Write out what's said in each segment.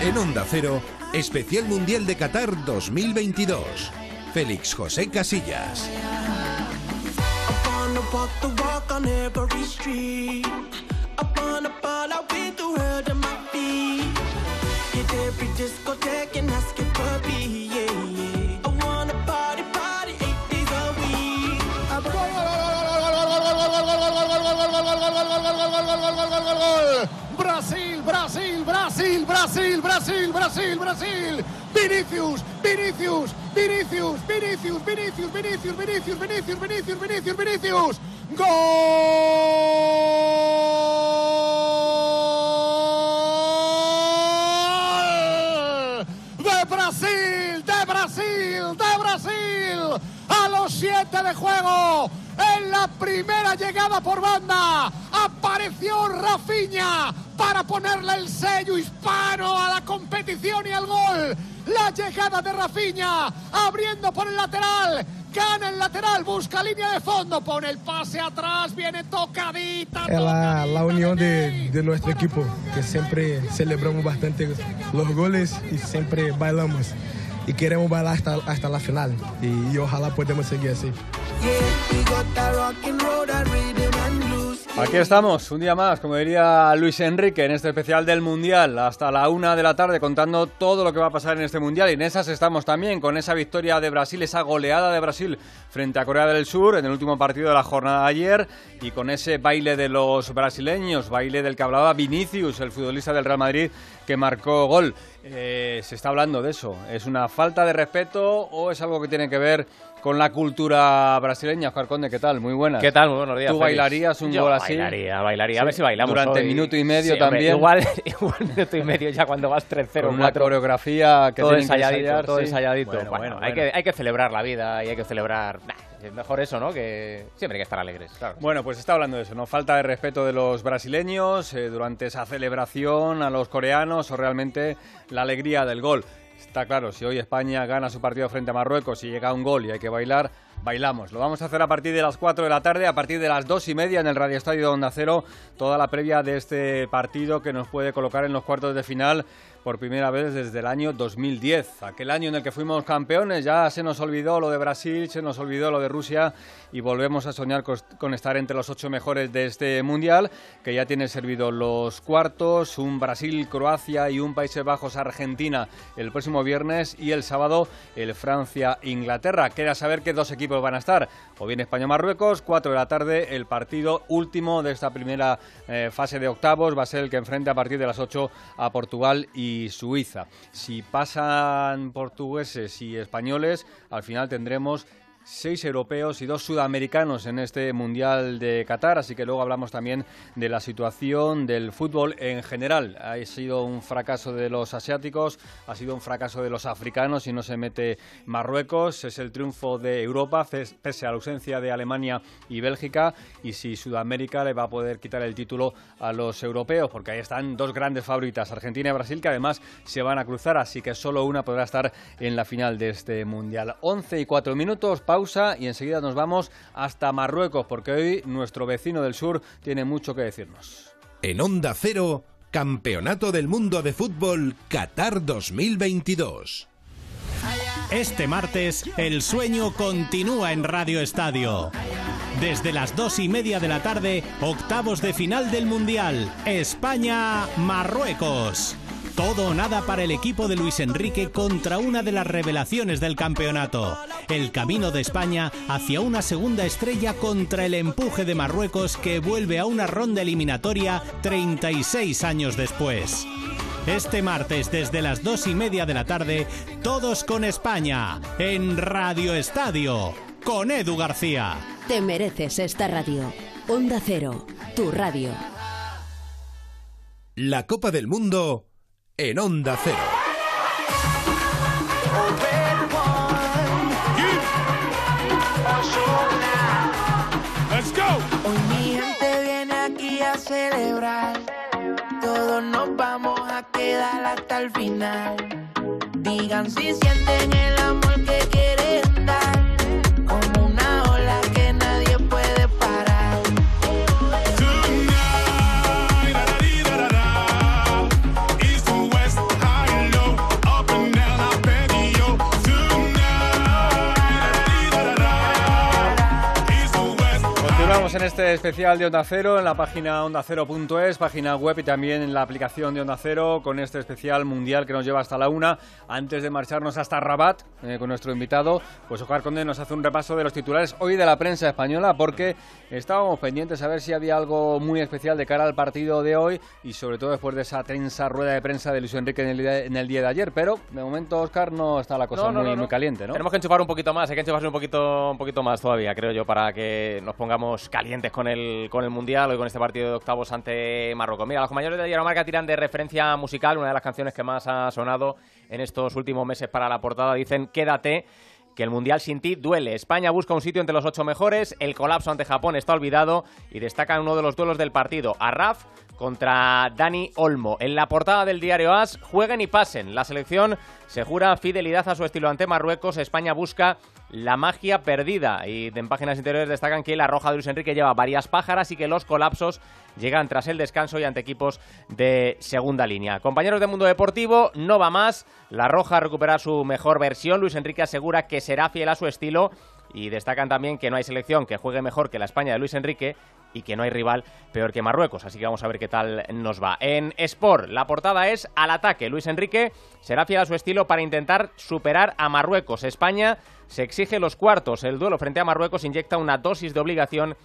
En Onda Cero, Especial Mundial de Qatar 2022. Félix José Casillas. Brasil, Brasil, Brasil, Brasil. Vinicius, Vinicius, Vinicius, Vinicius, Vinicius, Vinicius, Vinicius, Vinicius, Vinicius, Vinicius, Vinicius. ¡Gol! De Brasil, de Brasil, de Brasil. A los siete de juego. En la primera llegada por banda apareció Rafinha para ponerle el sello hispano a la competición y al gol. La llegada de Rafinha abriendo por el lateral. Gana el lateral, busca línea de fondo, pone el pase atrás, viene tocadita. Es la, la unión de, de nuestro equipo, que siempre celebramos bastante los goles y siempre bailamos. Y queremos bailar hasta, hasta la final. Y, y ojalá podamos seguir así. Aquí estamos, un día más, como diría Luis Enrique, en este especial del Mundial, hasta la una de la tarde, contando todo lo que va a pasar en este Mundial. Y en esas estamos también, con esa victoria de Brasil, esa goleada de Brasil frente a Corea del Sur en el último partido de la jornada de ayer, y con ese baile de los brasileños, baile del que hablaba Vinicius, el futbolista del Real Madrid, que marcó gol. Eh, se está hablando de eso. ¿Es una falta de respeto o es algo que tiene que ver con la cultura brasileña? Oscar Conde, ¿qué tal? Muy buena. ¿Qué tal? Muy buenos días. ¿Tú Félix. bailarías un Yo gol así? Bailaría, bailaría. A ver si bailamos. Durante hoy. minuto y medio Sí, hombre, también. igual, igual minuto y medio ya cuando vas 3-0, Con una 4 coreografía que todo tienen que ensayadito, ensayar, todo sí. ensayadito. Bueno, Bueno, bueno, hay. Que, hay que celebrar la vida y hay que celebrar... Nah, es mejor eso, ¿no? Que siempre hay que estar alegres, claro. Bueno, pues está hablando de eso, ¿no? Falta de respeto de los brasileños eh, durante esa celebración a los coreanos o realmente la alegría del gol. Está claro, si hoy España gana su partido frente a Marruecos y llega un gol y hay que bailar, bailamos. Lo vamos a hacer a partir de las 4 de la tarde, a partir de las 2 y media en el Radio Estadio de Onda Cero, toda la previa de este partido que nos puede colocar en los cuartos de final por primera vez desde el año 2010. Aquel año en el que fuimos campeones, ya se nos olvidó lo de Brasil, se nos olvidó lo de Rusia y volvemos a soñar con estar entre los ocho mejores de este mundial, que ya tiene servido los cuartos, un Brasil-Croacia y un Países Bajos-Argentina el próximo viernes y el sábado el Francia-Inglaterra. Queda saber qué dos equipos van a estar. O bien España-Marruecos, 4 de la tarde, el partido último de esta primera eh, fase de octavos va a ser el que enfrenta a partir de las 8 a Portugal y Suiza. Si pasan portugueses y españoles, al final tendremos seis europeos y dos sudamericanos en este Mundial de Qatar, así que luego hablamos también de la situación del fútbol en general. Ha sido un fracaso de los asiáticos, ha sido un fracaso de los africanos y no se mete Marruecos. Es el triunfo de Europa, pese a la ausencia de Alemania y Bélgica, y si Sudamérica le va a poder quitar el título a los europeos, porque ahí están dos grandes favoritas, Argentina y Brasil, que además se van a cruzar, así que solo una podrá estar en la final de este Mundial. 11 y 4 minutos, pausa y enseguida nos vamos hasta Marruecos, porque hoy nuestro vecino del sur tiene mucho que decirnos. En Onda Cero, Campeonato del Mundo de Fútbol Qatar 2022. Este martes, el sueño continúa en Radio Estadio. Desde las dos y media de la tarde, octavos de final del Mundial. España-Marruecos. Todo o nada para el equipo de Luis Enrique contra una de las revelaciones del campeonato. El camino de España hacia una segunda estrella contra el empuje de Marruecos que vuelve a una ronda eliminatoria 36 años después. Este martes desde las dos y media de la tarde, todos con España, en Radio Estadio, con Edu García. Te mereces esta radio. Onda Cero, tu radio. La Copa del Mundo en Onda Cero. Let's go. Hoy mi gente viene aquí a celebrar. Todos nos vamos a quedar hasta el final. Digan si sienten el amor que quieren dar. Este especial de Onda Cero, en la página ondacero.es, página web y también en la aplicación de Onda Cero, con este especial mundial que nos lleva hasta la una. Antes de marcharnos hasta Rabat, eh, con nuestro invitado, pues Ojar Conde nos hace un repaso de los titulares hoy de la prensa española, porque estábamos pendientes a ver si había algo muy especial de cara al partido de hoy y sobre todo después de esa tensa rueda de prensa de Luis Enrique en el, día, en el día de ayer. Pero de momento, Oscar, no está la cosa muy, muy caliente, ¿no? Tenemos que enchufar un poquito más, hay que enchufarse un poquito, un poquito más todavía, creo yo, para que nos pongamos calientes con el, con el Mundial, hoy con este partido de octavos ante Marruecos. Mira, los mayores de Marca tiran de referencia musical, una de las canciones que más ha sonado en estos últimos meses para la portada. Dicen, quédate que el Mundial sin ti duele. España busca un sitio entre los ocho mejores, el colapso ante Japón está olvidado y destaca uno de los duelos del partido, Arraf contra Dani Olmo. En la portada del diario AS, jueguen y pasen. La selección se jura fidelidad a su estilo ante Marruecos. España busca la magia perdida. Y en páginas interiores destacan que la roja de Luis Enrique lleva varias pájaras y que los colapsos llegan tras el descanso y ante equipos de segunda línea. Compañeros del mundo deportivo, no va más. La roja recupera su mejor versión. Luis Enrique asegura que será fiel a su estilo. Y destacan también que no hay selección que juegue mejor que la España de Luis Enrique y que no hay rival peor que Marruecos. Así que vamos a ver qué tal nos va. En Sport, la portada es al ataque. Luis Enrique será fiel a su estilo para intentar superar a Marruecos. España se exige los cuartos. El duelo frente a Marruecos inyecta una dosis de obligación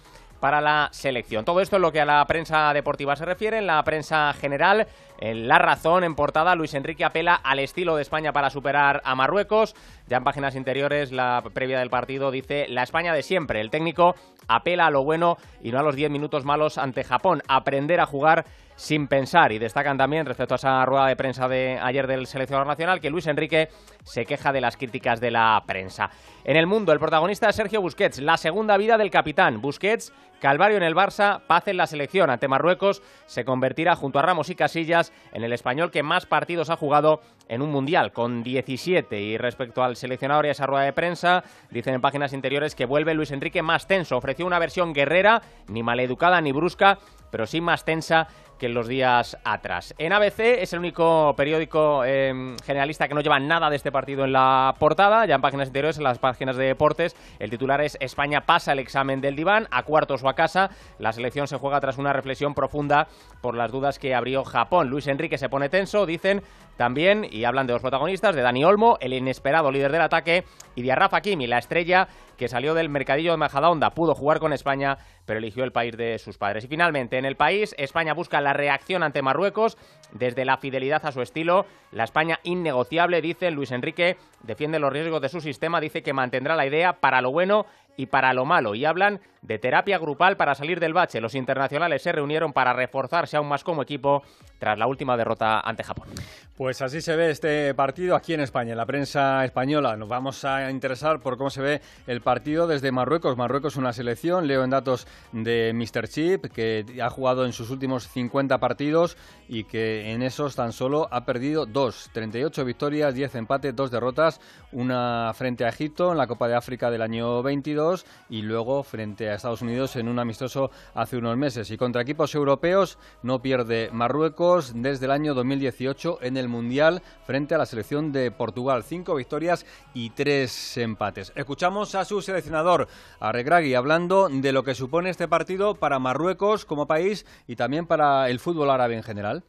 para la selección. Todo esto es lo que a la prensa deportiva se refiere. En la prensa general, en La Razón, en portada, Luis Enrique apela al estilo de España para superar a Marruecos. Ya en páginas interiores, la previa del partido dice la España de siempre. El técnico apela a lo bueno y no a los 10 minutos malos ante Japón. Aprender a jugar sin pensar. Y destacan también, respecto a esa rueda de prensa de ayer del seleccionador nacional, que Luis Enrique se queja de las críticas de la prensa. En el mundo, el protagonista es Sergio Busquets, la segunda vida del capitán. Busquets, Calvario en el Barça, paz en la selección. Ante Marruecos se convertirá junto a Ramos y Casillas en el español que más partidos ha jugado en un mundial, con 17. Y respecto al seleccionador y a esa rueda de prensa, dicen en páginas interiores que vuelve Luis Enrique más tenso. Ofreció una versión guerrera, ni maleducada ni brusca, pero sí más tensa en los días atrás. En ABC es el único periódico em, generalista que no lleva nada de este partido en la portada, ya en páginas interiores, en las páginas de deportes, el titular es España pasa el examen del diván, a cuartos o a casa, la selección se juega tras una reflexión profunda por las dudas que abrió Japón. Luis Enrique se pone tenso, dicen también, y hablan de los protagonistas, de Dani Olmo, el inesperado líder del ataque, y de Rafa Kimi, la estrella que salió del mercadillo de Majadahonda, pudo jugar con España, pero eligió el país de sus padres. Y finalmente, en el país, España busca la reacción ante Marruecos desde la fidelidad a su estilo. La España innegociable, dice Luis Enrique, defiende los riesgos de su sistema, dice que mantendrá la idea para lo bueno y para lo malo. Y hablan de terapia grupal para salir del bache. Los internacionales se reunieron para reforzarse aún más como equipo tras la última derrota ante Japón. Pues así se ve este partido aquí en España, en la prensa española. Nos vamos a interesar por cómo se ve el partido desde Marruecos. Marruecos es una selección, leo en datos de Mr. Chip, que ha jugado en sus últimos 50 partidos y que en esos tan solo ha perdido dos, 38 victorias, 10 empates, dos derrotas, una frente a Egipto en la Copa de África del año 22 y luego frente a Estados Unidos en un amistoso hace unos meses. Y contra equipos europeos no pierde Marruecos desde el año 2018 en el Mundial frente a la selección de Portugal. Cinco victorias y tres empates. Escuchamos a su seleccionador, a Regragui, hablando de lo que supone este partido para Marruecos como país y también para el fútbol árabe en general.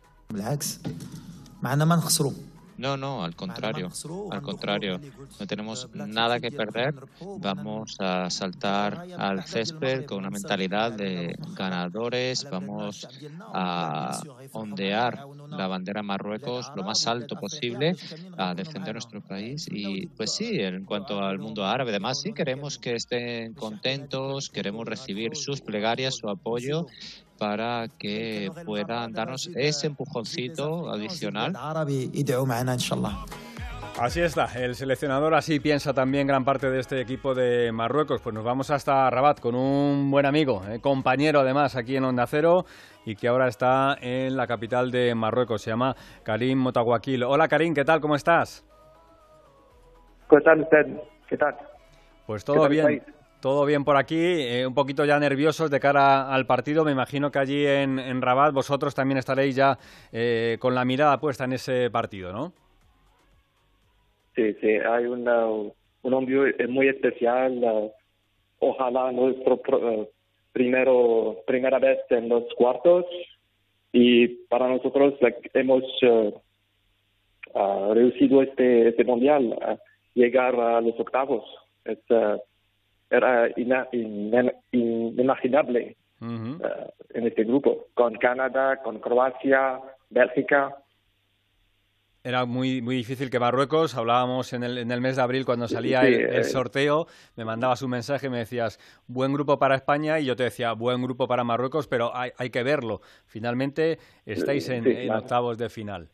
No, no, al contrario, al contrario, no tenemos nada que perder, vamos a saltar al césped con una mentalidad de ganadores, vamos a ondear la bandera Marruecos lo más alto posible, a defender nuestro país. Y pues sí, en cuanto al mundo árabe, además sí queremos que estén contentos, queremos recibir sus plegarias, su apoyo para que puedan darnos ese empujoncito adicional. Así está, el seleccionador así piensa también gran parte de este equipo de Marruecos. Pues nos vamos hasta Rabat con un buen amigo, eh, compañero además aquí en Onda Cero y que ahora está en la capital de Marruecos. Se llama Karim Motaguakil. Hola Karim, ¿qué tal? ¿Cómo estás? ¿Qué tal usted? ¿Qué tal? Pues todo bien. Todo bien por aquí, eh, un poquito ya nerviosos de cara al partido. Me imagino que allí en, Rabat vosotros también estaréis ya eh, con la mirada puesta en ese partido, ¿no? Sí, sí, hay una, un envío muy especial. ojalá nuestro primero, primera vez en los cuartos y para nosotros hemos uh, uh, reducido este, este mundial llegar a los octavos. Es, uh, era ina, in, inimaginable en este grupo, con Canadá, con Croacia, Bélgica era muy, muy difícil que Marruecos, hablábamos en el, en el mes de abril cuando salía el, el, sorteo, me mandabas un mensaje, me decías, buen grupo para España, y yo te decía, buen grupo para Marruecos, pero hay, hay que verlo. Finalmente estáis en, sí, en octavos de final.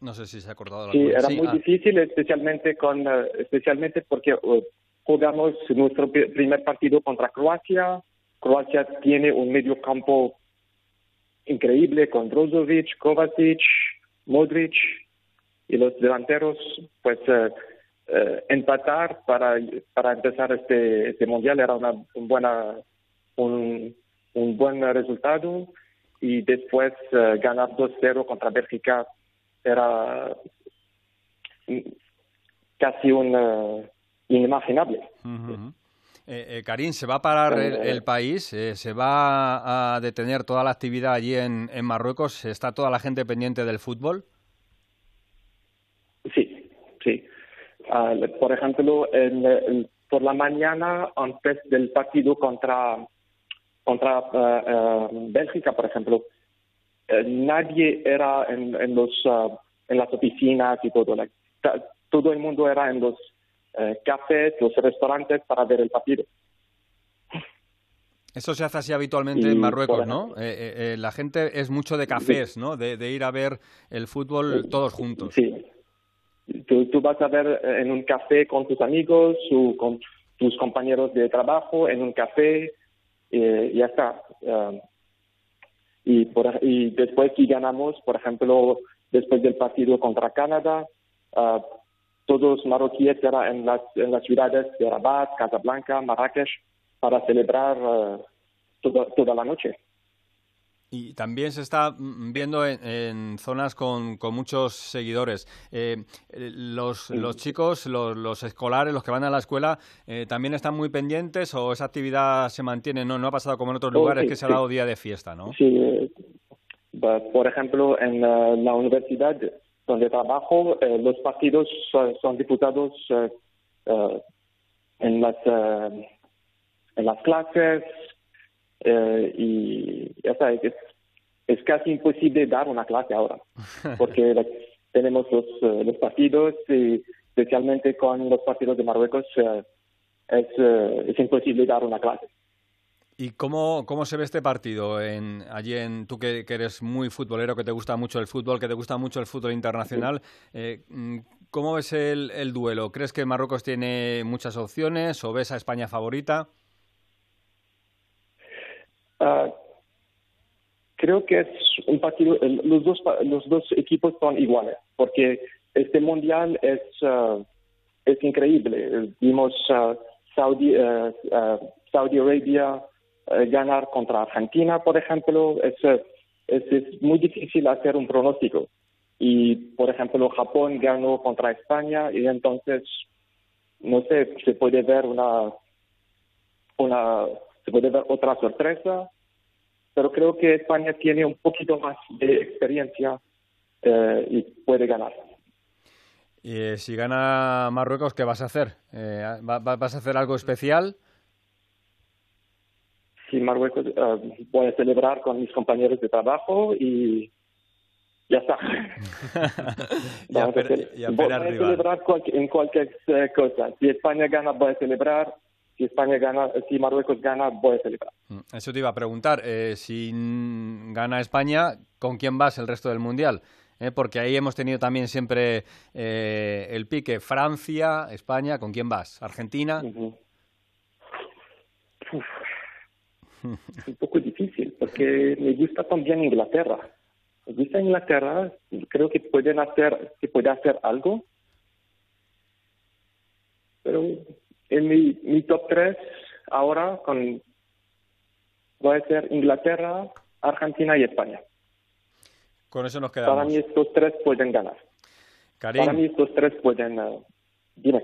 No sé si se ha cortado la Sí, era Sí, muy ah, difícil, especialmente con, eh, especialmente porque eh, jugamos nuestro pri- primer partido contra Croacia. Croacia tiene un medio campo increíble con Brozovic, Kovacic, Modric y los delanteros, pues eh, eh, empatar para, para empezar este, este mundial era una un buena un, un buen resultado. Y después eh, ganar 2-0 contra Bélgica era casi un eh, inimaginable. Eh, eh, Karim, ¿se va a parar el, el país? Eh, ¿Se va a detener toda la actividad allí en, en Marruecos? ¿Está toda la gente pendiente del fútbol? Sí, sí. Ah, por ejemplo, en- por la mañana, antes del partido contra, contra Bélgica, por ejemplo, eh, nadie era en, en, los, ah, en las oficinas y todo. like, todo el mundo era en los eh, cafés, los restaurantes para ver el partido. Eso se hace así habitualmente Y, en Marruecos, ¿no? Eh, eh, eh, la gente es mucho de cafés, ¿no? De, de ir a ver el fútbol todos juntos. Sí. Tú, tú vas a ver en un café con tus amigos o con tus compañeros de trabajo en un café y ya está. Um, y, por, y después si ganamos, por ejemplo, después del partido contra Canadá, ah, todos marroquíes eran en las, en las ciudades de Rabat, Casablanca, Marrakech para celebrar ah, toda, toda la noche. Y también se está mm, viendo en, en zonas con, con muchos seguidores. Eh, los, los chicos, los, los escolares, los que van a la escuela, eh, ¿también están muy pendientes o esa actividad se mantiene? No, no ha pasado como en otros lugares sí, que se ha sí. dado día de fiesta, ¿no? Sí, eh, por ejemplo, en la universidad donde trabajo, eh, los partidos son, diputados en las eh, en las clases eh, y ya sabes, es, es casi imposible dar una clase ahora porque tenemos los, eh, los partidos y especialmente con los partidos de Marruecos eh, es, eh, es imposible dar una clase. ¿Y cómo, cómo se ve este partido en, allí en tú que, que eres muy futbolero, que te gusta mucho el fútbol, que te gusta mucho el fútbol internacional? eh, mm, ¿Cómo ves el, el duelo? ¿Crees que Marruecos tiene muchas opciones o ves a España favorita? Ah, creo que es un partido, los dos, los dos equipos son iguales, porque este mundial es, ah, es increíble. Vimos ah, Saudi, ah, Saudi Arabia eh, ganar contra Argentina, por ejemplo. Es, eh, es, es muy difícil hacer un pronóstico. Y, por ejemplo, Japón ganó contra España y entonces, no sé, se puede ver una, una, se puede ver otra sorpresa pero creo que España tiene un poquito más de experiencia eh, y puede ganar. Y eh, si gana Marruecos, ¿qué vas a hacer? Eh, ¿va- va- ¿Vas a hacer algo especial? Si Marruecos, eh, voy a celebrar con mis compañeros de trabajo y ya está. Y a y voy celebrar en cualquier cosa. Si España gana, voy a celebrar. Si España gana, si Marruecos gana, voy a celebrar. Mm, Eso te iba a preguntar. eh, si gana España, ¿con quién vas el resto del Mundial? Eh, porque ahí hemos tenido también siempre eh, el pique. Francia, España, ¿con quién vas? ¿Argentina? Es un poco difícil porque me gusta también Inglaterra. Me gusta Inglaterra, creo que pueden hacer, que puede hacer algo. Pero en mi, mi top 3 ahora con voy a ser Inglaterra, Argentina y España. Con eso nos Para quedamos. mí estos tres pueden ganar. Karim, Para mí estos tres pueden, eh, Dime.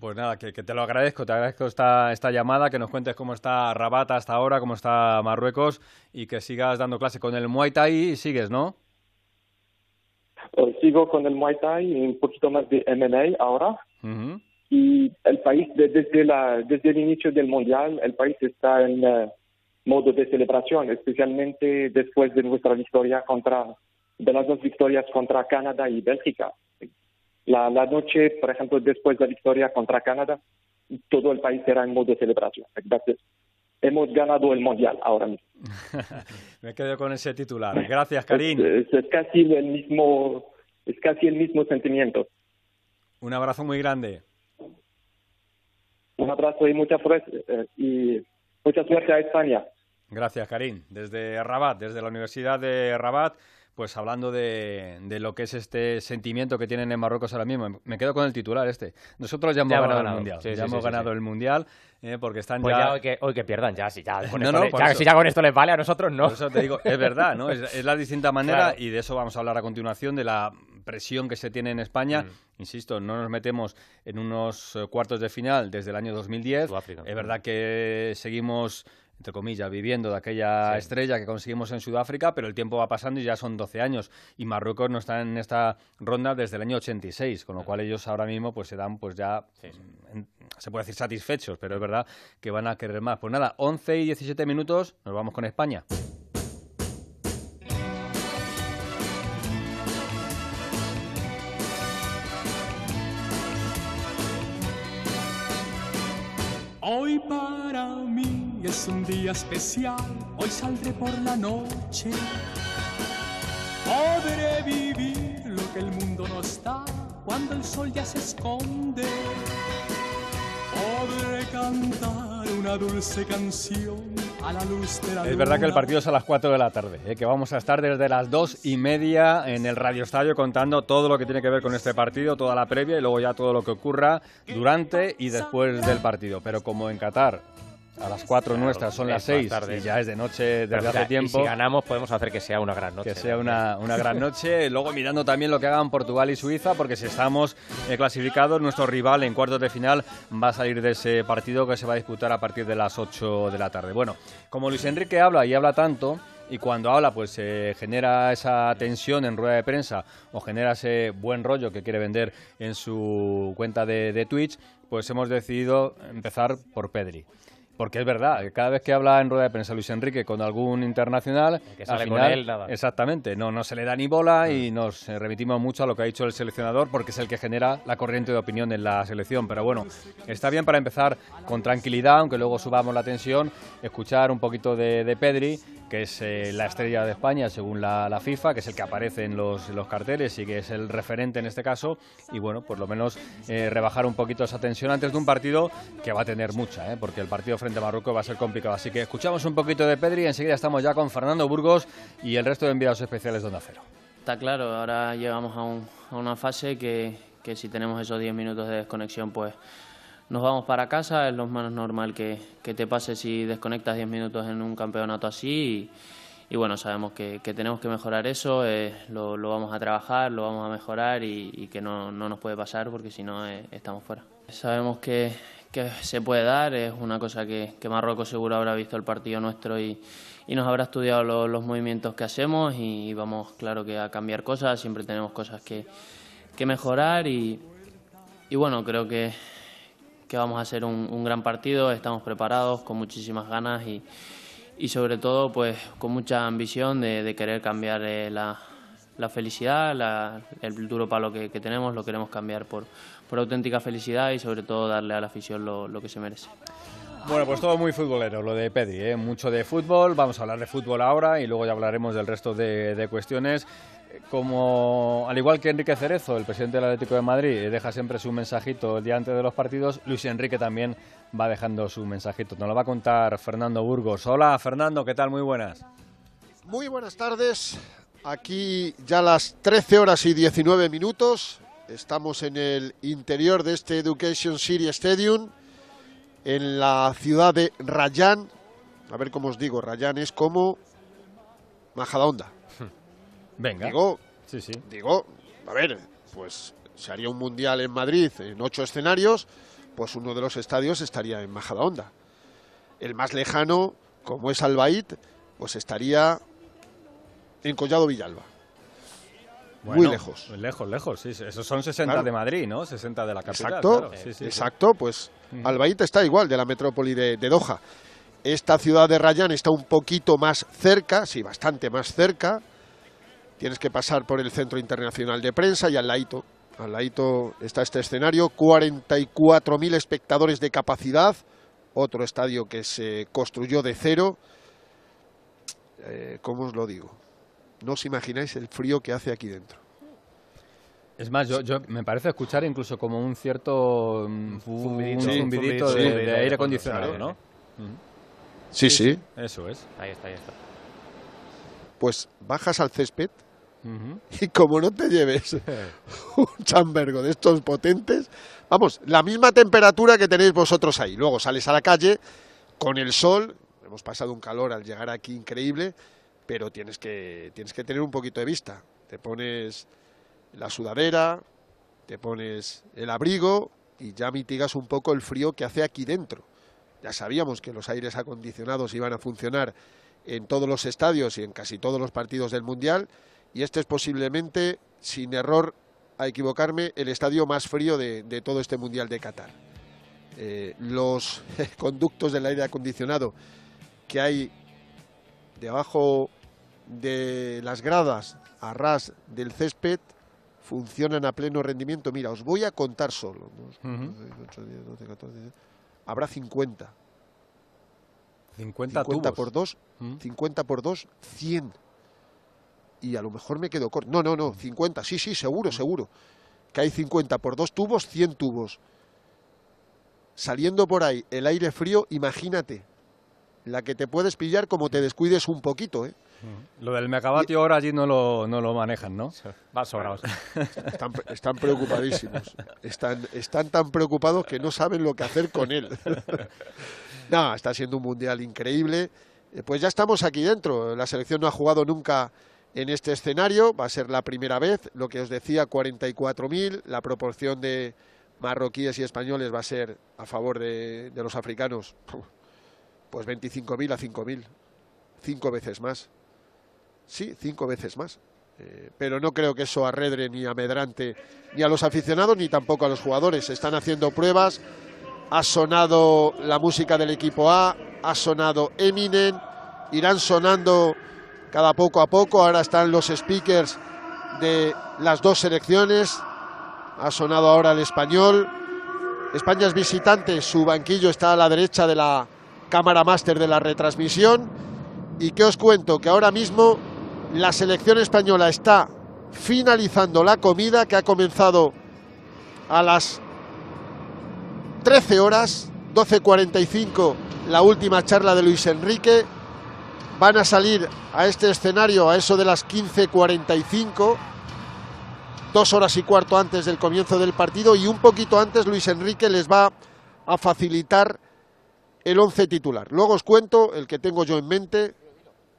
Pues nada, que, te lo agradezco, te agradezco esta, esta llamada, que nos cuentes cómo está Rabat hasta ahora, cómo está Marruecos y que sigas dando clase con el Muay Thai y sigues, ¿no? Eh, sigo con el Muay Thai y un poquito más de MMA ahora. Y el país, desde, la, desde el inicio del Mundial, el país está en eh, modo de celebración, especialmente después de nuestra victoria contra, de las dos victorias contra Canadá y Bélgica. La, la noche, por ejemplo, después de la victoria contra Canadá, todo el país era en modo de celebración. hemos ganado el Mundial ahora mismo. Me quedo con ese titular. Gracias, Karim. Es, es, casi el mismo, es casi el mismo sentimiento. Un abrazo muy grande. Un abrazo y mucha eh, y mucha suerte a España. Gracias, Karim. Desde Rabat, desde la Universidad de Rabat, pues hablando de, lo que es este sentimiento que tienen en Marruecos ahora mismo. Me quedo con el titular este. Nosotros ya hemos ganado, el Mundial. ya hemos ganado el Mundial eh, porque están pues ya... hoy, que, hoy que pierdan ya, si ya, con esto si ya con esto les vale, a nosotros no. Por eso te digo, es verdad, ¿no? Es, la distinta manera y de eso vamos a hablar a continuación, de la presión que se tiene en España. Mm. Insisto, no nos metemos en unos eh, cuartos de final desde el año 2010. Es verdad que seguimos entre comillas, viviendo de aquella estrella que conseguimos en Sudáfrica, pero el tiempo va pasando y ya son 12 años. Y Marruecos no está en esta ronda desde el año 86, con lo cual ellos ahora mismo pues se dan pues ya, se puede decir satisfechos, pero es verdad que van a querer más. Pues nada, 11 y 17 minutos, nos vamos con España. Es un día especial, hoy saldré por la noche. Podré vivir lo que el mundo no está cuando el sol ya se esconde. Podré cantar una dulce canción es verdad que el partido es a las 4 de la tarde, ¿eh? que vamos a estar desde las 2 y media en el Radio Estadio contando todo lo que tiene que ver con este partido, toda la previa y luego ya todo lo que ocurra durante y después del partido. Pero como en Qatar a las 4 nuestras, son las 6 y ya es de noche desde hace tiempo. si ganamos podemos hacer que sea una gran noche. Que sea una, una gran noche. Luego mirando también lo que hagan Portugal y Suiza, porque si estamos eh, clasificados, nuestro rival en cuartos de final va a salir de ese partido que se va a disputar a partir de las 8 de la tarde. Bueno, como Luis Enrique habla y habla tanto, y cuando habla pues se genera esa tensión en rueda de prensa o genera ese buen rollo que quiere vender en su cuenta de, de Twitch, pues hemos decidido empezar por Pedri. Porque es verdad, cada vez que habla en rueda de prensa Luis Enrique con algún internacional, que sale al final, nada. exactamente, no, no se le da ni bola y mm. nos remitimos mucho a lo que ha dicho el seleccionador porque es el que genera la corriente de opinión en la selección. Pero bueno, está bien para empezar con tranquilidad, aunque luego subamos la tensión, escuchar un poquito de, de Pedri que es eh, la estrella de España según la, FIFA, que es el que aparece en los, los, carteles y que es el referente en este caso. Y bueno, por lo menos eh, rebajar un poquito esa tensión antes de un partido que va a tener mucha, ¿eh? porque el partido frente a Marruecos va a ser complicado. Así que escuchamos un poquito de Pedri y enseguida estamos ya con Fernando Burgos y el resto de enviados especiales de Onda Cero. Está claro, ahora llegamos a, a una fase que, que si tenemos esos 10 minutos de desconexión, pues nos vamos para casa, es lo más normal que, te pase si desconectas 10 minutos en un campeonato así y, bueno, sabemos que, tenemos que mejorar eso, eh, lo, vamos a trabajar, lo vamos a mejorar y, que no, nos puede pasar porque si no eh, estamos fuera. Sabemos que, se puede dar, es una cosa que, Marruecos seguro habrá visto el partido nuestro y, nos habrá estudiado los movimientos que hacemos y vamos, claro que a cambiar cosas, siempre tenemos cosas que, mejorar y bueno, creo que que vamos a hacer un, gran partido, estamos preparados con muchísimas ganas y, y sobre todo pues con mucha ambición de, querer cambiar eh, la, la, felicidad, el duro palo que, tenemos, lo queremos cambiar por, por auténtica felicidad y sobre todo darle a la afición lo, lo que se merece. Bueno, pues todo muy futbolero, lo de Pedri, ¿eh? mucho de fútbol, vamos a hablar de fútbol ahora y luego ya hablaremos del resto de, de cuestiones como al igual que Enrique Cerezo, el presidente del Atlético de Madrid, deja siempre su mensajito el día antes de los partidos, Luis Enrique también va dejando su mensajito. Nos lo va a contar Fernando Burgos. Hola Fernando, ¿qué tal? Muy buenas. Muy buenas tardes. Aquí ya las 13 horas y 19 minutos. Estamos en el interior de este Education City Stadium, en la ciudad de Rayán. A ver cómo os digo, Rayán es como Majadahonda. Venga. Digo, sí, sí. digo, a ver, pues se haría un mundial en Madrid en ocho escenarios, pues uno de los estadios estaría en Majadahonda. El más lejano, como es Albaid, pues estaría en Collado Villalba. Muy lejos. Lejos, lejos, sí. Esos son 60 Claro. de Madrid, ¿no? 60 de la capital. Exacto, claro. Sí, sí, sí. exacto, pues. Albaid está igual de la metrópoli de, de Doha. Esta ciudad de Rayán está un poquito más cerca, sí, bastante más cerca. Tienes que pasar por el Centro Internacional de Prensa y al ladito, al ladito está este escenario, 44.000 espectadores de capacidad, otro estadio que se construyó de cero. Eh, ¿Cómo os lo digo? No os imagináis el frío que hace aquí dentro. Es más, yo, yo me parece escuchar incluso como un cierto mm, Zumbidito. Sí, de, sí, de de aire acondicionado, claro. ¿no? Sí, sí. Eso es. Ahí está, ahí está. Pues bajas al césped y como no te lleves un chambergo de estos potentes, vamos, la misma temperatura que tenéis vosotros ahí. Luego sales a la calle con el sol, hemos pasado un calor al llegar aquí increíble, pero tienes que, tienes que tener un poquito de vista. Te pones la sudadera, te pones el abrigo y ya mitigas un poco el frío que hace aquí dentro. Ya sabíamos que los aires acondicionados iban a funcionar en todos los estadios y en casi todos los partidos del Mundial y este es posiblemente, sin error a equivocarme, el estadio más frío de, de todo este Mundial de Qatar. Eh, los conductos del aire acondicionado que hay debajo de las gradas a ras del césped funcionan a pleno rendimiento. Mira, os voy a contar solo. Dos, Ujú. seis, ocho, diez, doce, catorce, diez. Habrá 50. 50, 50 tubos. por 2, Mm. 50 por 2, 100. Y a lo mejor me quedo corto. No, no, no, 50, sí, sí, seguro, seguro. Que hay 50 por 2 tubos, 100 tubos. Saliendo por ahí el aire frío, imagínate la que te puedes pillar como te descuides un poquito, ¿eh? Lo del megavatio hora allí no lo, no lo manejan, ¿no? Va sobrados. Están, están preocupadísimos. Están, están tan preocupados que no saben lo que hacer con él. no, está siendo un mundial increíble. Eh, Pues ya estamos aquí dentro. La selección no ha jugado nunca en este escenario. Va a ser la primera vez. Lo que os decía, 44.000. La proporción de marroquíes y españoles va a ser a favor de, de los africanos. Pues 25.000 a 5.000. Cinco veces más. Sí, cinco veces más. Eh, pero no creo que eso arredre ni amedrante ni a los aficionados ni tampoco a los jugadores. Están haciendo pruebas. Ha sonado la música del equipo A, ha sonado Eminem, irán sonando cada poco a poco. Ahora están los speakers de las dos selecciones. Ha sonado ahora el español. España es visitante, su banquillo está a la derecha de la cámara máster de la retransmisión. ¿Y qué os cuento? Que ahora mismo la selección española está finalizando la comida que ha comenzado a las 13 horas, 12.45 la última charla de Luis Enrique. Van a salir a este escenario a eso de las 15.45, dos horas y cuarto antes del comienzo del partido y un poquito antes Luis Enrique les va a facilitar el once titular. Luego os cuento el que tengo yo en mente.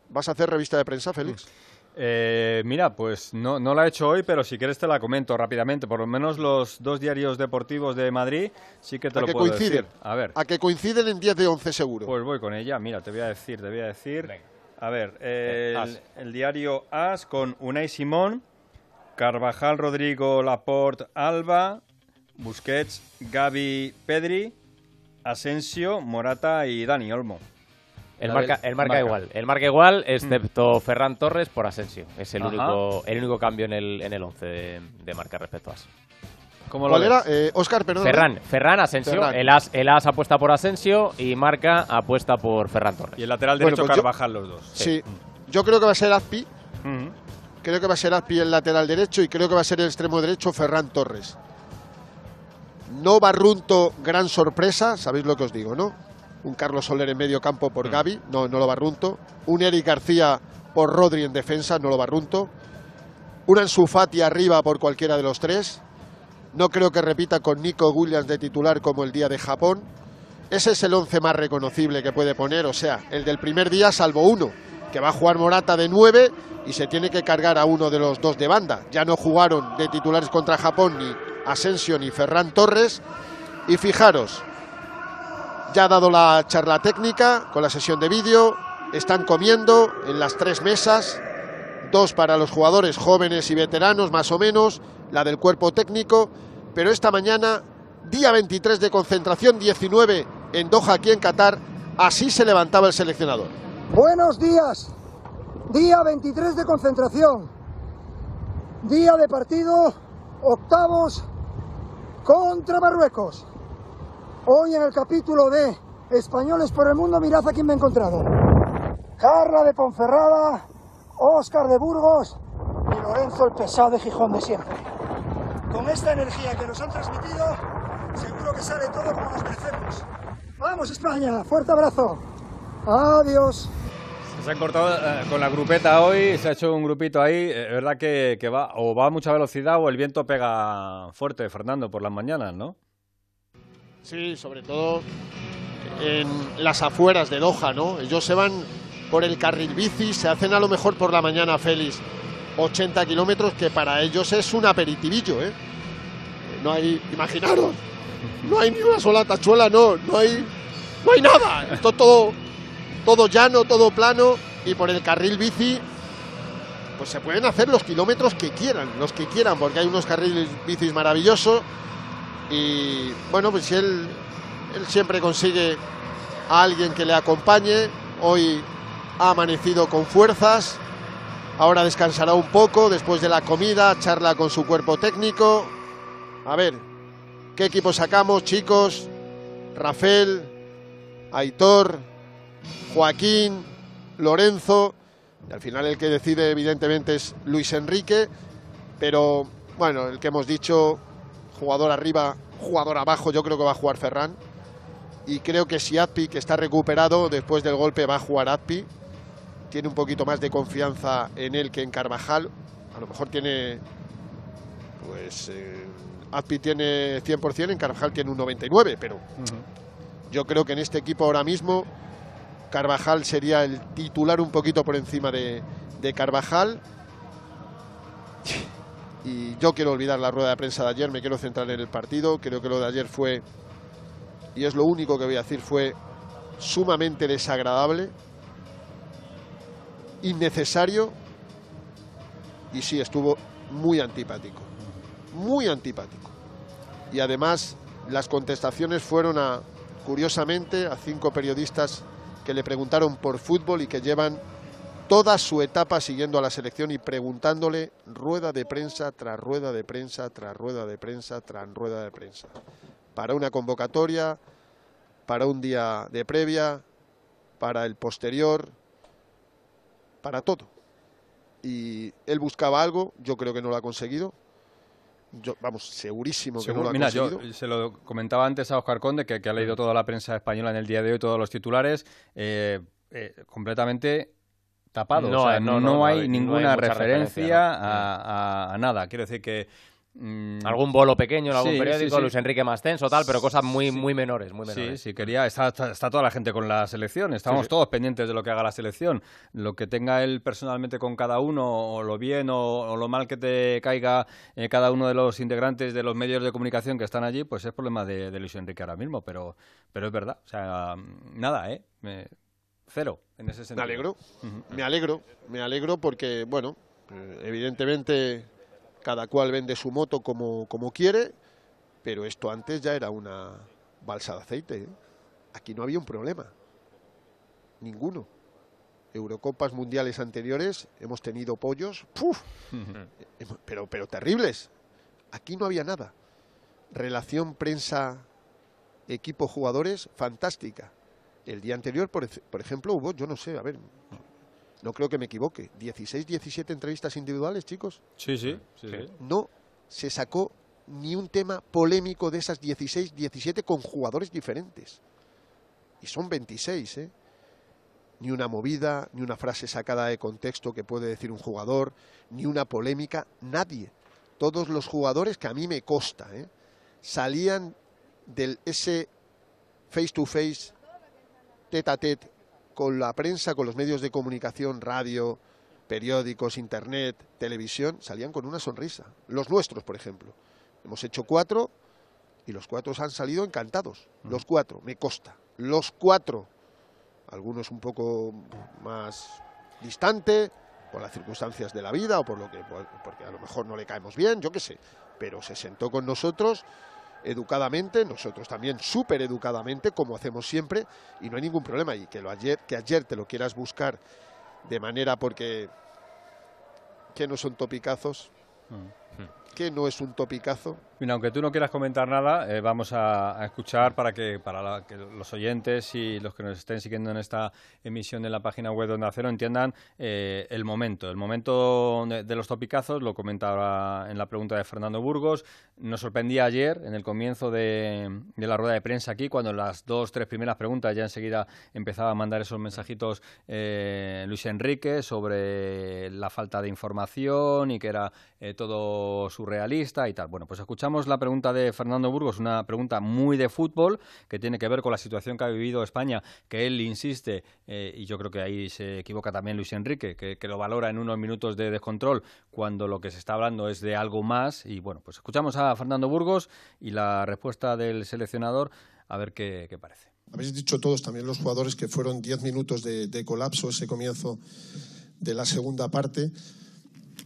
¿Vas a hacer revista de prensa, Félix? Eh, mira, pues no, no la he hecho hoy, pero si quieres te la comento rápidamente. Por lo menos los dos diarios deportivos de Madrid sí que te ¿A lo que puedo coinciden? decir. A ver, A que coinciden en 10 de 11 seguro. pues voy con ella. Mira, te voy a decir, te voy a decir. A ver, eh, el diario As con Unai Simón, Carvajal, Rodrigo, Laporte, Alba, Busquets, Gaby, Pedri, Asensio, Morata y Dani Olmo. El marca, el marca marca. igual. El marca igual, excepto Ferran Torres por Asensio. Es el Ajá. único, el único cambio en el, en el 11 de, de marca respecto a As. ¿Cómo lo ¿Cuál ves? era? Eh, Oscar, perdón. Ferran, Ferran Asensio. Ferran. El, As, el As apuesta por Asensio y marca apuesta por Ferran Torres. Y el lateral Bueno, derecho pues yo- Carvajal los dos. Sí. Yo creo que va a ser Azpi. Ujú. Creo que va a ser Azpi el lateral derecho y creo que va a ser el extremo derecho Ferran Torres. No Barrunto, gran sorpresa, sabéis lo que os digo, ¿no? Un Carlos Soler en medio campo por Gaby, no, no lo Barrunto. Un Eric García por Rodri en defensa, no lo Barrunto. Un Ansu Fati arriba por cualquiera de los tres. No creo que repita con Nico Williams de titular como el día de Japón. Ese es el once más reconocible que puede poner, o sea, el del primer día salvo uno, que va a jugar Morata de nueve y se tiene que cargar a uno de los dos de banda. Ya no jugaron de titulares contra Japón ni Ascensión y Ferran Torres. Y fijaros, ya ha dado la charla técnica con la sesión de vídeo, están comiendo en las tres mesas, dos para los jugadores jóvenes y veteranos más o menos, la del cuerpo técnico, pero esta mañana, día 23 de concentración, 19 en Doha, aquí en Qatar, así se levantaba el seleccionador. Buenos días, día 23 de concentración, día de partido, octavos contra Marruecos. Hoy en el capítulo de Españoles por el Mundo, mirad a quién me he encontrado. Carla de Ponferrada, Óscar de Burgos y Lorenzo el pesado de Gijón de siempre. Con esta energía que nos han transmitido, seguro que sale todo como nos merecemos. ¡Vamos España! ¡Fuerte abrazo! ¡Adiós! Se han cortado eh, con la grupeta hoy, se ha hecho un grupito ahí. Es verdad que, que va o va a mucha velocidad o el viento pega fuerte, Fernando, por las mañanas, ¿no? Sí, sobre todo en las afueras de Doha, ¿no? Ellos se van por el carril bici, se hacen a lo mejor por la mañana, Félix, 80 kilómetros, que para ellos es un aperitivillo, ¿eh? No hay, imaginaros, no hay ni una sola tachuela, no, no hay, no hay nada. Esto todo, todo llano, todo plano, y por el carril bici, pues se pueden hacer los kilómetros que quieran, los que quieran, porque hay unos carriles bicis maravillosos. Y bueno, pues él, él siempre consigue a alguien que le acompañe. Hoy ha amanecido con fuerzas. Ahora descansará un poco después de la comida, charla con su cuerpo técnico. A ver, ¿qué equipo sacamos, chicos? Rafael, Aitor, Joaquín, Lorenzo. Y al final el que decide evidentemente es Luis Enrique. Pero bueno, el que hemos dicho, jugador arriba, jugador abajo, yo creo que va a jugar Ferran. Y creo que si Adpi, que está recuperado después del golpe, va a jugar Adpi tiene un poquito más de confianza en él que en Carvajal. A lo mejor tiene, pues, eh, Azpi tiene 100%, en Carvajal tiene un 99%, pero yo creo que en este equipo ahora mismo Carvajal sería el titular un poquito por encima de, de Carvajal. Y yo quiero olvidar la rueda de prensa de ayer, me quiero centrar en el partido. Creo que lo de ayer fue, y es lo único que voy a decir, fue sumamente desagradable innecesario y sí, estuvo muy antipático. Muy antipático. Y además las contestaciones fueron a, curiosamente, a cinco periodistas que le preguntaron por fútbol y que llevan toda su etapa siguiendo a la selección y preguntándole rueda de prensa tras rueda de prensa, tras rueda de prensa, tras rueda de prensa. Para una convocatoria, para un día de previa, para el posterior, para todo. Y él buscaba algo, yo creo que no lo ha conseguido. Yo, vamos, segurísimo que Seguro- no lo ha mira, conseguido. yo se lo comentaba antes a Oscar Conde, que, que ha leído toda la prensa española en el día de hoy, todos los titulares, eh, eh, completamente tapado. No o sea, hay- no, no, no, no hay ninguna referencia, a, a- a nada. Quiero decir que... mm, Algún bolo pequeño en algún sí, periódico, sí, sí. Luis Enrique Mastenso, tal, pero cosas muy, muy menores, muy Sí, menores. sí, quería. Está, toda la gente con la selección. Estamos Sí, sí. todos pendientes de lo que haga la selección. Lo que tenga él personalmente con cada uno, o lo bien o, o lo mal que te caiga eh, cada uno de los integrantes de los medios de comunicación que están allí, pues es problema de, de Luis Enrique ahora mismo. Pero, pero es verdad. O sea, nada, ¿eh? Me- cero en ese sentido. Me alegro, me alegro, me alegro porque, bueno, eh, evidentemente cada cual vende su moto como, como quiere, pero esto antes ya era una balsa de aceite. ¿eh? Aquí no había un problema, ninguno. Eurocopas mundiales anteriores hemos tenido pollos, ¡puf! Hemos- pero, pero terribles. Aquí no había nada. Relación prensa, equipo, jugadores, fantástica. El día anterior, por, ej- por ejemplo, hubo, yo no sé, a ver, no creo que me equivoque, 16, 17 entrevistas individuales, chicos. Sí, sí, sí, sí. No se sacó ni un tema polémico de esas 16, 17 con jugadores diferentes. Y son 26, ¿eh? Ni una movida, ni una frase sacada de contexto que puede decir un jugador, ni una polémica, nadie. Todos los jugadores que a mí me consta, ¿eh? salían del ese face to face, tete a tete, con la prensa, con los medios de comunicación, radio, periódicos, internet, televisión, salían con una sonrisa. Los nuestros, por ejemplo. Hemos hecho cuatro y los cuatro han salido encantados. Los cuatro, me consta. Los cuatro. Algunos un poco más distante, por las circunstancias de la vida o por lo que porque a lo mejor no le caemos bien, yo qué sé, pero se sentó con nosotros educadamente, nosotros también súper educadamente, como hacemos siempre, y no hay ningún problema. Y que, lo ayer, que ayer te lo quieras buscar de manera porque que no son topicazos, mm. que no es un topicazo, Mira, aunque tú no quieras comentar nada, eh, vamos a, escuchar para que para que los oyentes y los que nos estén siguiendo en esta emisión de la página web de Onda Cero entiendan eh, el momento. El momento de, los topicazos lo comenta ahora en la pregunta de Fernando Burgos. Nos sorprendía ayer, en el comienzo de, la rueda de prensa aquí, cuando las dos, tres primeras preguntas ya enseguida empezaba a mandar esos mensajitos eh, Luis Enrique sobre la falta de información y que era todo surrealista y tal. Bueno, pues escuchamos la pregunta de Fernando Burgos, una pregunta muy de fútbol que tiene que ver con la situación que ha vivido España, que él insiste, eh, y yo creo que ahí se equivoca también Luis Enrique, que, lo valora en unos minutos de descontrol cuando lo que se está hablando es de algo más. Y bueno, pues escuchamos a Fernando Burgos y la respuesta del seleccionador, a ver qué, parece. Habéis dicho todos, también los jugadores, que fueron 10 minutos de, de colapso ese comienzo de la segunda parte.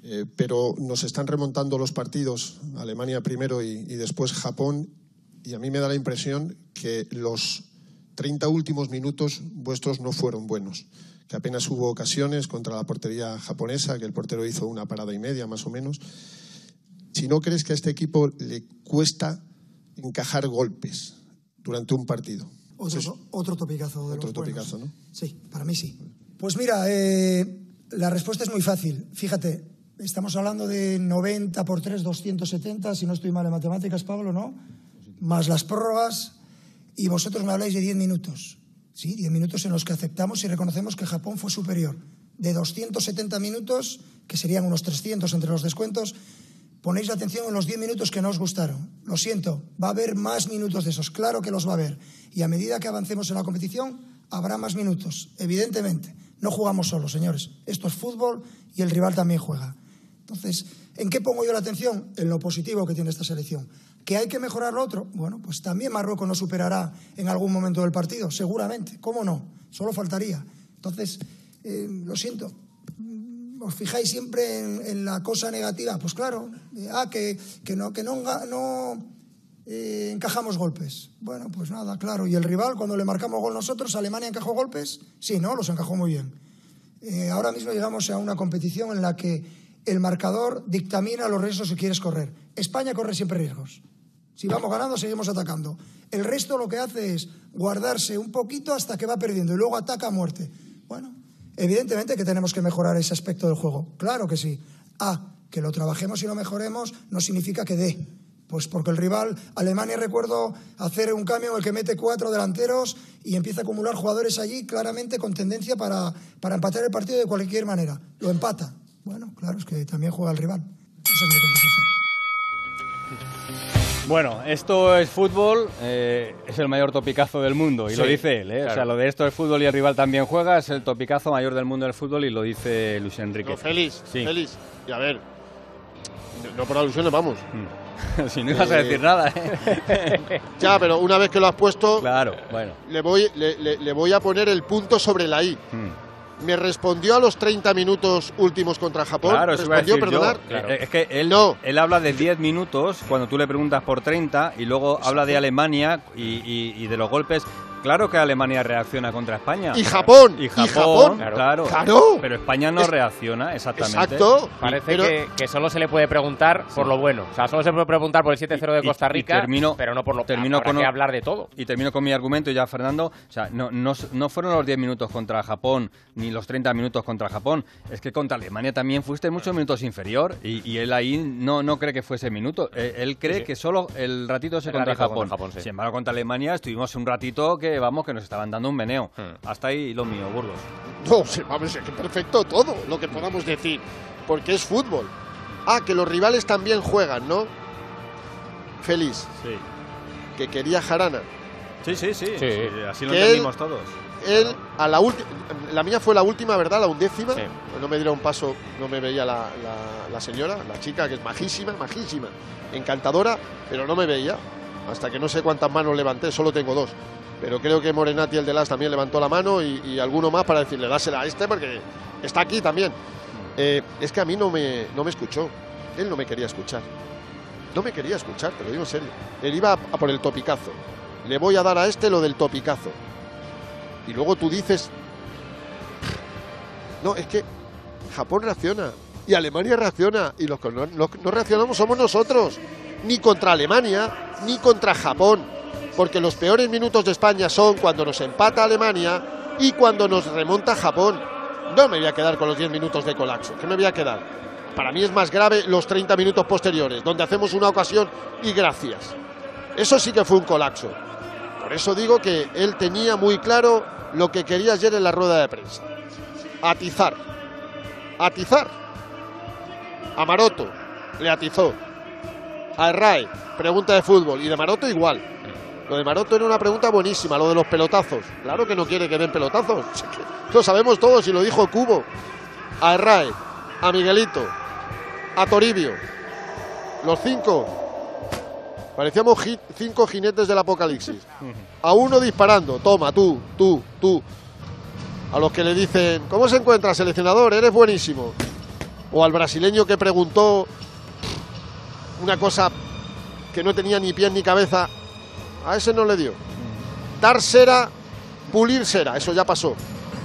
Eh, pero nos están remontando los partidos, Alemania primero y, después Japón, y a mí me da la impresión que los 30 últimos minutos vuestros no fueron buenos, que apenas hubo ocasiones contra la portería japonesa, que el portero hizo una parada y media más o menos. Si no crees que a este equipo le cuesta encajar golpes durante un partido. Otro, otro topicazo de Otro topicazo, ¿no? Sí, para mí sí. Pues mira, eh, la respuesta es muy fácil. Fíjate, Estamos hablando de 90 por 3, 270, si no estoy mal en matemáticas, Pablo, ¿no? Más las prórrogas. Y vosotros me habláis de 10 minutos. Sí, 10 minutos en los que aceptamos y reconocemos que Japón fue superior. De 270 minutos, que serían unos 300 entre los descuentos, ponéis la atención en los 10 minutos que no os gustaron. Lo siento, va a haber más minutos de esos, claro que los va a haber. Y a medida que avancemos en la competición, habrá más minutos, evidentemente. No jugamos solos, señores. Esto es fútbol y el rival también juega. Entonces, ¿en qué pongo yo la atención? En lo positivo que tiene esta selección. ¿Que hay que mejorar lo otro? Bueno, pues también Marruecos no superará en algún momento del partido, seguramente. ¿Cómo no? Solo faltaría. Entonces, eh, lo siento. ¿Os fijáis siempre en, la cosa negativa? Pues claro, eh, ah, que, no, que no, no eh, encajamos golpes. Bueno, pues nada, claro. ¿Y el rival, cuando le marcamos gol nosotros, Alemania encajó golpes? Sí, ¿no? Los encajó muy bien. ahora mismo llegamos a una competición en la que el marcador dictamina los riesgos que quieres correr. España corre siempre riesgos. Si vamos ganando, seguimos atacando. El resto lo que hace es guardarse un poquito hasta que va perdiendo y luego ataca a muerte. Bueno, evidentemente que tenemos que mejorar ese aspecto del juego. Claro que sí. Ah, que lo trabajemos y lo mejoremos no significa que dé. Pues porque el rival, Alemania, recuerdo hacer un cambio en el que mete cuatro delanteros y empieza a acumular jugadores allí claramente con tendencia para, para empatar el partido de cualquier manera. Lo empata. Bueno, claro, es que también juega el rival. Esa es mi Bueno, esto es fútbol, eh, es el mayor topicazo del mundo, y lo dice él. ¿eh? O sea, lo de esto es fútbol y el rival también juega, es el topicazo mayor del mundo del fútbol y lo dice Luis Enrique. feliz, feliz. Y a ver, no por alusiones, vamos. Mm. si no ibas a decir nada. ¿eh? ya, pero una vez que lo has puesto, claro, bueno. le, voy, le, voy a poner el punto sobre la I. Mm me respondió a los 30 minutos últimos contra Japón. Claro, respondió, perdonar. Es que él, no. él habla de 10 minutos cuando tú le preguntas por 30 y luego habla de Alemania y, de los golpes. Claro que Alemania reacciona contra España. Y Japón. Y Japón, claro, Pero España no reacciona, exactamente. Exacto. Parece que, solo se le puede preguntar por lo bueno. O sea, solo se puede preguntar por el 7-0 de Costa Rica, pero no por lo termino con que hablar de todo. Y termino con mi argumento ya, Fernando. O sea, no, no, fueron los 10 minutos contra Japón ni los 30 minutos contra Japón. Es que contra Alemania también fuiste muchos minutos inferior y, él ahí no, no cree que fuese minuto. Eh, él, cree que solo el ratito se contra Japón. Sin embargo, contra Alemania estuvimos un ratito que vamos, que nos estaban dando un meneo. Hmm. Hasta ahí lo mío, Burgos. No, vamos, es que perfecto todo lo que podamos decir, porque es fútbol. Ah, que los rivales también juegan, ¿no? Feliz. Sí. Que quería Jarana. Sí, sí, sí. así lo entendimos todos. él a la última, la mía fue la última, ¿verdad? La undécima. No me diera un paso, no me veía la, la- la señora, la chica que es majísima, majísima, encantadora, pero no me veía. Hasta que no sé cuántas manos levanté, solo tengo dos. Pero creo que Morenati, el de las, también levantó la mano y, alguno más para decirle, dásela a este porque está aquí también. Eh, es que a mí no me, no me escuchó. Él no me quería escuchar. No me quería escuchar, te lo digo en serio. Él iba a, a por el topicazo. Le voy a dar a este lo del topicazo. Y luego tú dices, no, es que Japón reacciona y Alemania reacciona y los que no, no reaccionamos somos nosotros. Ni contra Alemania ni contra Japón. Porque los peores minutos de España son cuando nos empata Alemania y cuando nos remonta Japón. No me voy a quedar con los 10 minutos de colapso. ¿Qué me voy a quedar? Para mí es más grave los 30 minutos posteriores, donde hacemos una ocasión y gracias. Eso sí que fue un colapso. Por eso digo que él tenía muy claro lo que quería ayer en la rueda de prensa. Atizar. Atizar. A Maroto le atizó. A Herrae, pregunta de fútbol. Y de Maroto igual. Lo de Maroto era una pregunta buenísima, lo de los pelotazos. Claro que no quiere que den pelotazos. Lo sabemos todos y lo dijo Cubo. A a Miguelito, a Toribio. Los cinco. Parecíamos cinco jinetes del apocalipsis. A uno disparando. Toma, tú, tú, tú. A los que le dicen, ¿cómo se encuentra, seleccionador? Eres buenísimo. O al brasileño que preguntó una cosa que no tenía ni pies ni cabeza. A ese no le dio. Dar cera, pulir cera. Eso ya pasó.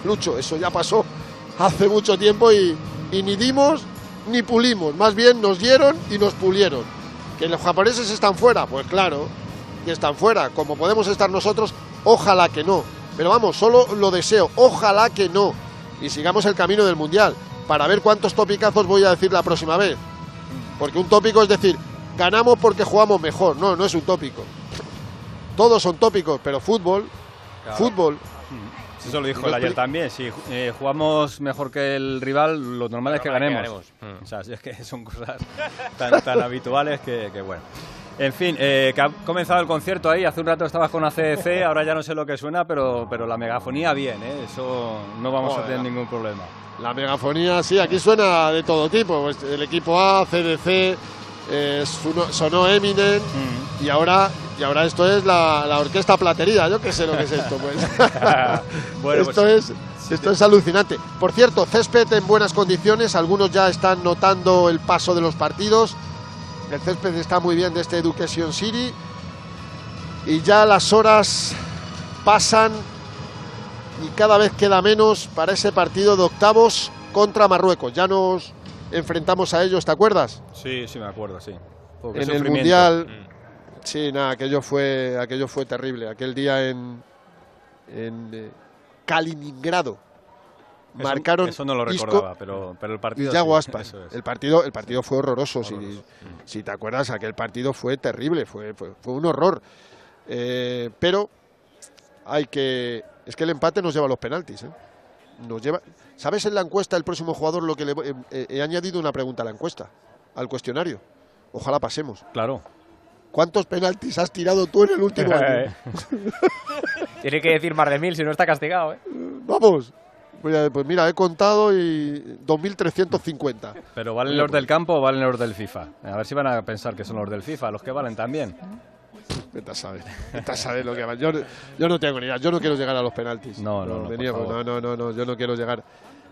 Lucho, eso ya pasó hace mucho tiempo y, y ni dimos ni pulimos. Más bien nos dieron y nos pulieron. ¿Que los japoneses están fuera? Pues claro, que están fuera. Como podemos estar nosotros, ojalá que no. Pero vamos, solo lo deseo, ojalá que no. Y sigamos el camino del Mundial, para ver cuántos topicazos voy a decir la próxima vez. Porque un tópico es decir, ganamos porque jugamos mejor. No, no es un tópico. Todos son tópicos, pero fútbol, Claro. fútbol. Eso lo dijo él ayer también. Si eh, jugamos mejor que el rival, lo normal es que ganemos. ganemos. O sea, si es que son cosas tan, tan habituales que, que bueno. En fin, eh, que ha comenzado el concierto ahí. Hace un rato estabas con ACDC, ahora ya no sé lo que suena, pero, pero la megafonía bien, ¿eh? Eso no vamos a tener ningún problema. La megafonía, sí, aquí suena de todo tipo. Pues el equipo A, CDC, eh, sonó Eminem y ahora y ahora esto es la, la orquesta platería. Yo qué sé lo que es esto, pues. Bueno, esto pues- es esto es alucinante. Por cierto, césped en buenas condiciones. Algunos ya están notando el paso de los partidos. El césped está muy bien de este Education City. Y ya las horas pasan y cada vez queda menos para ese partido de octavos contra Marruecos. Ya nos enfrentamos a ellos, ¿te acuerdas? Sí, sí, me acuerdo, sí. En el. Mundial. Sí, nada, aquello fue, aquello fue terrible. Aquel día en, en eh, Kaliningrado. Eso- Marcaron Eso no lo recordaba, pero, pero el partido. y Yago Aspas. es. El partido, el partido fue horroroso. Si, si te acuerdas, aquel partido fue terrible, fue, fue, fue un horror. Eh, pero hay que. Es que el empate nos lleva a los penaltis. ¿eh? Nos lleva. ¿Sabes en la encuesta el próximo jugador lo que le voy- eh, eh, he añadido una pregunta a la encuesta, al cuestionario? Ojalá pasemos. Claro. ¿Cuántos penaltis has tirado tú en el último año? Tiene que decir más de mil, si no está castigado, ¿eh? Vamos. Pues mira, he contado y 2.350. Pero ¿valen los del campo o valen los del FIFA? A ver si van a pensar que son los del FIFA, los que valen también. Vete a saber, vete a saber lo que va. Yo, yo no tengo ni idea, yo no quiero llegar a los penaltis. No, no, no, no, no, no, yo no quiero llegar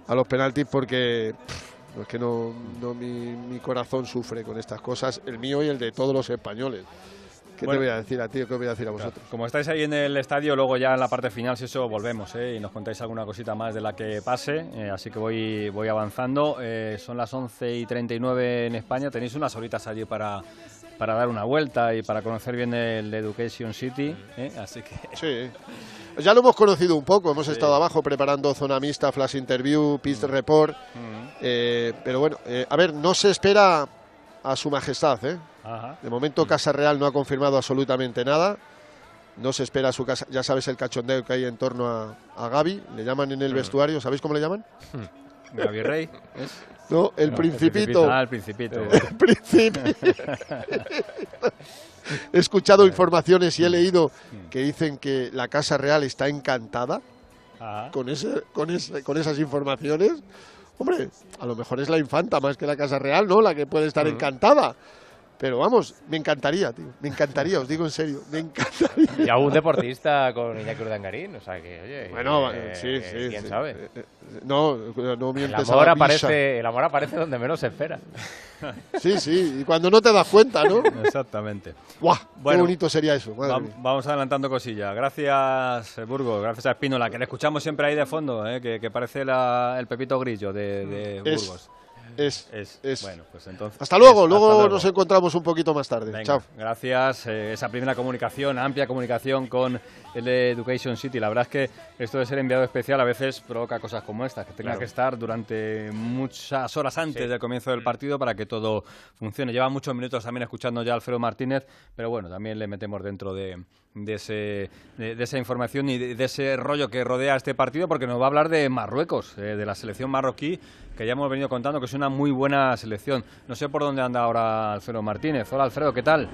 a los penaltis porque pff, es que no, no mi, mi corazón sufre con estas cosas, el mío y el de todos los españoles. ¿Qué Bueno. te voy a decir a ti o qué voy a decir a vosotros? Como estáis ahí en el estadio, luego ya en la parte final, si eso, volvemos ¿eh? y nos contáis alguna cosita más de la que pase. eh, así que voy, voy avanzando. Eh, son las 11 y 39 en España. Tenéis unas horitas allí para, para dar una vuelta y para conocer bien el Education City. ¿eh? Así que. Sí. Ya lo hemos conocido un poco, hemos estado abajo preparando zona mixta, flash interview, pist report. eh, pero bueno, eh, a ver, no se espera a su majestad, ¿eh? Ajá. De momento Casa Real no ha confirmado absolutamente nada. No se espera su casa. Ya sabes el cachondeo que hay en torno a, a Gaby. Le llaman en el vestuario. ¿Sabéis cómo le llaman? Gaby Rey. ¿es? No, el No, principito. Ah, el principito. El principito. He escuchado informaciones y he leído que dicen que la Casa Real está encantada con, ese, con, ese, con esas informaciones, hombre, a lo mejor es la infanta más que la Casa Real, ¿no? La que puede estar encantada. Pero vamos, me encantaría, tío. Me encantaría, os digo en serio. Me encantaría. Y a un deportista con Iñaki Urdangarín, o sea que, oye. Bueno, eh, sí, sí. ¿Quién sí. sabe? Eh, eh, No, no El mientes a amor, la aparece, el amor aparece donde menos se espera. Sí, sí, y cuando no te das cuenta, ¿no? Exactamente. ¡Guau! Bueno, qué bonito sería eso. madre Va- mía. vamos adelantando cosillas. Gracias, eh, Burgos. Gracias a Espínola, que le escuchamos siempre ahí de fondo, eh, que, que parece la- el Pepito Grillo de, de Es, Es, es, Bueno, pues entonces. Hasta luego, es- luego, hasta luego. nos encontramos un poquito más tarde. Venga, Chao. Gracias. eh, esa primera comunicación, amplia comunicación con el Education City. La verdad es que esto de ser enviado especial a veces provoca cosas como estas, que tenga Claro. que estar durante muchas horas antes del comienzo del partido para que todo funcione. Lleva muchos minutos también escuchando ya a Alfredo Martínez, pero bueno, también le metemos dentro de, de, ese, de, esa información y de, de ese rollo que rodea este partido, porque nos va a hablar de Marruecos, eh, de la selección marroquí, que ya hemos venido contando que es una muy buena selección. No sé por dónde anda ahora Alfredo Martínez. Hola Alfredo, ¿qué tal?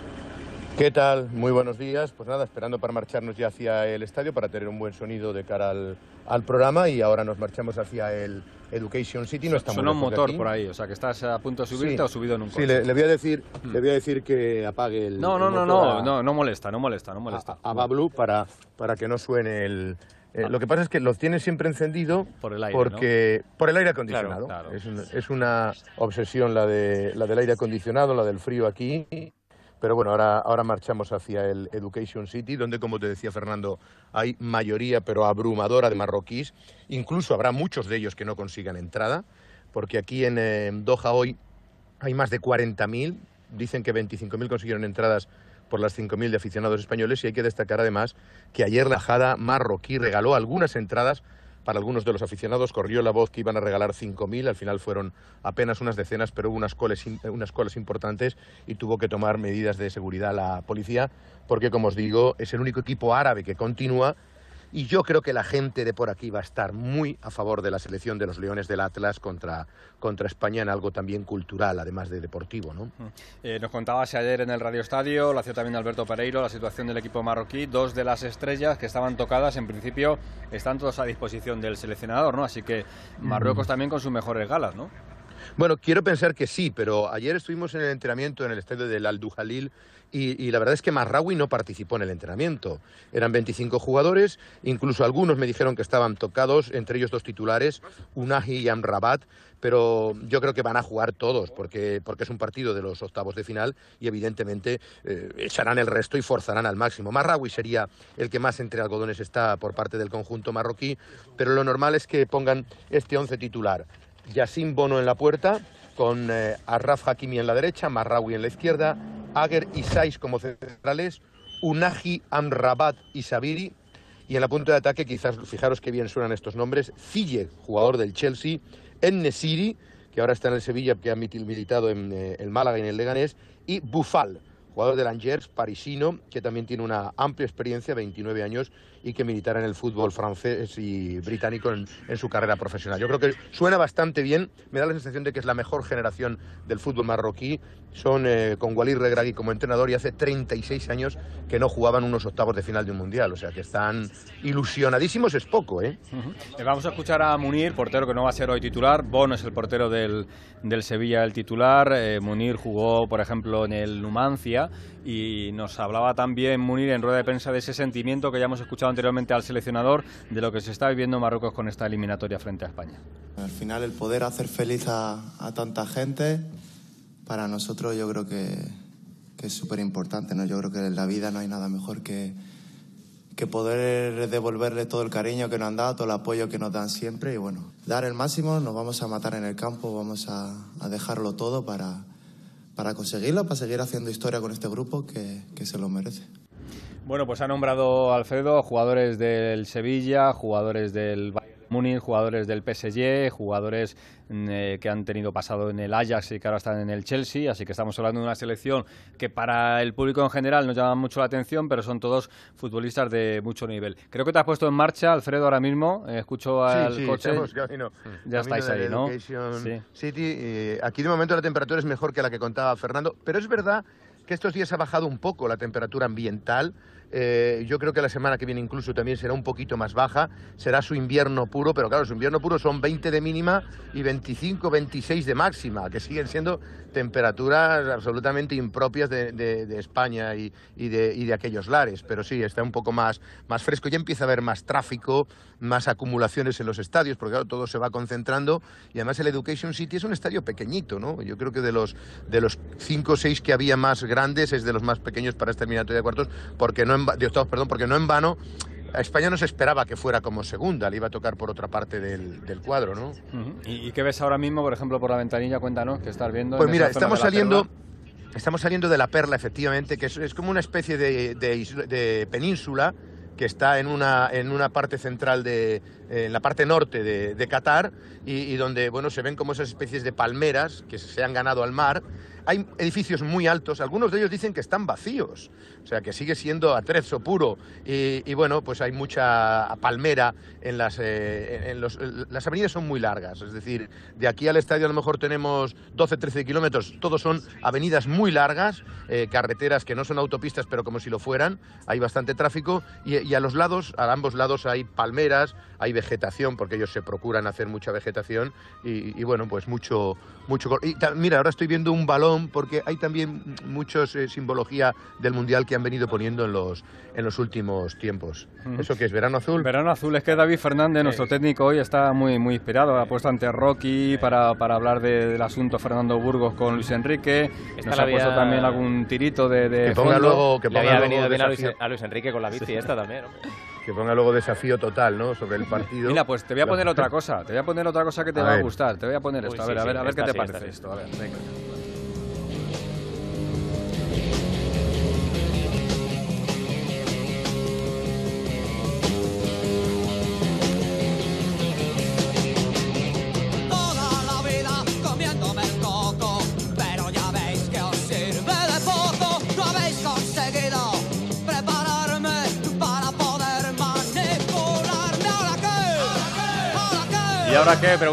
¿Qué tal? Muy buenos días. Pues nada, esperando para marcharnos ya hacia el estadio para tener un buen sonido de cara al, al programa y ahora nos marchamos hacia el Education City. No estamos Suena un motor aquí. por ahí, o sea que estás a punto de subirte Sí. o subido en un Sí, coche. le, le voy a decir, le voy a decir que apague el. No, no, el no, motor no, a- no, no molesta, no molesta, no molesta. a Bablu para, para que no suene el. eh, Lo que pasa es que lo tiene siempre encendido Por el aire, porque por el aire acondicionado. Claro, claro. Es, es una obsesión la de la del aire acondicionado, la del frío aquí. Pero bueno, ahora, ahora marchamos hacia el Education City, donde, como te decía Fernando, hay mayoría, pero abrumadora de marroquíes. Incluso habrá muchos de ellos que no consigan entrada, porque aquí en eh, Doha hoy hay más de 40.000. Dicen que 25.000 consiguieron entradas por las 5.000 de aficionados españoles. Y hay que destacar además que ayer la Jada marroquí regaló algunas entradas para algunos de los aficionados. Corrió la voz que iban a regalar 5.000. Al final fueron apenas unas decenas, pero hubo unas colas, in- unas colas importantes y tuvo que tomar medidas de seguridad la policía, porque, como os digo, es el único equipo árabe que continúa. Y yo creo que la gente de por aquí va a estar muy a favor de la selección de los Leones del Atlas contra, contra España en algo también cultural, además de deportivo, ¿no? Eh, nos contabas ayer en el Radio Estadio, lo hacía también Alberto Pereiro, la situación del equipo marroquí. Dos de las estrellas que estaban tocadas, en principio, están todos a disposición del seleccionador, ¿no? Así que Marruecos también con sus mejores galas, ¿no? Bueno, quiero pensar que sí, pero ayer estuvimos en el entrenamiento en el estadio del Al Duhalil y, la verdad es que Marraui no participó en el entrenamiento. Eran 25 jugadores, incluso algunos me dijeron que estaban tocados, entre ellos dos titulares, Unahi y Amrabat, pero yo creo que van a jugar todos porque, porque es un partido de los octavos de final y evidentemente eh, echarán el resto y forzarán al máximo. Marraui sería el que más entre algodones está por parte del conjunto marroquí, pero lo normal es que pongan este once titular. Yassin Bono en la puerta, con eh, Arraf Hakimi en la derecha, Marraui en la izquierda, Ager y Saiz como centrales, Unahi, Amrabat y Sabiri. Y en la punta de ataque, quizás, fijaros qué bien suenan estos nombres, Ziyech, jugador del Chelsea, Ennesiri, que ahora está en el Sevilla, que ha mil- militado en eh, el Málaga y en el Leganés, y Bufal, jugador del Angers, parisino, que también tiene una amplia experiencia, 29 años, y que militará en el fútbol francés y británico en, en su carrera profesional. Yo creo que suena bastante bien, me da la sensación de que es la mejor generación del fútbol marroquí. Son eh, con Walid Regragui como entrenador y hace 36 años que no jugaban unos octavos de final de un mundial, o sea que están ilusionadísimos, es poco, ¿eh? Eh, Vamos a escuchar a Munir, portero que no va a ser hoy titular. Bono es el portero del, del Sevilla, el titular. Eh, Munir jugó, por ejemplo, en el Numancia y nos hablaba también Munir en rueda de prensa de ese sentimiento que ya hemos escuchado anteriormente al seleccionador de lo que se está viviendo en Marruecos con esta eliminatoria frente a España. Al final el poder hacer feliz a, a tanta gente, para nosotros yo creo que, que es súper importante, ¿no? Yo creo que en la vida no hay nada mejor que, que poder devolverle todo el cariño que nos han dado, todo el apoyo que nos dan siempre y bueno, dar el máximo, nos vamos a matar en el campo, vamos a, a dejarlo todo para, para conseguirlo, para seguir haciendo historia con este grupo que, que se lo merece. Bueno, pues ha nombrado Alfredo jugadores del Sevilla, jugadores del Bayern Múnich, jugadores del PSG, jugadores mm, eh, que han tenido pasado en el Ajax y que ahora están en el Chelsea, así que estamos hablando de una selección que para el público en general nos llama mucho la atención, pero son todos futbolistas de mucho nivel. Creo que te has puesto en marcha, Alfredo, ahora mismo. Eh, escucho al sí, sí, coche. camino, Ya camino estáis del ahí, ¿no? Sí. City. Eh, aquí de momento la temperatura es mejor que la que contaba Fernando, pero es verdad que estos días ha bajado un poco la temperatura ambiental. Eh, yo creo que la semana que viene incluso también será un poquito más baja. Será su invierno puro, pero claro, su invierno puro son 20 de mínima y 25, 26 de máxima, que siguen siendo temperaturas absolutamente impropias de, España y, de, aquellos lares. Pero sí, está un poco más, más fresco. Ya empieza a haber más tráfico, más acumulaciones en los estadios, porque claro, todo se va concentrando. Y además el Education City es un estadio pequeñito, ¿no? Yo creo que de los, de los cinco o seis que había más grandes es de los más pequeños para esta eliminatoria de cuartos, porque no en, de octavos, perdón, porque no en vano a España no se esperaba que fuera como segunda, le iba a tocar por otra parte del, del cuadro, ¿no? ¿Y, qué ves ahora mismo, por ejemplo, por la ventanilla? Cuéntanos, ¿qué estás viendo? Pues mira, estamos saliendo... Estamos saliendo de la perla, efectivamente, que es, como una especie de, de, península que está en una, en una parte central de, en la parte norte de, Qatar y, donde bueno se ven como esas especies de palmeras que se han ganado al mar. Hay edificios muy altos, algunos de ellos dicen que están vacíos, o sea que sigue siendo atrezo puro y, bueno, pues hay mucha palmera en las... Eh, en los, las avenidas son muy largas, es decir, de aquí al estadio a lo mejor tenemos 12, 13 kilómetros, todos son avenidas muy largas, eh, carreteras que no son autopistas pero como si lo fueran, hay bastante tráfico y, a los lados, a ambos lados hay palmeras, hay vegetación porque ellos se procuran hacer mucha vegetación y, bueno, pues mucho... mucho y mira, ahora estoy viendo un balón porque hay también muchos eh, simbología del Mundial que han venido poniendo en los, en los últimos tiempos. ¿Eso qué es? ¿Verano azul? Verano azul. Es que David Fernández, nuestro técnico hoy, está muy, muy inspirado. Ha puesto ante Rocky para, para hablar del asunto Fernando Burgos con Luis Enrique. Nos ha puesto también algún tirito de, de que ponga luego que ponga venido bien a Luis, Enrique con la bici esta también. Que ponga luego desafío total, ¿no? Sobre el partido. Mira, pues te voy a poner otra cosa. Te voy a poner otra cosa que te va a gustar. Te voy a poner esto. a ver, a ver, a ver qué te parece esto. A ver, venga.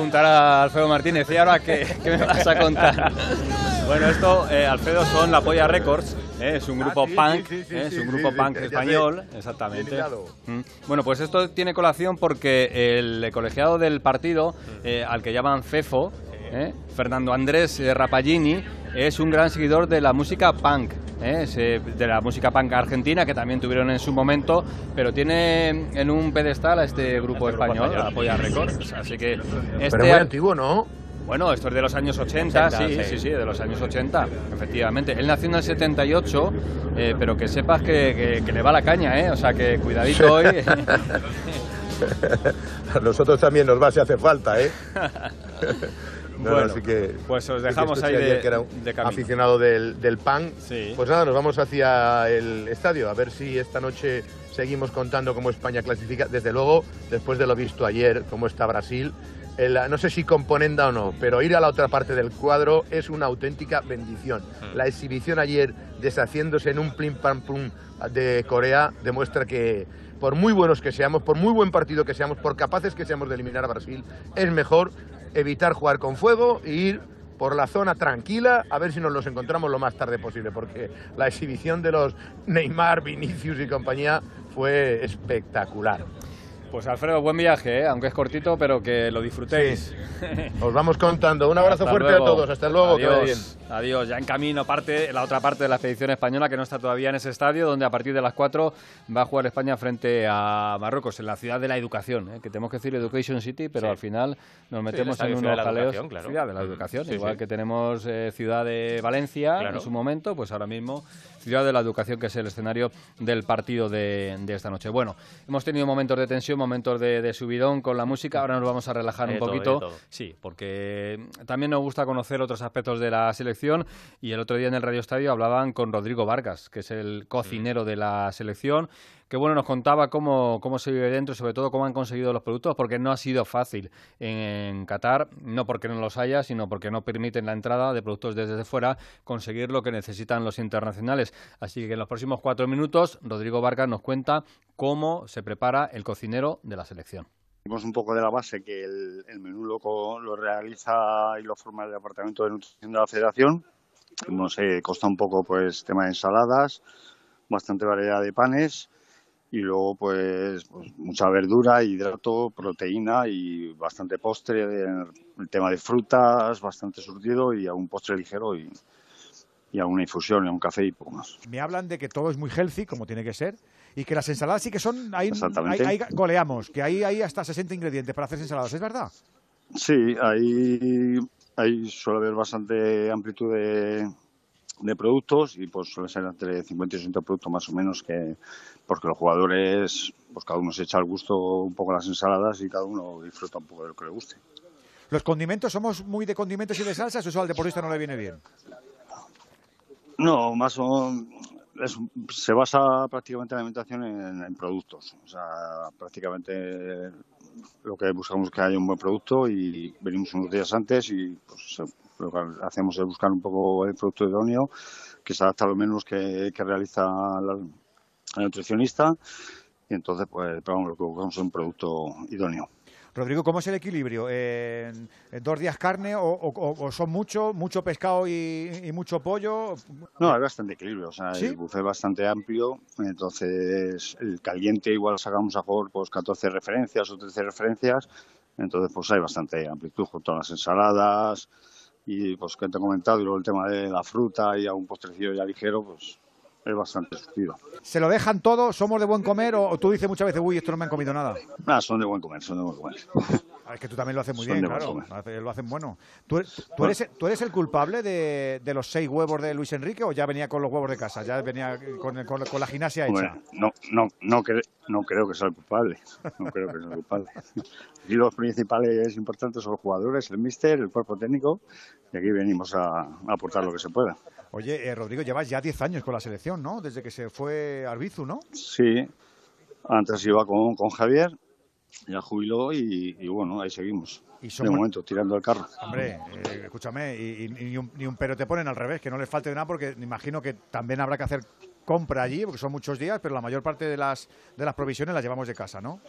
Ahora qué? Preguntará Alfredo Martínez. ¿Y ahora qué, qué me vas a contar? Bueno, esto, eh, Alfredo, son la Polla Records. Eh, es un grupo punk, eh, es un grupo punk español, exactamente. Mm. Bueno, pues esto tiene colación porque el colegiado del partido, al que llaman FEFO, Fernando Andrés Rapagini, es un gran seguidor de la música punk. ¿eh? de la música punk argentina, que también tuvieron en su momento, pero tiene en un pedestal a este grupo español, Apoya Records. Así que este pero muy antiguo, ¿no? Bueno, esto es de los años 80, sí, sí, sí, de los años 80, efectivamente. Él nació en el 78, eh, pero que sepas que, le va la caña, ¿eh? O sea, que cuidadito hoy. a nosotros también nos va si hace falta, ¿eh? bueno, así que, pues os dejamos ahí de, que era aficionado del, del pan. Pues nada, nos vamos hacia el estadio a ver si esta noche seguimos contando cómo España clasifica. Desde luego, después de lo visto ayer, cómo está Brasil. no sé si componenda o no, pero ir a la otra parte del cuadro es una auténtica bendición. Hmm. La exhibición ayer deshaciéndose en un plim pam pum de Corea demuestra que por muy buenos que seamos, por muy buen partido que seamos, por capaces que seamos de eliminar a Brasil, es mejor evitar jugar con fuego e ir por la zona tranquila a ver si nos los encontramos lo más tarde posible, porque la exhibición de los Neymar, Vinicius y compañía fue espectacular. Pues Alfredo, buen viaje, ¿eh? aunque es cortito, pero que lo disfrutéis. Os vamos contando. Un abrazo fuerte a todos. Hasta luego. Adiós. Adiós. Ya en camino parte la otra parte de la expedición española que no está todavía en ese estadio, donde a partir de las 4 va a jugar España frente a Marruecos, en la ciudad de la educación, ¿eh? que tenemos que decir Education City, pero al final nos metemos en unos jaleos. Ciudad de la educación, igual que tenemos eh, ciudad de Valencia en su momento, pues ahora mismo ciudad de la educación, que es el escenario del partido de, esta noche. Bueno, hemos tenido momentos de tensión, momentos de, subidón con la música, ahora nos vamos a relajar un poquito. Sí, porque también nos gusta conocer otros aspectos de la selección y el otro día en el Radio Estadio hablaban con Rodrigo Vargas, que es el cocinero de la selección que bueno, nos contaba cómo, cómo se vive dentro sobre todo cómo han conseguido los productos, porque no ha sido fácil en, Qatar, no porque no los haya, sino porque no permiten la entrada de productos desde fuera, conseguir lo que necesitan los internacionales. Así que en los próximos cuatro minutos, Rodrigo Vargas nos cuenta cómo se prepara el cocinero de la selección. Tenemos un poco de la base que el, menú lo, lo, realiza y lo forma el Departamento de Nutrición de la Federación. Nos eh, consta un poco pues tema de ensaladas, bastante variedad de panes y luego pues, pues mucha verdura, hidrato, proteína y bastante postre, el tema de frutas, bastante surtido y algún postre ligero y, y alguna infusión, y un café y poco más. Me hablan de que todo es muy healthy, como tiene que ser, y que las ensaladas sí que son, ahí, ahí- ahí goleamos, que hay, hay hasta 60 ingredientes para hacer ensaladas, ¿es verdad? Sí, ahí, ahí suele haber bastante amplitud de, de productos y pues suele ser entre 50 y 60 productos más o menos que porque los jugadores pues cada uno se echa al gusto un poco las ensaladas y cada uno disfruta un poco de lo que le guste. Los condimentos, ¿somos muy de condimentos y de salsas o eso al deportista no le viene bien? No, más o es- se basa prácticamente la alimentación en, productos. O sea, prácticamente lo que buscamos es que haya un buen producto y venimos unos días antes y pues, lo que hacemos es buscar un poco el producto idóneo que se adapta a lo menos que, realiza la, nutricionista y entonces pues lo que buscamos es un producto idóneo. Rodrigo, ¿cómo es el equilibrio? Eh, ¿en ¿Dos días carne o, o- o son mucho, mucho pescado y, y mucho pollo? No, hay bastante equilibrio, o sea, ¿Sí? el buffet es bastante amplio, entonces el caliente igual sacamos a favor pues 14 referencias o 13 referencias, entonces pues hay bastante amplitud junto a las ensaladas y pues que te he comentado y luego el tema de la fruta y algún postrecillo ya ligero, pues es bastante surtido. ¿Se lo dejan todo? ¿Somos de buen comer? ¿O, o tú dices muchas veces, uy, esto no me han comido nada? Nada, son de buen comer, son de buen comer. Ah, Es que tú también lo haces muy bien, claro. Lo hacen bueno. ¿Tú, tú eres, ¿Tú eres el culpable de, de los seis huevos de Luis Enrique o ya venía con los huevos de casa? Ya venía con, con- con la gimnasia hecha. no, no, no, cre- no creo que sea el culpable. No creo que sea el culpable. Y los principales importantes son los jugadores, el míster, el cuerpo técnico, y aquí venimos a, a aportar lo que se pueda. Oye, eh, Rodrigo, llevas ya 10 años con la selección, ¿no? Desde que se fue Arbizu, ¿no? Sí, antes iba con, con Javier, ya jubiló y, y bueno, ahí seguimos. Y De momento, tirando el carro. Hombre, eh, escúchame, y, y- y ni, un, ni un pero te ponen al revés, que no les falte de nada, porque me imagino que también habrá que hacer compra allí, porque son muchos días, pero la mayor parte de las, de las provisiones las llevamos de casa, ¿no?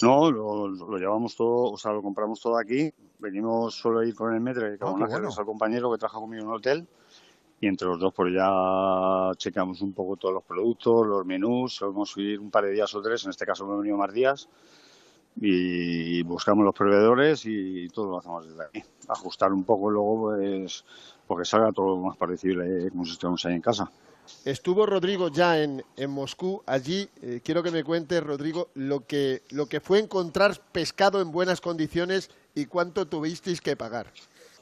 No, lo, lo llevamos todo, o sea, lo compramos todo aquí. Venimos solo a ir con el metro, que qué bueno. al compañero que trabaja conmigo en un hotel. Y entre los dos, pues ya checamos un poco todos los productos, los menús. Solemos ir un par de días o tres, en este caso hemos venido más días. Y buscamos los proveedores y todo lo hacemos desde aquí. Ajustar un poco luego, pues, porque salga todo lo más parecido eh, como si estuviéramos ahí en casa. Estuvo Rodrigo ya en, en Moscú. Allí eh, quiero que me cuente, Rodrigo, lo que, lo que fue encontrar pescado en buenas condiciones y cuánto tuvisteis que pagar.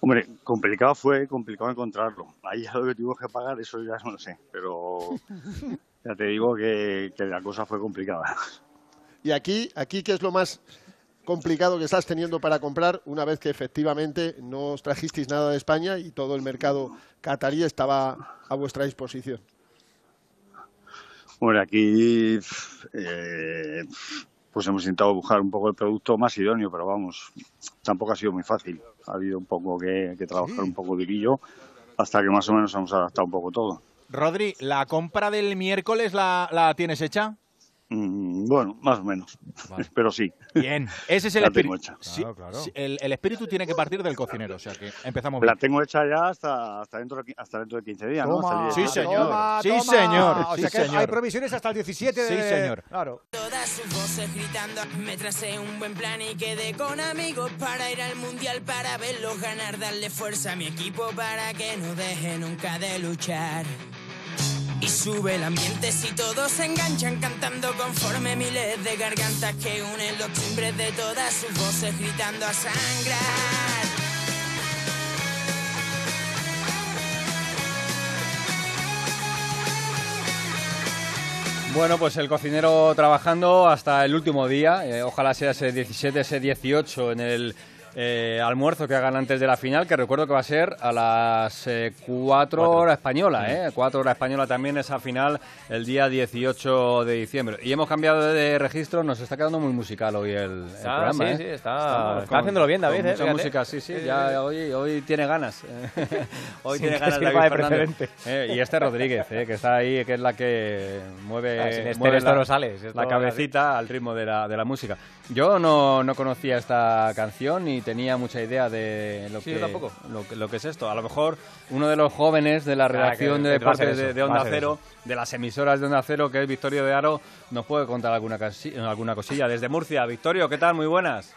Hombre, complicado fue, complicado encontrarlo. Ahí ya lo que tuvimos que pagar, eso ya no lo sé. Pero ya te digo que, que la cosa fue complicada. Y aquí, aquí ¿qué es lo más complicado que estás teniendo para comprar una vez que efectivamente no os trajisteis nada de España y todo el mercado catarí estaba a vuestra disposición? Bueno, aquí eh, pues hemos intentado buscar un poco el producto más idóneo, pero vamos, tampoco ha sido muy fácil. Ha habido un poco que, que trabajar un poco durillo hasta que más o menos hemos adaptado un poco todo. Rodri, ¿la compra del miércoles la, la tienes hecha? Mm, bueno, más o menos, pero sí. Bien, ese es el La espíritu. hecha. Sí, sí, el, el espíritu tiene que partir del cocinero, o sea que empezamos La bien. tengo hecha ya hasta, hasta, dentro, de, hasta dentro de 15 días, ¿no? Toma, Hasta el Sí, día- señor. toma, Sí, señor. O Sí, sea que hay señor. provisiones hasta el 17 de... Sí, señor. Claro. Todas sus voces gritando, me tracé un buen plan y quedé con amigos para ir al mundial para verlos ganar, darle fuerza a mi equipo para que no deje nunca de luchar. Y sube el ambiente si todos se enganchan cantando conforme miles de gargantas que unen los timbres de todas sus voces gritando a sangrar. Bueno, pues el cocinero trabajando hasta el último día, eh, ojalá sea ese 17, ese 18 en el eh, almuerzo que hagan antes de la final, que recuerdo que va a ser a las 4 horas española, ¿eh? 4 horas española también esa final el día 18 de diciembre. Y hemos cambiado de registro, nos está quedando muy musical hoy el, el programa, sí, ¿eh? sí, está- está haciéndolo bien, David, con ¿eh? mucha música, sí, sí, ya hoy, hoy tiene ganas. hoy Sí, tiene ganas David de Fernández. Eh, y este Rodríguez, eh, que está ahí, que es la que mueve, Ah, sin este mueve esto la, no esto la cabecita al ritmo de la, de la música. Yo no, no conocía esta canción y tenía mucha idea de lo, Sí, que, tampoco. Lo, que, lo que es esto. A lo mejor uno de los jóvenes de la Ah, redacción que- de deportes de, eso, de Onda Cero, de las emisoras de Onda Cero, que es Victorio de Aro, nos puede contar alguna, casi- alguna cosilla. Desde Murcia, Victorio, ¿qué tal? Muy buenas.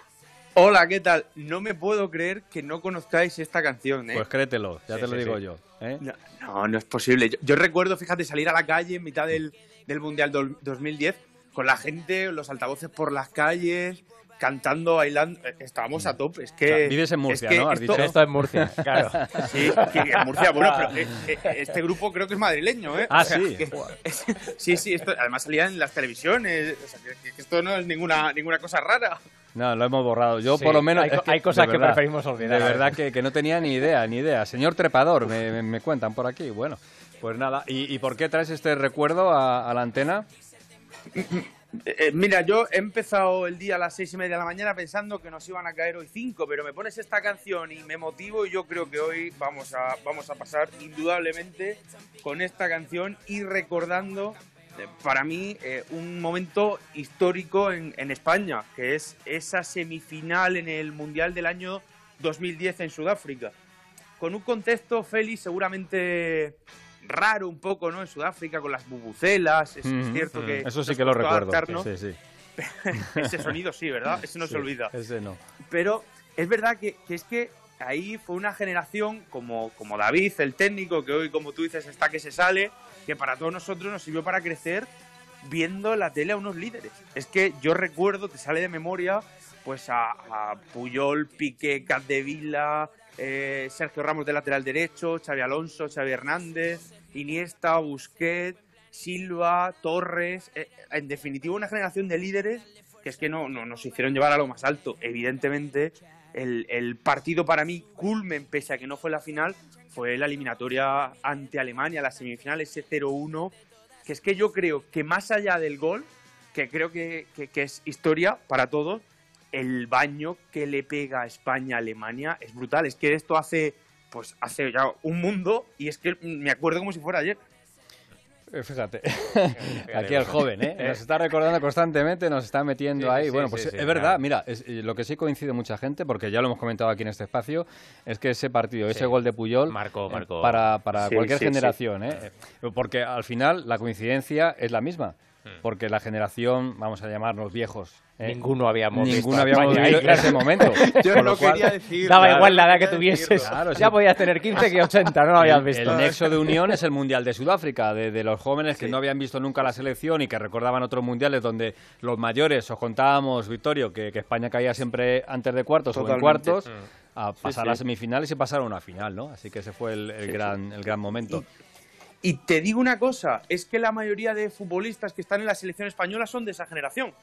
Hola, ¿qué tal? No me puedo creer que no conozcáis esta canción, ¿eh? Pues créetelo, ya Sí, te lo sí, digo sí. yo. ¿eh? No, no, no es posible. Yo, yo recuerdo, fíjate, salir a la calle en mitad del, del Mundial dol- 2010 con la gente, los altavoces por las calles, cantando, bailando. Eh, Estábamos a tope. Es que, O sea, vives en Murcia, es que ¿no? Has esto, dicho. Esto es Murcia, claro. Sí, que en Murcia, bueno, pero eh, eh, este grupo creo que es madrileño, ¿eh? Ah, O sea, sí. que- es- sí, sí, esto, además salía en las televisiones. O sea, que, que esto no es ninguna, ninguna cosa rara. No, lo hemos borrado. Yo, Sí, por lo menos. hay es hay cosas de que verdad, preferimos olvidar, De verdad que, que no tenía ni idea, ni idea. Señor Trepador, me, me- me cuentan por aquí. Bueno, pues nada. ¿Y, y por qué traes este recuerdo a, a la antena? Eh, eh, mira, yo he empezado el día a las seis y media de la mañana pensando que nos iban a caer hoy cinco, pero me pones esta canción y me motivo y yo creo que hoy vamos a, vamos a pasar indudablemente con esta canción y recordando eh, para mí un momento histórico en, en España, que es esa semifinal en el Mundial del año 2010 en Sudáfrica. Con un contexto, Félix, seguramente raro un poco, ¿no? En Sudáfrica, con las bubucelas, es, es Ujú, cierto ujú. que... Eso sí que lo recuerdo. Sí, sí. Ese sonido sí, ¿verdad? Ese no Sí, se olvida. Ese no. Pero es verdad que, que es que ahí fue una generación como, como David, el técnico, que hoy, como tú dices, está que se sale, que para todos nosotros nos sirvió para crecer viendo en la tele a unos líderes. Es que yo recuerdo, te sale de memoria, pues a, a Puyol, Piqué, Capdevila, eh, Sergio Ramos de lateral derecho, Xavi Alonso, Xavi Hernández, Iniesta, Busquets, Silva, Torres, eh, en definitiva una generación de líderes que es que no, no nos hicieron llevar a lo más alto. Evidentemente, el, el partido para mí, culmen, pese a que no fue la final, fue la eliminatoria ante Alemania, la semifinal, ese 0-1, que es que yo creo que más allá del gol, que creo que, que- que es historia para todos, el baño que le pega a España a Alemania es brutal. Es que esto hace, pues hace ya un mundo y es que me acuerdo como si fuera ayer. Eh, Fíjate, aquí el joven, ¿eh? Nos está recordando constantemente, nos está metiendo Sí, ahí. sí, bueno, pues sí, es claro. verdad, mira, es- eh, lo que sí coincide mucha gente, porque ya lo hemos comentado aquí en este espacio, es que ese partido, ese gol de Puyol, Marcó, eh, marcó. para, para Sí, cualquier generación. Eh, Porque al final la coincidencia es la misma, porque la generación, vamos a llamarnos viejos. ¿eh? Ninguno habíamos visto Ninguno a habíamos España vivido ahí, claro. ese momento. Yo Con no lo cual- quería decir. Daba claro, igual la edad que tuvieses. decirlo. Claro, sí. ya podías tener 15 que 80, no lo habías visto. El nexo de unión es el Mundial de Sudáfrica, de, de los jóvenes que no habían visto nunca la selección y que recordaban otros mundiales donde los mayores, os contábamos, Victorio, que, que España caía siempre antes de cuartos o en cuartos, a pasar sí. a semifinales y pasar a una final, ¿no? Así que ese fue el, el gran, el gran momento. Y te digo una cosa, es que la mayoría de futbolistas que están en la selección española son de esa generación.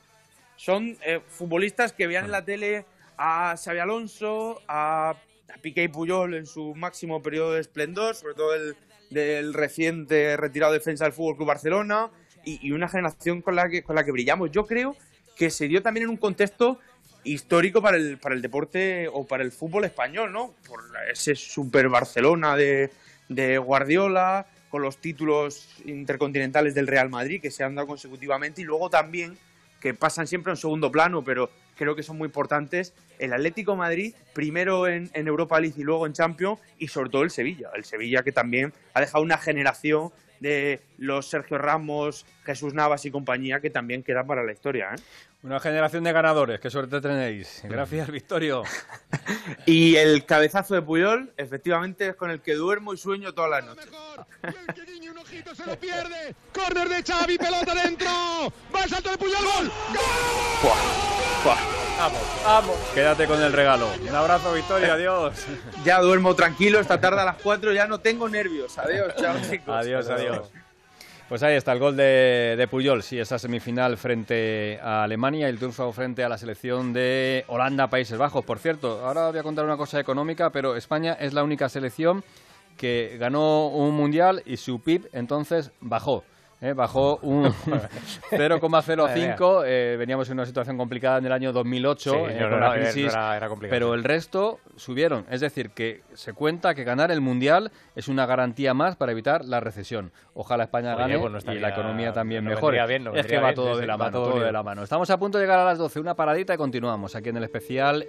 Son eh, futbolistas que veían en la tele a Xavi Alonso, a, a Piqué y Puyol en su máximo periodo de esplendor, sobre todo el del reciente retirado defensa del Fútbol Club Barcelona, y, y una generación con la, que, con la que brillamos. Yo creo que se dio también en un contexto histórico para el, para el deporte o para el fútbol español, ¿no? Por ese super Barcelona de, de Guardiola, con los títulos intercontinentales del Real Madrid que se han dado consecutivamente y luego también que pasan siempre en segundo plano, pero creo que son muy importantes, el Atlético Madrid, primero en, en Europa League y luego en Champions, y sobre todo el Sevilla. El Sevilla que también ha dejado una generación de los Sergio Ramos, Jesús Navas y compañía que también quedan para la historia. ¿eh? Una generación de ganadores, qué suerte tenéis. Gracias, Victorio. Y el cabezazo de Puyol, efectivamente, es con el que duermo y sueño todas las noches. se lo pierde. Corner de Xavi, pelota dentro. Va el salto de Puyol, gol. Vamos, vamos. Quédate con el regalo. Un abrazo, Victorio, adiós. Ya duermo tranquilo, esta tarde a las 4 ya no tengo nervios. Adiós, chao chicos. Adiós, adiós. Pues ahí está el gol de, Puyol, sí, esa semifinal frente a Alemania y el triunfo frente a la selección de Holanda, Países Bajos. Por cierto, ahora voy a contar una cosa económica, pero España es la única selección que ganó un mundial y su PIB entonces bajó. ¿Eh? Bajó un 0,05. eh, veníamos en una situación complicada en el año 2008 Sí, eh, no, con la crisis, era- era complicado, pero el resto subieron. Es decir, que se cuenta que ganar el mundial es una garantía más para evitar la recesión. Ojalá España Oye, gane pues no y la economía también no mejore. bien, es que va bien, todo de la mano, todo todo de bien. la mano. Estamos a punto de llegar a las 12, una paradita y continuamos aquí en el especial.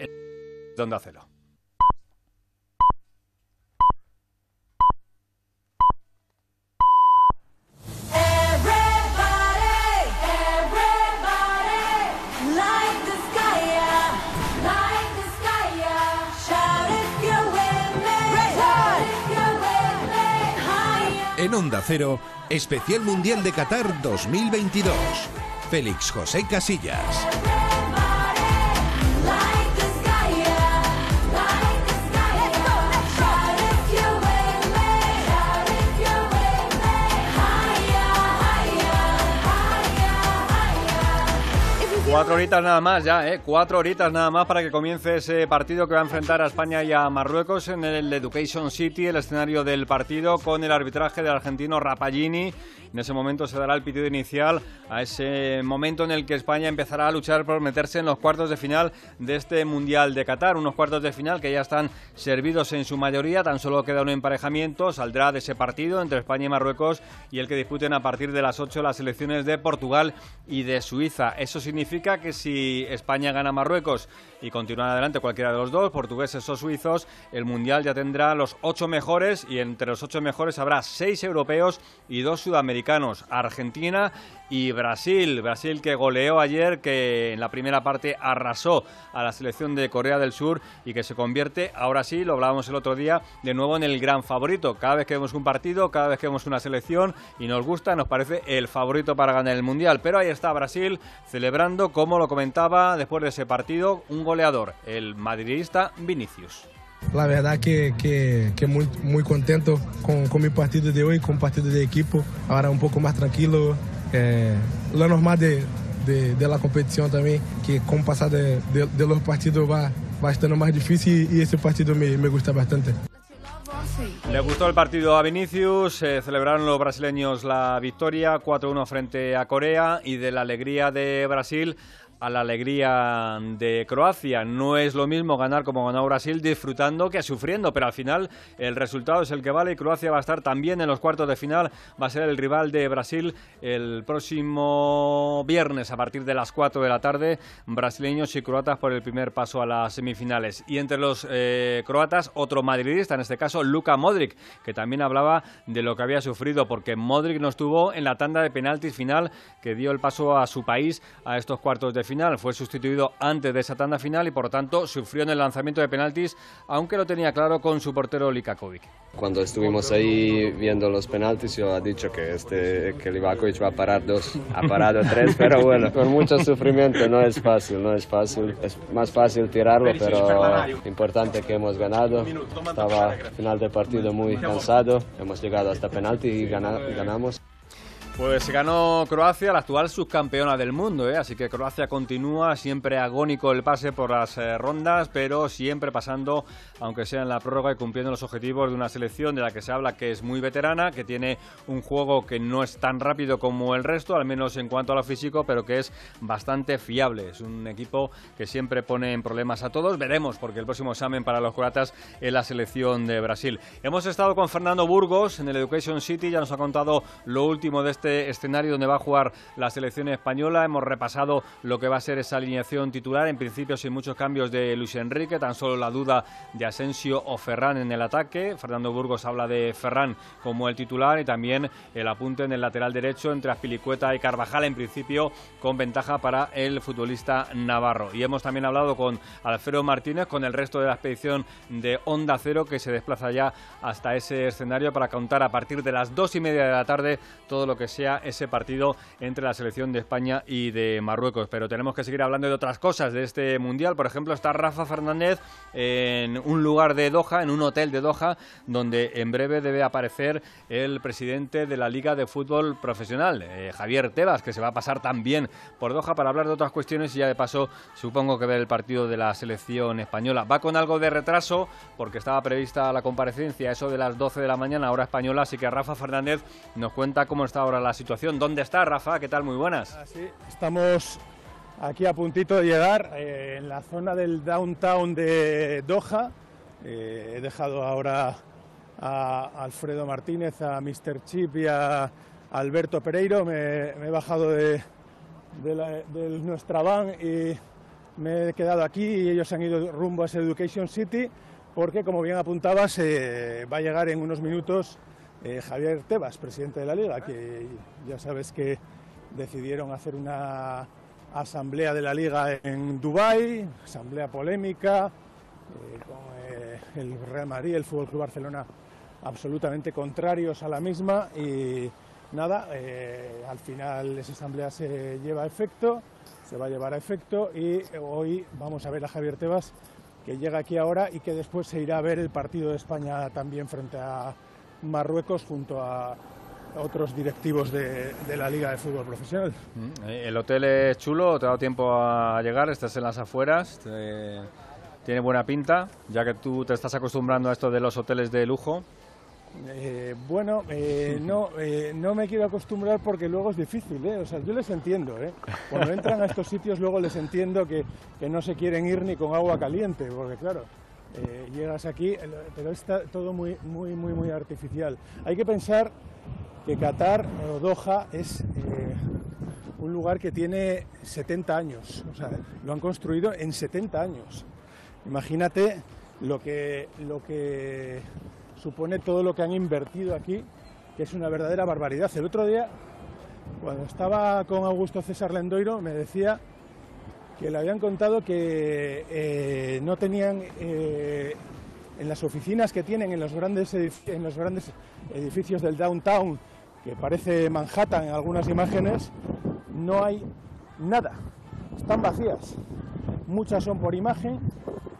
de Onda En Onda Cero, Especial Mundial de Qatar 2022. Félix José Casillas. Cuatro horitas nada más ya, ¿eh? Cuatro horitas nada más para que comience ese partido que va a enfrentar a España y a Marruecos en el Education City, el escenario del partido, con el arbitraje del argentino Rapagini. En ese momento se dará el pitido inicial a ese momento en el que España empezará a luchar por meterse en los cuartos de final de este Mundial de Qatar. Unos cuartos de final que ya están servidos en su mayoría, tan solo queda un emparejamiento. Saldrá de ese partido entre España y Marruecos y el que disputen a partir de las 8 las selecciones de Portugal y de Suiza. Eso significa que si España gana Marruecos y continúa adelante cualquiera de los dos, portugueses o suizos, el Mundial ya tendrá los ocho mejores y entre los ocho mejores habrá seis europeos y dos sudamericanos, Argentina y Brasil. Brasil que goleó ayer, que en la primera parte arrasó a la selección de Corea del Sur y que se convierte, ahora sí, lo hablábamos el otro día, de nuevo en el gran favorito. Cada vez que vemos un partido, cada vez que vemos una selección y nos gusta, nos parece el favorito para ganar el Mundial. Pero ahí está Brasil celebrando, como lo comentaba después de ese partido, un goleador, el madridista Vinicius. La verdad que, muy, contento con, mi partido de hoy, con partido de equipo. Ahora un poco más tranquilo. Eh, lo normal de, de, la competición también, que con pasar de, los partidos va, va estando más difícil y ese partido me gusta bastante. Le gustó el partido a Vinicius, eh, celebraron los brasileños la victoria 4-1 frente a Corea y de la alegría de Brasil a la alegría de Croacia. No es lo mismo ganar como ganó Brasil disfrutando que sufriendo, pero al final el resultado es el que vale y Croacia va a estar también en los cuartos de final. Va a ser el rival de Brasil el próximo viernes a partir de las 4 de la tarde. Brasileños y croatas por el primer paso a las semifinales. Y entre los eh, croatas, otro madridista, en este caso Luka Modric, que también hablaba de lo que había sufrido, porque Modric no estuvo en la tanda de penaltis final que dio el paso a su país a estos cuartos de final. Fue sustituido antes de esa tanda final y por lo tanto sufrió en el lanzamiento de penaltis, aunque lo tenía claro con su portero Likakovic. Cuando estuvimos ahí viendo los penaltis, yo he dicho que este que Livakovic va a parar dos, ha parado tres, pero bueno, con mucho sufrimiento no es fácil, no es fácil. Es más fácil tirarlo, pero importante que hemos ganado. Estaba final del partido muy cansado, hemos llegado hasta penalti y ganamos. Pues ganó Croacia, la actual subcampeona del mundo, ¿eh? así que Croacia continúa siempre agónico el pase por las eh, rondas, pero siempre pasando, aunque sea en la prórroga y cumpliendo los objetivos de una selección de la que se habla que es muy veterana, que tiene un juego que no es tan rápido como el resto, al menos en cuanto a lo físico, pero que es bastante fiable. Es un equipo que siempre pone en problemas a todos. Veremos, porque el próximo examen para los croatas es la selección de Brasil. Hemos estado con Fernando Burgos en el Education City, ya nos ha contado lo último de este escenario donde va a jugar la selección española. Hemos repasado lo que va a ser esa alineación titular, en principio sin muchos cambios de Luis Enrique, tan solo la duda de Asensio o Ferran en el ataque. Fernando Burgos habla de Ferran como el titular y también el apunte en el lateral derecho entre Aspilicueta y Carvajal, en principio con ventaja para el futbolista navarro. Y hemos también hablado con Alfredo Martínez, con el resto de la expedición de Onda Cero, que se desplaza ya hasta ese escenario para contar a partir de las dos y media de la tarde todo lo que sea ese partido entre la selección de España y de Marruecos. Pero tenemos que seguir hablando de otras cosas de este Mundial. Por ejemplo, está Rafa Fernández en un lugar de Doha, en un hotel de Doha, donde en breve debe aparecer el presidente de la Liga de Fútbol Profesional, eh, Javier Tebas, que se va a pasar también por Doha para hablar de otras cuestiones y ya de paso supongo que ver el partido de la selección española. Va con algo de retraso porque estaba prevista la comparecencia eso de las 12 de la mañana, hora española, así que Rafa Fernández nos cuenta cómo está ahora la situación. ¿Dónde está Rafa? ¿Qué tal? Muy buenas. Así, estamos aquí a puntito de llegar eh, en la zona del downtown de Doha. Eh, he dejado ahora a Alfredo Martínez, a Mr. Chip y a Alberto Pereiro. Me, me he bajado de, de, la, de, nuestra van y me he quedado aquí y ellos han ido rumbo a ese Education City porque, como bien apuntabas, eh, va a llegar en unos minutos eh, Javier Tebas, presidente de la Liga, que ya sabes que decidieron hacer una asamblea de la Liga en Dubái, asamblea polémica, eh, con el Real Madrid, el Fútbol Club Barcelona absolutamente contrarios a la misma y nada, al final esa asamblea se lleva a efecto, se va a llevar a efecto y hoy vamos a ver a Javier Tebas que llega aquí ahora y que después se irá a ver el partido de España también frente a Marruecos junto a otros directivos de, la Liga de Fútbol Profesional. Mm, ¿El hotel es chulo? ¿Te ha dado tiempo a llegar? ¿Estás en las afueras? ¿Tiene buena pinta? Ya que tú te estás acostumbrando a esto de los hoteles de lujo. Eh, bueno, eh, no, eh, no me quiero acostumbrar porque luego es difícil, ¿eh? O sea, yo les entiendo, ¿eh? Cuando entran a estos sitios luego les entiendo que, que no se quieren ir ni con agua caliente, porque claro, llegas aquí, pero está todo muy, muy, muy, muy artificial. Hay que pensar que Qatar o Doha es un lugar que tiene 70 años, o sea, lo han construido en 70 años. Imagínate lo que, lo que supone todo lo que han invertido aquí, que es una verdadera barbaridad. El otro día, cuando estaba con Augusto César Lendoiro, me decía que le habían contado que eh, no tenían eh, en las oficinas que tienen en los, grandes en los grandes edificios del downtown, que parece Manhattan en algunas imágenes, no hay nada, están vacías. Muchas son por imagen,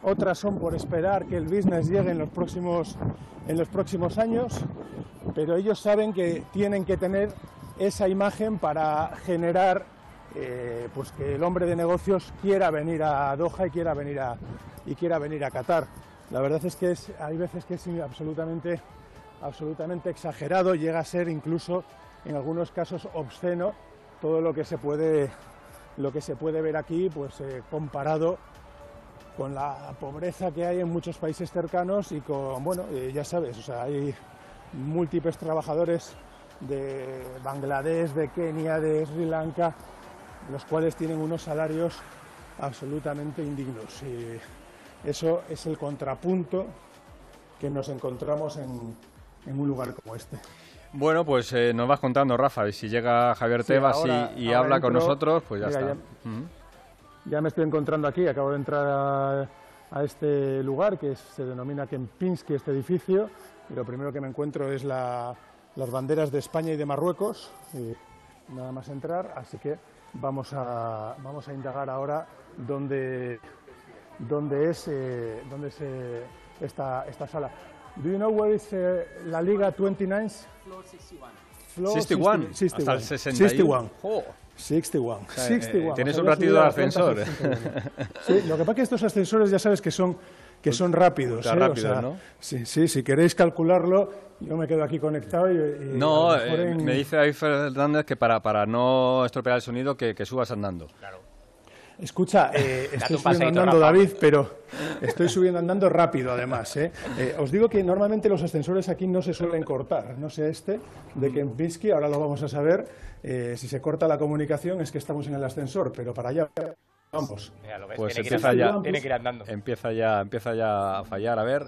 otras son por esperar que el business llegue en los próximos, en los próximos años, pero ellos saben que tienen que tener esa imagen para generar eh, pues que el hombre de negocios quiera venir a Doha y quiera venir a, y quiera venir a Qatar. La verdad es que hay veces que es absolutamente, absolutamente exagerado, llega a ser incluso en algunos casos obsceno todo lo que se puede, lo que se puede ver aquí pues, eh, comparado con la pobreza que hay en muchos países cercanos y con, bueno, eh, ya sabes, hay múltiples trabajadores de Bangladesh, de Kenia, de Sri Lanka, los cuales tienen unos salarios absolutamente indignos. Y eso es el contrapunto que nos encontramos en, un lugar como este. Bueno, pues eh, nos vas contando, Rafa, y si llega Javier Tebas y, habla con nosotros, pues ya está. Ya me estoy encontrando aquí, acabo de entrar a, este lugar que se denomina Kempinski, este edificio, y lo primero que me encuentro es las banderas de España y de Marruecos, y nada más entrar, así que vamos a, vamos a indagar ahora dónde, dónde es, eh, dónde es eh, esta, esta sala. Do you know where is eh, la Liga 29? Floor 61. Floor 61, 61. hasta el 61. Oh. 61. 61. tienes un ratito de ascensor. Sí, lo que pasa es que estos ascensores ya sabes que son que son rápidos. ¿eh? rápido, ¿no? Sí, sí, si queréis calcularlo, yo me quedo aquí conectado y... no, eh, me dice David Fernández que para, para no estropear el sonido que, que subas andando. Claro. Escucha, eh, estoy subiendo andando, David, pero estoy subiendo andando rápido, además. ¿eh? Eh, os digo que normalmente los ascensores aquí no se suelen cortar. No sé este de Kempinski, ahora lo vamos a saber. si se corta la comunicación es que estamos en el ascensor, pero para allá vamos. pues empieza ya, tiene que ir andando. Empieza ya, empieza ya a fallar. A ver.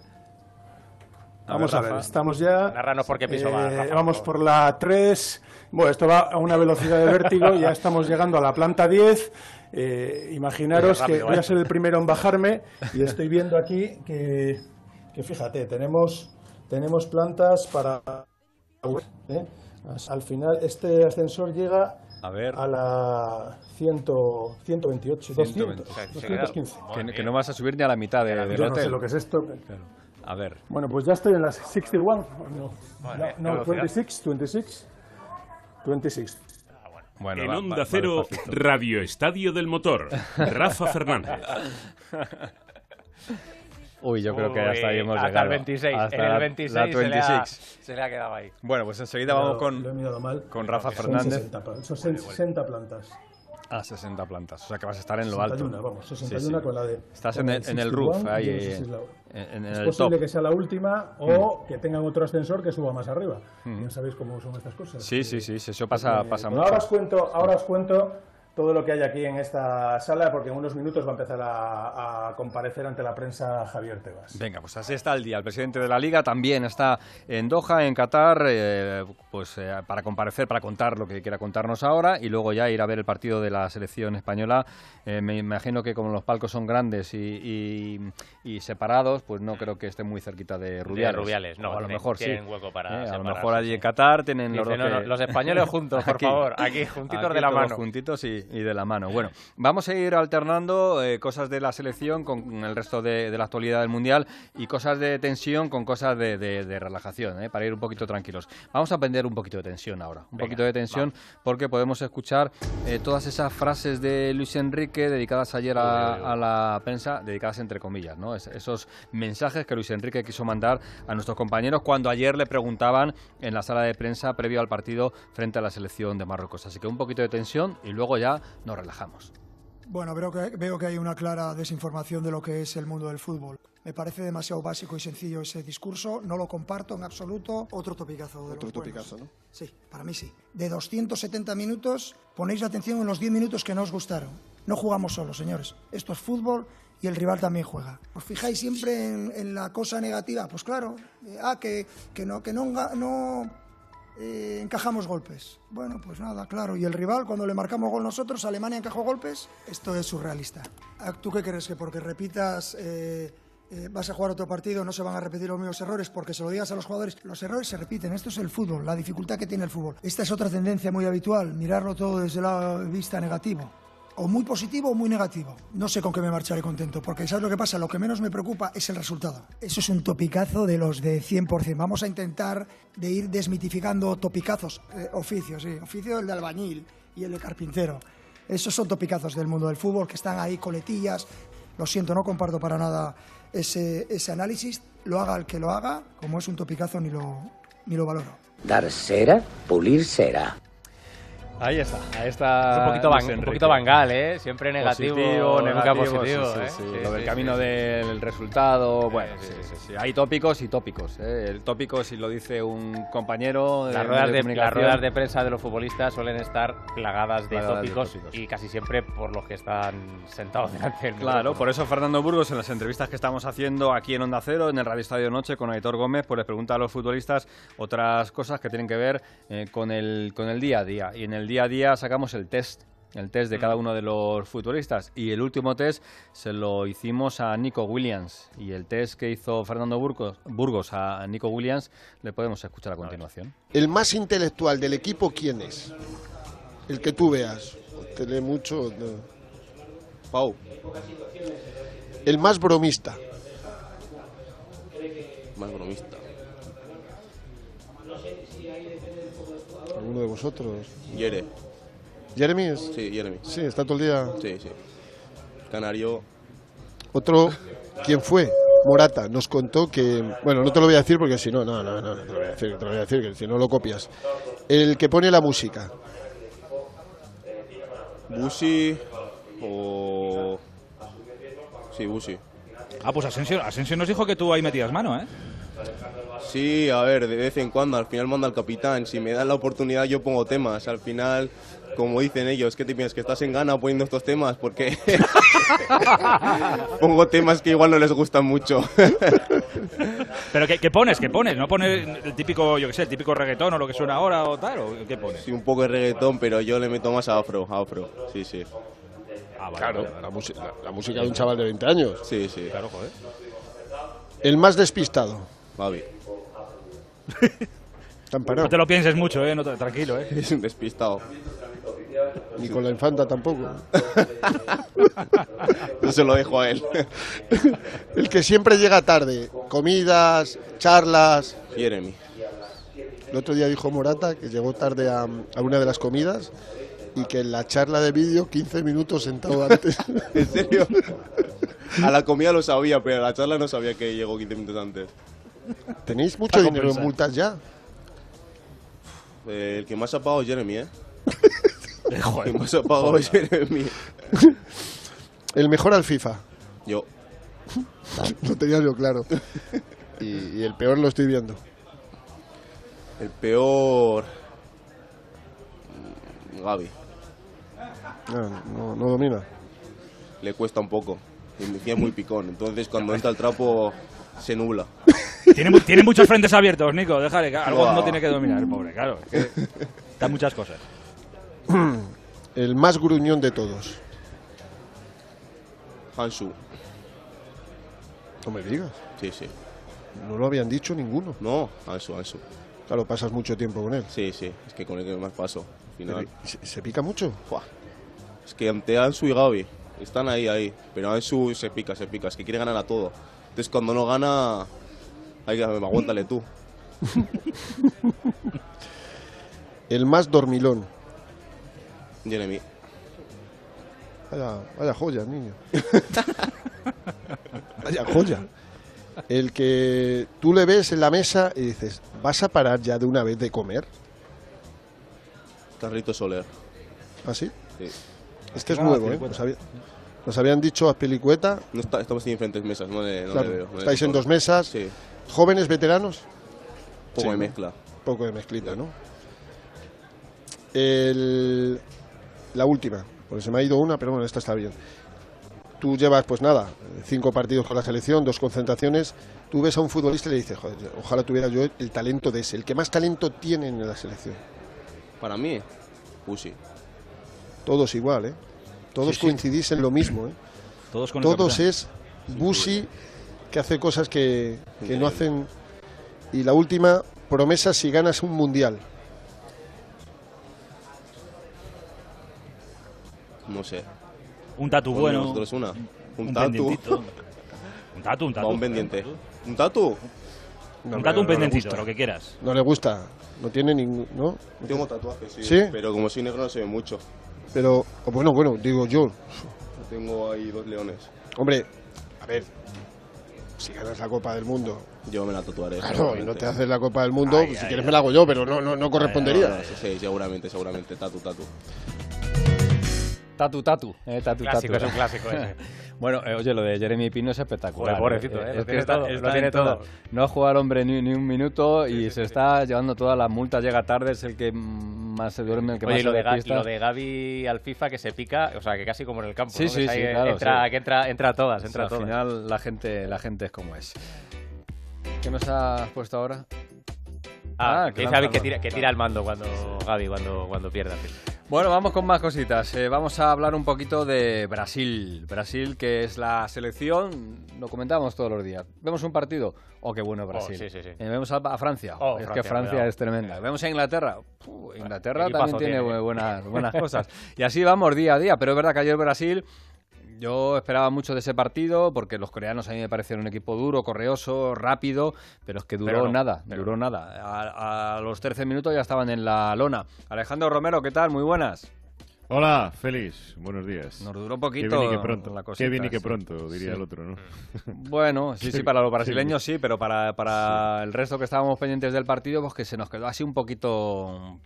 vamos a ver, estamos ya. Narranos por qué piso va. vamos por la 3. Bueno, esto va a una velocidad de vértigo. ya estamos llegando a la planta 10. Eh, imaginaros que voy a ¿eh? ser el primero en bajarme y estoy viendo aquí que, fíjate, tenemos, tenemos plantas para... ¿eh? Al final este ascensor llega a, ver. a la 100, 128, 200, 215. Que, no vas a subir ni a la mitad de, del Yo hotel. no sé lo que es esto. A ver. Bueno, pues ya estoy en las 61. No, no, 26, 26. 26 en Onda Cero, Radio Estadio del Motor, Rafa Fernández. Uy, yo creo que hasta ahí hemos hasta llegado. El 26, hasta en el 26, la, 26. Se, le ha, quedado ahí. Bueno, pues enseguida vamos con, con Rafa Fernández. Son 60 plantas. Ah, 60 plantas. O sea que vas a estar en lo 61, alto. vamos, 61 con la de. Estás en el, en el roof, ahí. Es, en, es posible que sea la última o mm. que tengan otro ascensor que suba más arriba. Mm. Ya sabéis cómo son estas cosas. Sí, sí, sí, eso pasa, pasa mucho. Ahora os, cuento, ahora os cuento todo lo que hay aquí en esta sala, porque en unos minutos va a empezar a, comparecer ante la prensa Javier Tebas. Venga, pues así está el día. El presidente de la Liga también está en Doha, en Qatar, eh, pues eh, para comparecer, para contar lo que quiera contarnos ahora y luego ya ir a ver el partido de la selección española. Eh, me imagino que como los palcos son grandes y, separados, pues no creo que esté muy cerquita de Rubiales. De Rubiales, no. a lo mejor sí. Hueco para a lo mejor allí en Qatar tienen los, los españoles juntos, por favor, aquí juntitos de la mano. Juntitos y, de la mano. Bueno, vamos a ir alternando eh, cosas de la selección con el resto de, la actualidad del Mundial y cosas de tensión con cosas de, relajación, eh, para ir un poquito tranquilos. Vamos a aprender un poquito de tensión ahora, un poquito de tensión porque podemos escuchar eh, todas esas frases de Luis Enrique dedicadas ayer a, la prensa, dedicadas entre comillas, ¿no? esos mensajes que Luis Enrique quiso mandar a nuestros compañeros cuando ayer le preguntaban en la sala de prensa previo al partido frente a la selección de Marruecos. Así que un poquito de tensión y luego ya nos relajamos. Bueno, veo que, veo que hay una clara desinformación de lo que es el mundo del fútbol. Me parece demasiado básico y sencillo ese discurso, no lo comparto en absoluto. Otro topicazo de Otro topicazo, ¿no? Sí, para mí sí. De 270 minutos, ponéis la atención en los 10 minutos que no os gustaron. No jugamos solos, señores. Esto es fútbol y el rival también juega. ¿Os fijáis siempre en, la cosa negativa? Pues claro, eh, ah, que, que, no, que no, no eh, encajamos golpes. Bueno, pues nada, claro. Y el rival, cuando le marcamos gol nosotros, Alemania encajó golpes, esto es surrealista. Ah, ¿Tú qué crees? ¿Que porque repitas... Eh, eh, vas a jugar otro partido, no se van a repetir los mismos errores porque se lo digas a los jugadores. Los errores se repiten, esto es el fútbol, la dificultad que tiene el fútbol. Esta es otra tendencia muy habitual, mirarlo todo desde la vista negativo o muy positivo o muy negativo. No sé con qué me marcharé contento, porque ¿sabes lo que pasa? Lo que menos me preocupa es el resultado. Eso es un topicazo de los de 100%. Vamos a intentar de ir desmitificando topicazos, eh, oficios, sí, oficio el de albañil y el de carpintero. Esos son topicazos del mundo del fútbol que están ahí, coletillas. Lo siento, no comparto para nada ese, ese análisis. Lo haga el que lo haga, como es un topicazo, ni lo, ni lo valoro. Dar cera, pulir cera. Ahí está, ahí está. Es un poquito, un poquito bangal, ¿eh? Siempre negativo, positivo, negativo, positivo. Sí, sí, ¿eh? Lo del camino del resultado, bueno, sí, sí, sí, Hay tópicos y tópicos. ¿eh? El tópico, si lo dice un compañero. Las ruedas de, las ruedas de prensa de los futbolistas suelen estar plagadas de, tópicos, y casi siempre por los que están sentados delante del Claro, por eso Fernando Burgos, en las entrevistas que estamos haciendo aquí en Onda Cero, en el Radio Estadio Noche con Aitor Gómez, pues les pregunta a los futbolistas otras cosas que tienen que ver eh, con, el, con el día a día. Y en el día a día sacamos el test el test de cada uno de los futbolistas. Y el último test se lo hicimos a Nico Williams. Y el test que hizo Fernando Burgos, Burgos a Nico Williams le podemos escuchar a continuación. ¿El más intelectual del equipo quién es? El que tú veas. Te mucho. Pau. El más bromista. Más bromista. ¿Alguno de vosotros? Yere. ¿Jeremy es? Sí, Jeremy. Sí, está todo el día. Sí, sí. Canario. Otro, ¿quién fue? Morata nos contó que, bueno, no te lo voy a decir porque si no, no, no, no, te lo voy a decir, te lo voy a decir, que si no lo copias. El que pone la música. Busi o... Sí, Busi. Ah, pues Asensio, Asensio nos dijo que tú ahí metías mano, ¿eh? Sí, a ver, de vez en cuando, al final manda el capitán. Si me dan la oportunidad, yo pongo temas. Al final, como dicen ellos, ¿qué te piensas? ¿Que estás en gana poniendo estos temas? Porque pongo temas que igual no les gustan mucho. ¿Pero qué, pones? ¿Qué pones? ¿No pones el típico, yo qué sé, el típico reggaetón o lo que suena ahora o tal? ¿O qué pones? Sí, un poco de reggaetón, pero yo le meto más a afro, a afro. Sí, sí. Ah, claro, La, música de un chaval de 20 años. Sí, sí. Claro, joder. El más despistado. Babi. No te lo pienses mucho, ¿eh? tranquilo, ¿eh? Es un despistado. Ni con la infanta tampoco. no se lo dejo a él. El que siempre llega tarde. Comidas, charlas. Jeremy. El otro día dijo Morata que llegó tarde a, a una de las comidas y que en la charla de vídeo 15 minutos sentado antes. ¿En serio? A la comida lo sabía, pero a la charla no sabía que llegó 15 minutos antes. ¿Tenéis mucho dinero en multas ya? Eh, el que más ha pagado es Jeremy, ¿eh? el que más ha pagado es Jeremy. el mejor al FIFA. Yo. lo tenía yo claro. Y, el peor lo estoy viendo. El peor. Gaby. No, no, domina. Le cuesta un poco. Y es muy picón. Entonces cuando entra el trapo se nubla. Tiene, tiene muchos frentes abiertos, Nico. Déjale, algo no tiene que dominar el pobre, claro. es que muchas cosas. El más gruñón de todos. Hansu. No me digas. Sí, sí. No lo habían dicho ninguno. No, Hansu, Hansu. Claro, pasas mucho tiempo con él. Sí, sí. Es que con el que más paso. Al final. ¿Se, se pica mucho? Es que ante Ansu y Gaby están ahí, ahí. Pero Ansu se pica, se pica. Es que quiere ganar a todo. Entonces cuando no gana, hay que aguántale tú. El más dormilón. Jeremy. Vaya, vaya joya, niño. vaya joya. El que tú le ves en la mesa y dices, ¿vas a parar ya de una vez de comer? Carrito Soler. ¿Ah, sí? Sí. Este es nuevo, ¿eh? Nos habían dicho a Pelicueta. No está- estamos en diferentes mesas, no le, no Claro, le veo. no le estáis en dos mesas. Sí. ¿Jóvenes, veteranos? Poco Sí, de mezcla. Poco de mezclita, ¿no? El- la última, porque se me ha ido una, pero bueno, esta está bien. Tú llevas, pues nada, cinco partidos con la selección, dos concentraciones. Tú ves a un futbolista y le dices, joder, ojalá tuviera yo el talento de ese, el que más talento tiene en la selección. Para mí, Pusi. Todos igual, ¿eh? Todos Sí, sí. coincidís en lo mismo, ¿eh? Todos con Todos es Busi que hace cosas que, que no hacen. Y la última, promesa si ganas un mundial. No sé. Un tatu bueno. una. Un, un tatu. Un tatu, un Va, tatu. un pendiente. ¿Un tatu? un tatu, un pendientito, lo que quieras. No le gusta, no tiene ningún. ¿no? Tengo tatuajes, sí. ¿Sí? Pero como soy negro no se ve mucho. Pero, bueno, bueno, digo yo, Tengo ahí dos leones. hombre, a ver, si ganas la Copa del Mundo. Yo me la tatuaré. Claro, y no te haces la Copa del Mundo, Ay, si ay, quieres ay. me la hago yo, pero no, no, no correspondería. Sí, seguramente, seguramente. Tatu, tatu. Tatu, tatu. Eh, tatu, Clásico, tatu. es un clásico ese. bueno, eh, oye, lo de Jeremy Pino es espectacular. Joder, pobrecito, eh, lo es que tiene está, todo, lo tiene en todas. todo. No ha jugado hombre ni, ni un minuto y se está llevando todas las multas, llega tarde, es el que más se duerme, el que Oye, más y lo, se de lo Gaby al FIFA que se pica, o sea, que casi como en el campo. Sí, ¿no? sí, Que sí, claro, Entra, que entra, entra a todas, O entra sea, a al todas. final la gente, la gente es como es. ¿Qué nos has puesto ahora? Ah, que que, que tira, que tira el mando cuando Gaby cuando, cuando pierde. Bueno, vamos con más cositas. Eh, vamos a hablar un poquito de Brasil. Brasil, que es la selección, lo comentamos todos los días. Vemos un partido, oh, qué bueno Brasil. sí, sí, sí. Eh, vemos a, a Francia, Oh, es Francia, que Francia cuidado. es tremenda. Vemos a Inglaterra, Puh, Inglaterra también tiene, tiene, buenas, buenas cosas. Y así vamos día a día, pero es verdad que ayer Brasil... Yo esperaba mucho de ese partido porque los coreanos a mí me parecieron un equipo duro, correoso, rápido, pero es que duró no, nada, duró nada. A, a los 13 minutos ya estaban en la lona. Alejandro Romero, ¿qué tal? Muy buenas. Hola, Félix, buenos días. Nos duró un poquito Qué bien y qué pronto. la Qué bien y qué sí. pronto, diría Sí. el otro, ¿no? Bueno, sí, sí, para los brasileños sí, pero para, para el resto que estábamos pendientes del partido, pues que se nos quedó así un poquito,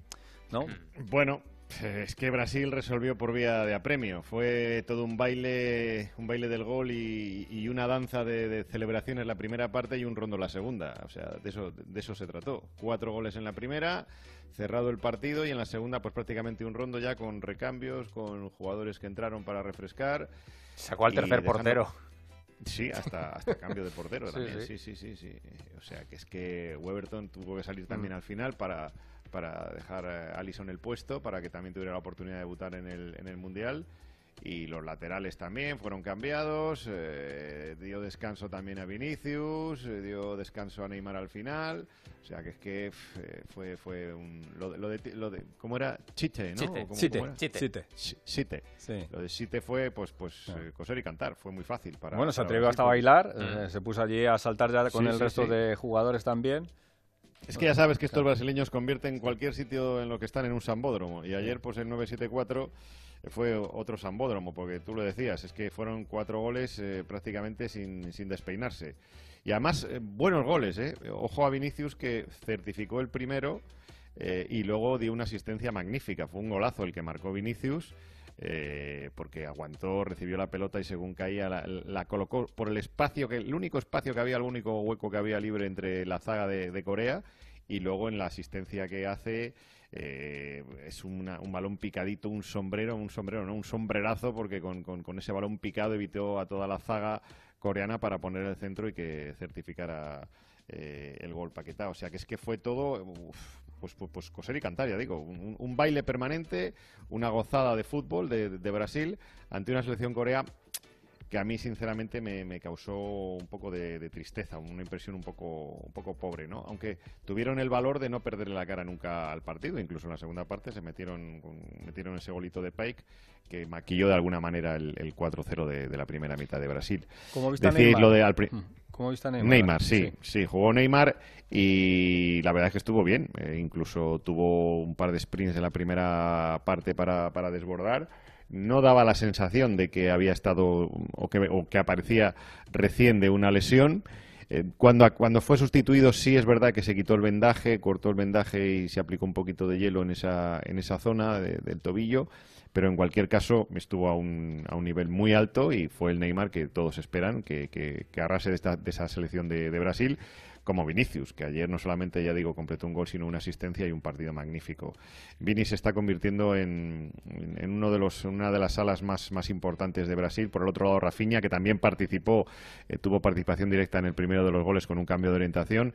¿no? Bueno, es que Brasil resolvió por vía de apremio. Fue todo un baile, un baile del gol y, y una danza de, de celebraciones la primera parte y un rondo la segunda. O sea, de eso, de eso se trató. Cuatro goles en la primera, cerrado el partido y en la segunda, pues prácticamente un rondo ya con recambios, con jugadores que entraron para refrescar. Sacó al tercer dejando- portero. Sí, hasta, hasta cambio de portero Sí, también. sí. Sí, sí, sí, sí. O sea, que es que Weberton tuvo que salir también al final para, para dejar a Allison el puesto, para que también tuviera la oportunidad de debutar en el, en el Mundial. Y los laterales también fueron cambiados. eh, dio descanso también a Vinicius, eh, dio descanso a Neymar al final. O sea, que es que eh, fue, fue un. Lo de, lo de, lo de- ¿Cómo era? Chite, ¿no? Chite, ¿O cómo- Chite, cómo era? chite. Chite. Ch- Chite. Sí. Lo de Chite fue, pues, pues eh, coser y cantar. Fue muy fácil para. bueno, se atrevió hasta a bailar, eh, se puso allí a saltar ya con Sí, el sí, resto sí. de jugadores también. Es que ya sabes que estos brasileños convierten cualquier sitio en lo que están en un sambódromo. Y ayer, pues el 974 fue otro sambódromo, porque tú lo decías, es que fueron cuatro goles eh, prácticamente sin, sin despeinarse. Y además, eh, buenos goles, ¿eh? Ojo a Vinicius que certificó el primero eh, y luego dio una asistencia magnífica. Fue un golazo el que marcó Vinicius. Eh, porque aguantó, recibió la pelota y según caía la, la colocó por el espacio que el único espacio que había, el único hueco que había libre entre la zaga de, Corea y luego en la asistencia que hace eh, es un balón picadito, un sombrero, un sombrero, no, un sombrerazo, porque con, con, ese balón picado evitó a toda la zaga coreana para poner el centro y que certificara eh, el gol Paquetá. O sea que es que fue todo, pues, pues, pues, coser y cantar, ya digo, un, baile permanente, una gozada de fútbol de, de Brasil ante una selección corea que a mí sinceramente me, causó un poco de, tristeza, una impresión un poco, un poco pobre, ¿no? Aunque tuvieron el valor de no perderle la cara nunca al partido, incluso en la segunda parte se metieron, metieron ese golito de Pike que maquilló de alguna manera el, 4-0 de, la primera mitad de Brasil. ¿Cómo viste Neymar? Lo de al mm. ¿Cómo viste Neymar? Neymar, sí, sí, jugó Neymar y la verdad es que estuvo bien. Eh, incluso tuvo un par de sprints en la primera parte para, para desbordar no daba la sensación de que había estado o que, o que aparecía recién de una lesión. Eh, cuando, cuando fue sustituido sí es verdad que se quitó el vendaje, cortó el vendaje y se aplicó un poquito de hielo en esa, en esa zona del tobillo, pero en cualquier caso estuvo a un, a un nivel muy alto y fue el Neymar que todos esperan que, que, arrase de, esta, de esa selección de, de Brasil como Vinicius, que ayer no solamente, ya digo, completó un gol, sino una asistencia y un partido magnífico. Vini se está convirtiendo en, uno de los, una de las salas más, más importantes de Brasil. Por el otro lado, Rafinha, que también participó, eh, tuvo participación directa en el primero de los goles con un cambio de orientación.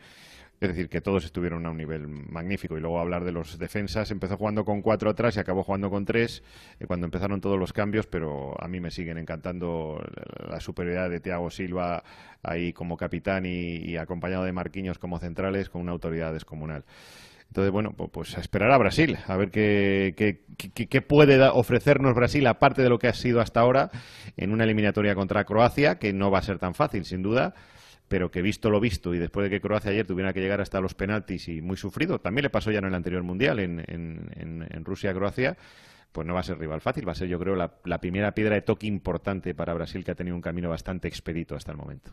Es decir, que todos estuvieron a un nivel magnífico. Y luego hablar de los defensas, empezó jugando con cuatro atrás y acabó jugando con tres eh, cuando empezaron todos los cambios, pero a mí me siguen encantando la superioridad de Thiago Silva ahí como capitán y, acompañado de Marquinhos como centrales con una autoridad descomunal. Entonces, bueno, pues, a esperar a Brasil, a ver qué, qué, puede ofrecernos Brasil, aparte de lo que ha sido hasta ahora, en una eliminatoria contra Croacia, que no va a ser tan fácil, sin duda, pero que visto lo visto y después de que Croacia ayer tuviera que llegar hasta los penaltis y muy sufrido, también le pasó ya en el anterior mundial en, en, en Rusia-Croacia, pues no va a ser rival fácil, va a ser yo creo la, primera piedra de toque importante para Brasil que ha tenido un camino bastante expedito hasta el momento.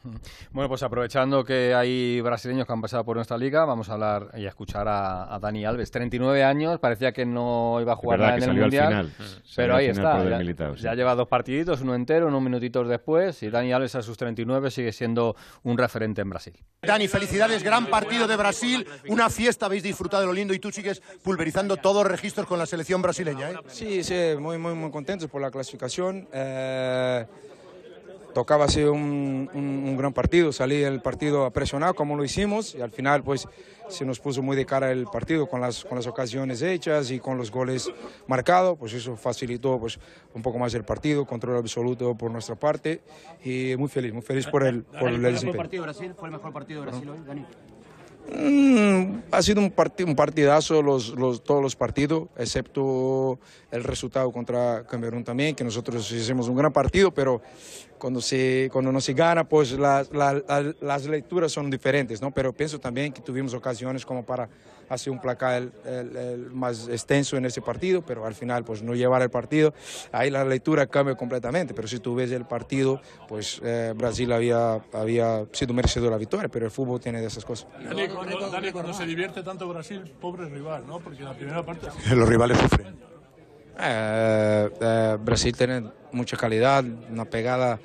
Bueno, pues aprovechando que hay brasileños que han pasado por nuestra liga, vamos a hablar y a escuchar a, Dani Alves. 39 años, parecía que no iba a jugar nada en el Mundial, pero ahí está, ya, lleva dos partiditos, uno entero, unos minutitos después, y Dani Alves a sus 39 sigue siendo un referente en Brasil. Dani, felicidades, gran partido de Brasil, una fiesta, habéis disfrutado de lo lindo y tú sigues pulverizando todos los registros con la selección brasileña. ¿eh? Sí, sí, muy, muy, muy contentos por la clasificación. Eh, tocaba hacer un, un, gran partido, salir el partido presionado como lo hicimos y al final pues se nos puso muy de cara el partido con las, con las ocasiones hechas y con los goles marcados, pues eso facilitó pues un poco más el partido, control absoluto por nuestra parte y muy feliz, muy feliz por el, por el, desempeño. Partido Brasil? ¿Fue el mejor partido de Brasil hoy, Dani? Mm, ha sido un, un partidazo los, todos los partidos, excepto el resultado contra Camerún también, que nosotros hicimos un gran partido, pero cuando, se, cuando no se gana, pues las lecturas son diferentes, ¿no? Pero pienso también que tuvimos ocasiones como para hacer un placar el, más extenso en ese partido, pero al final pues no llevar el partido, ahí la lectura cambia completamente, pero si tú ves el partido, pues eh, Brasil había, había sido merecedor de la victoria, pero el fútbol tiene de esas cosas. Dani, cuando, se divierte tanto Brasil, pobre rival, ¿no? Porque la primera parte... Los rivales sufren. Eh, eh, Brasil tiene mucha calidad, una pegada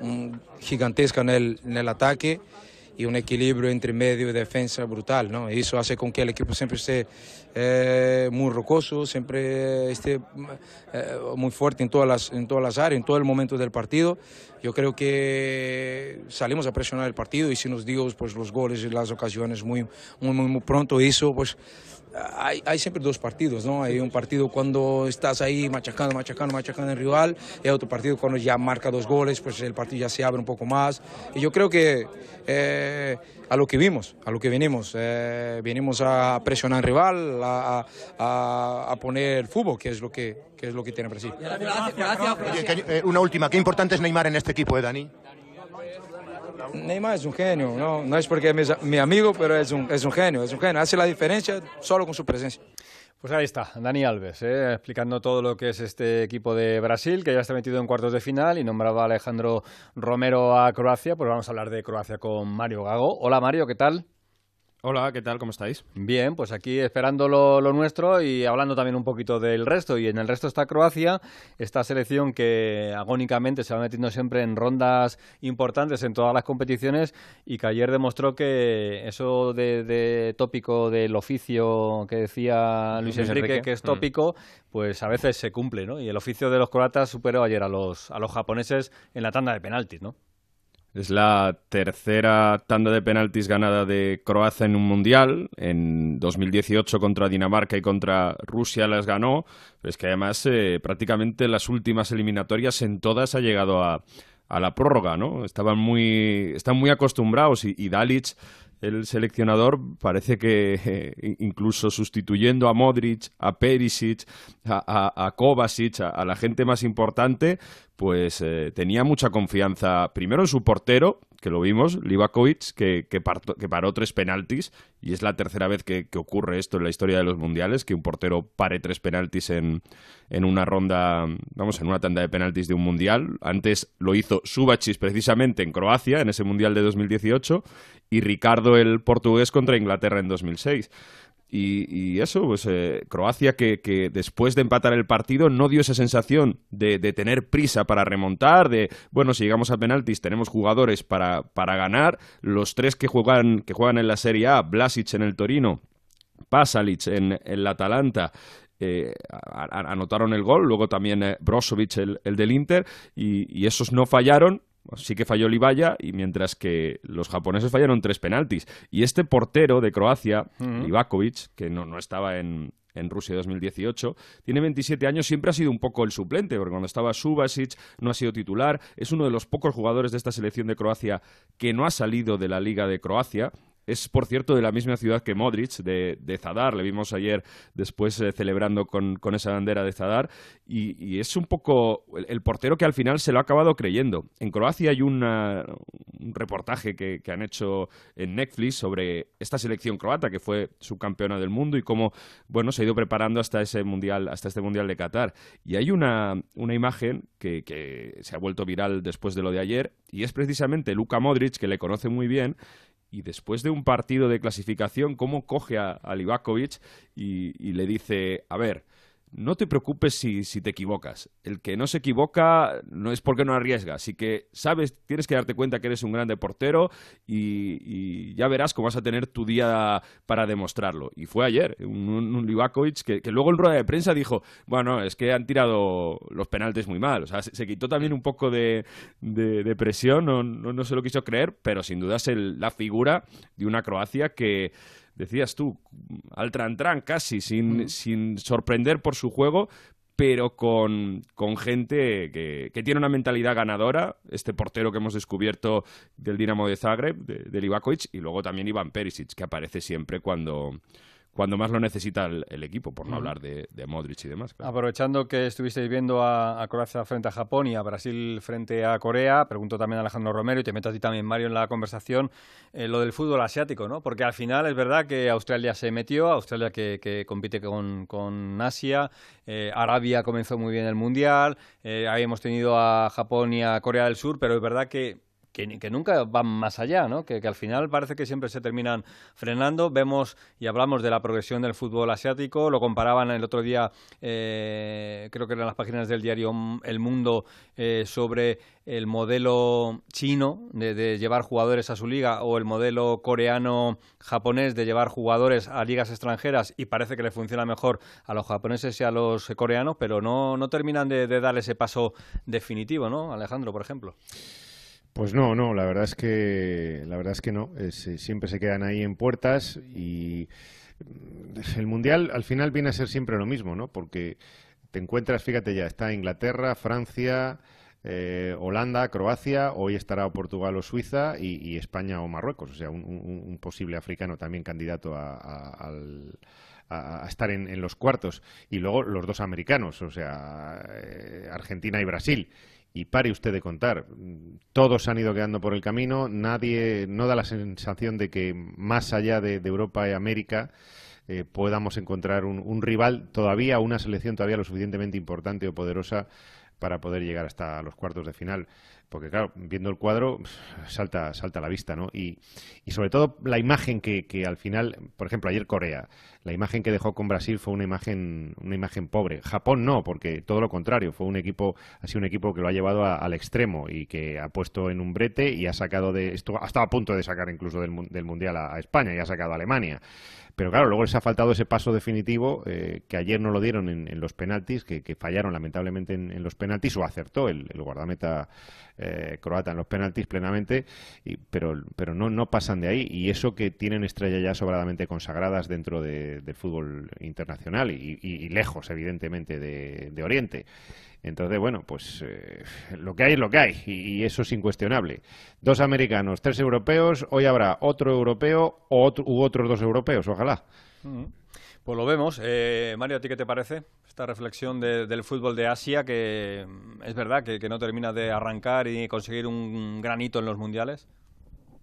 mm, gigantesca en el, en el ataque y un equilibrio entre medio y defensa brutal, ¿no? Eso hace con que el equipo siempre esté eh, muy rocoso, siempre esté muy fuerte en todas, las, en todas las áreas, en todo el momento del partido. Yo creo que salimos a presionar el partido y si nos dio pues, los goles y las ocasiones muy, muy, muy, muy pronto, eso pues hay, hay, siempre dos partidos, ¿no? Hay un partido cuando estás ahí machacando, machacando, machacando el rival, y otro partido cuando ya marca dos goles, pues el partido ya se abre un poco más. Y yo creo que eh, a lo que vimos, a lo que venimos, eh, venimos a presionar al rival, a, a, a, poner fútbol, que es lo que, que es lo que tiene Brasil. Eh, una última, ¿qué importante es Neymar en este equipo, eh, Dani? Neymar es un genio, no, no es porque es mi amigo, pero es un, es un genio, es un genio. Hace la diferencia solo con su presencia. Pues ahí está, Dani Alves, eh, explicando todo lo que es este equipo de Brasil, que ya está metido en cuartos de final y nombraba a Alejandro Romero a Croacia. Pues vamos a hablar de Croacia con Mario Gago. Hola Mario, ¿qué tal? Hola, ¿qué tal? ¿Cómo estáis? Bien, pues aquí esperando lo, lo, nuestro y hablando también un poquito del resto. Y en el resto está Croacia, esta selección que agónicamente se va metiendo siempre en rondas importantes en todas las competiciones y que ayer demostró que eso de, tópico del oficio que decía Luis, Enrique, que es mm. tópico, pues a veces se cumple, ¿no? Y el oficio de los croatas superó ayer a los, a los japoneses en la tanda de penaltis, ¿no? Es la tercera tanda de penaltis ganada de Croacia en un mundial. En 2018 contra Dinamarca y contra Rusia las ganó. Es que además eh, prácticamente las últimas eliminatorias en todas ha llegado a, a la prórroga, ¿no? Estaban muy, están muy acostumbrados y, y Dalic el seleccionador parece que incluso sustituyendo a Modric, a Perisic, a, Kovacic, a, la gente más importante, pues eh, tenía mucha confianza primero en su portero, que lo vimos, Livakovic, que, que, paró tres penaltis, y es la tercera vez que, ocurre esto en la historia de los mundiales, que un portero pare tres penaltis en, en, una ronda, vamos, en una tanda de penaltis de un mundial. Antes lo hizo Subachis precisamente en Croacia, en ese mundial de 2018, y Ricardo el portugués contra Inglaterra en 2006. Y, eso, pues eh, Croacia que, que, después de empatar el partido no dio esa sensación de, de, tener prisa para remontar, de, bueno, si llegamos a penaltis tenemos jugadores para, para ganar, los tres que juegan, que juegan en la Serie A, Blasic en el Torino, Pasalic en, el Atalanta, eh, anotaron el gol, luego también eh, Brozovic el, el, del Inter, y, y, esos no fallaron, sí que falló Libaya, y mientras que los japoneses fallaron tres penaltis. Y este portero de Croacia, Livakovic, que no, no estaba en, en Rusia 2018. Tiene 27 años, siempre ha sido un poco el suplente, porque cuando estaba Subasic no ha sido titular. Es uno de los pocos jugadores de esta selección de Croacia que no ha salido de la Liga de Croacia. Es, por cierto, de la misma ciudad que Modric, de, Zadar. Le vimos ayer después eh, celebrando con, con, esa bandera de Zadar. Y, es un poco el, portero que al final se lo ha acabado creyendo. En Croacia hay un reportaje que, que, han hecho en Netflix sobre esta selección croata, que fue subcampeona del mundo, y cómo bueno, se ha ido preparando hasta, ese mundial, hasta este Mundial de Qatar. Y hay una, una imagen que, que se ha vuelto viral después de lo de ayer, y es precisamente Luka Modric, que le conoce muy bien, y después de un partido de clasificación, cómo coge a, a Livakovic y, y, le dice, a ver, no te preocupes si, si, te equivocas. El que no se equivoca no es porque no arriesga. Así que, sabes, tienes que darte cuenta que eres un grande portero y, ya verás cómo vas a tener tu día para demostrarlo. Y fue ayer, un, un, Livakovic que, luego en rueda de prensa dijo, bueno, es que han tirado los penaltes muy mal. O sea, se, quitó también un poco de, de, presión, no, no, se lo quiso creer, pero sin duda es la figura de una Croacia que decías tú, al tran casi, sin, sin sorprender por su juego, pero con, con gente que, que, tiene una mentalidad ganadora. Este portero que hemos descubierto del Dinamo de Zagreb, de, de Livakovic, y luego también Iván Perisic, que aparece siempre cuando, cuando más lo necesita el, equipo, por no hablar de, Modric y demás. Aprovechando que estuvisteis viendo a, Croacia frente a Japón y a Brasil frente a Corea, pregunto también a Alejandro Romero y te meto a ti también, Mario, en la conversación, eh, lo del fútbol asiático, ¿no? Porque al final es verdad que Australia se metió, Australia que, compite con, Asia, eh, Arabia comenzó muy bien el Mundial, eh, habíamos tenido a Japón y a Corea del Sur, pero es verdad que que, nunca van más allá, ¿no? Que, al final parece que siempre se terminan frenando. Vemos y hablamos de la progresión del fútbol asiático, lo comparaban el otro día, eh, creo que eran las páginas del diario El Mundo, eh, sobre el modelo chino de, llevar jugadores a su liga o el modelo coreano-japonés de llevar jugadores a ligas extranjeras y parece que le funciona mejor a los japoneses y a los coreanos, pero no, no terminan de, de dar ese paso definitivo, ¿no? Alejandro, por ejemplo. Pues no, no, la verdad es que la verdad es que no, eh, siempre se quedan ahí en puertas y el mundial al final viene a ser siempre lo mismo, ¿no? Porque te encuentras, fíjate ya, está Inglaterra, Francia, eh, Holanda, Croacia, hoy estará Portugal o Suiza y, España o Marruecos, o sea, un, posible africano también candidato a, estar en, los cuartos. Y luego los dos americanos, o sea, eh, Argentina y Brasil y pare usted de contar. Todos han ido quedando por el camino, nadie, no da la sensación de que más allá de, Europa y América eh, podamos encontrar un, rival todavía, una selección todavía lo suficientemente importante o poderosa para poder llegar hasta los cuartos de final. Porque claro, viendo el cuadro salta, salta a la vista, ¿no? Y, y sobre todo la imagen que, que, al final, por ejemplo, ayer Corea, la imagen que dejó con Brasil fue una imagen, una imagen pobre. Japón no, porque todo lo contrario, fue un equipo, ha sido un equipo que lo ha llevado al extremo y que ha puesto en un brete y ha sacado de, esto, ha estado a punto de sacar incluso del, Mundial a España y ha sacado a Alemania. Pero claro, luego les ha faltado ese paso definitivo eh, que ayer no lo dieron en, en los penaltis, que, fallaron lamentablemente en, los penaltis, o acertó el, guardameta eh, croata en los penaltis plenamente, y, pero, no, pasan de ahí. Y eso que tienen estrellas ya sobradamente consagradas dentro de, del fútbol internacional y, lejos, evidentemente, de, de Oriente. Entonces, bueno, pues eh, lo que hay es lo que hay y, eso es incuestionable. Dos americanos, tres europeos, hoy habrá otro europeo o otro, u otros dos europeos, ojalá. Mm. Pues lo vemos. Eh, Mario, ¿a ti qué te parece esta reflexión de, del fútbol de Asia que es verdad que, no termina de arrancar y conseguir un gran hito en los mundiales?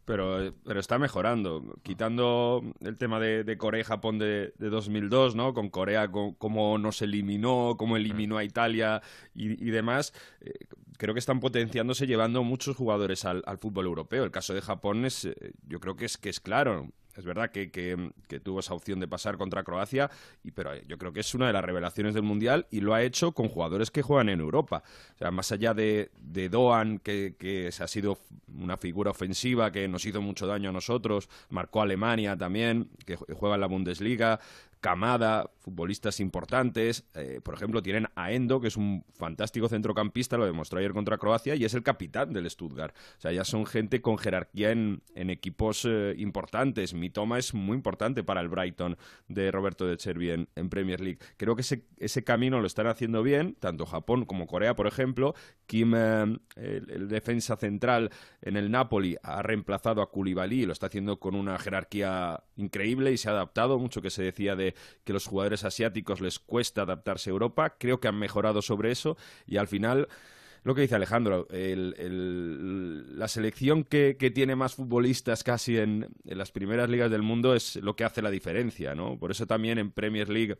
Pero, pero está mejorando. Quitando el tema de, Corea y Japón de, de, 2002, ¿no? Con Corea, cómo nos eliminó, cómo eliminó a Italia y, y demás, eh, creo que están potenciándose, llevando muchos jugadores al, al, fútbol europeo. El caso de Japón es, eh, yo creo que es, que es claro. Es verdad que, que, tuvo esa opción de pasar contra Croacia, y, pero yo creo que es una de las revelaciones del Mundial y lo ha hecho con jugadores que juegan en Europa. O sea, más allá de, de Doan, que, que ha sido una figura ofensiva que nos hizo mucho daño a nosotros, marcó Alemania también, que juega en la Bundesliga, Camada, futbolistas importantes. Eh, por ejemplo, tienen a Endo, que es un fantástico centrocampista, lo demostró ayer contra Croacia, y es el capitán del Stuttgart. O sea, ya son gente con jerarquía en, equipos eh, importantes. Mi toma es muy importante para el Brighton de Roberto de Chervi en, Premier League. Creo que ese, camino lo están haciendo bien, tanto Japón como Corea, por ejemplo. Kim, eh, el, el, defensa central en el Napoli, ha reemplazado a Koulibaly y lo está haciendo con una jerarquía increíble y se ha adaptado, mucho que se decía de que los jugadores asiáticos les cuesta adaptarse a Europa. Creo que han mejorado sobre eso y al final lo que dice Alejandro, la selección que, que, tiene más futbolistas casi en, las primeras ligas del mundo es lo que hace la diferencia, ¿no? Por eso también en Premier League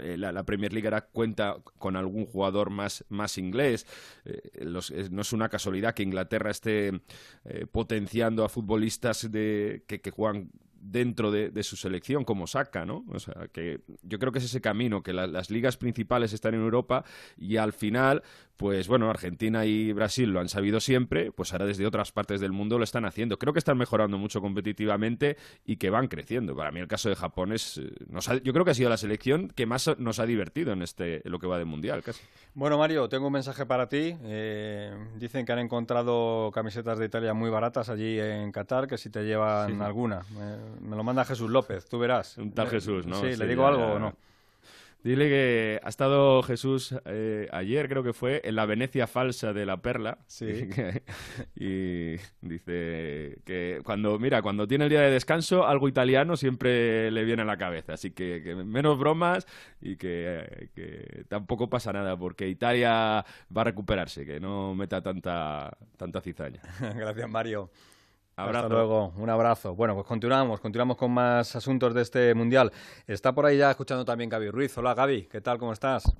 eh, la, Premier League ahora cuenta con algún jugador más, más inglés. Eh, no es una casualidad que Inglaterra esté eh, potenciando a futbolistas de, que, que juegan dentro de, de, su selección como saca, ¿no? O sea, que yo creo que es ese camino, que la, las ligas principales están en Europa y al final, pues bueno, Argentina y Brasil lo han sabido siempre, pues ahora desde otras partes del mundo lo están haciendo. Creo que están mejorando mucho competitivamente y que van creciendo. Para mí el caso de Japón es, eh, nos ha, yo creo que ha sido la selección que más nos ha divertido en este en lo que va de mundial, casi. Bueno, Mario, tengo un mensaje para ti. Eh, dicen que han encontrado camisetas de Italia muy baratas allí en Qatar, que si te llevan sí. alguna. Eh, me lo manda Jesús López, tú verás. Un tal Jesús, ¿no? Sí, sí ¿le digo ya, algo ya. o no? Dile que ha estado Jesús eh, ayer, creo que fue, en la Venecia falsa de la Perla. Sí. y dice que cuando, mira, cuando tiene el día de descanso, algo italiano siempre le viene a la cabeza. Así que, que menos bromas y que, que, tampoco pasa nada, porque Italia va a recuperarse, que no meta tanta, tanta cizaña. Gracias, Mario. Abrazo. Hasta luego, un abrazo. Bueno, pues continuamos, continuamos con más asuntos de este mundial. Está por ahí ya escuchando también Gaby Ruiz. Hola Gaby, ¿qué tal? ¿Cómo estás?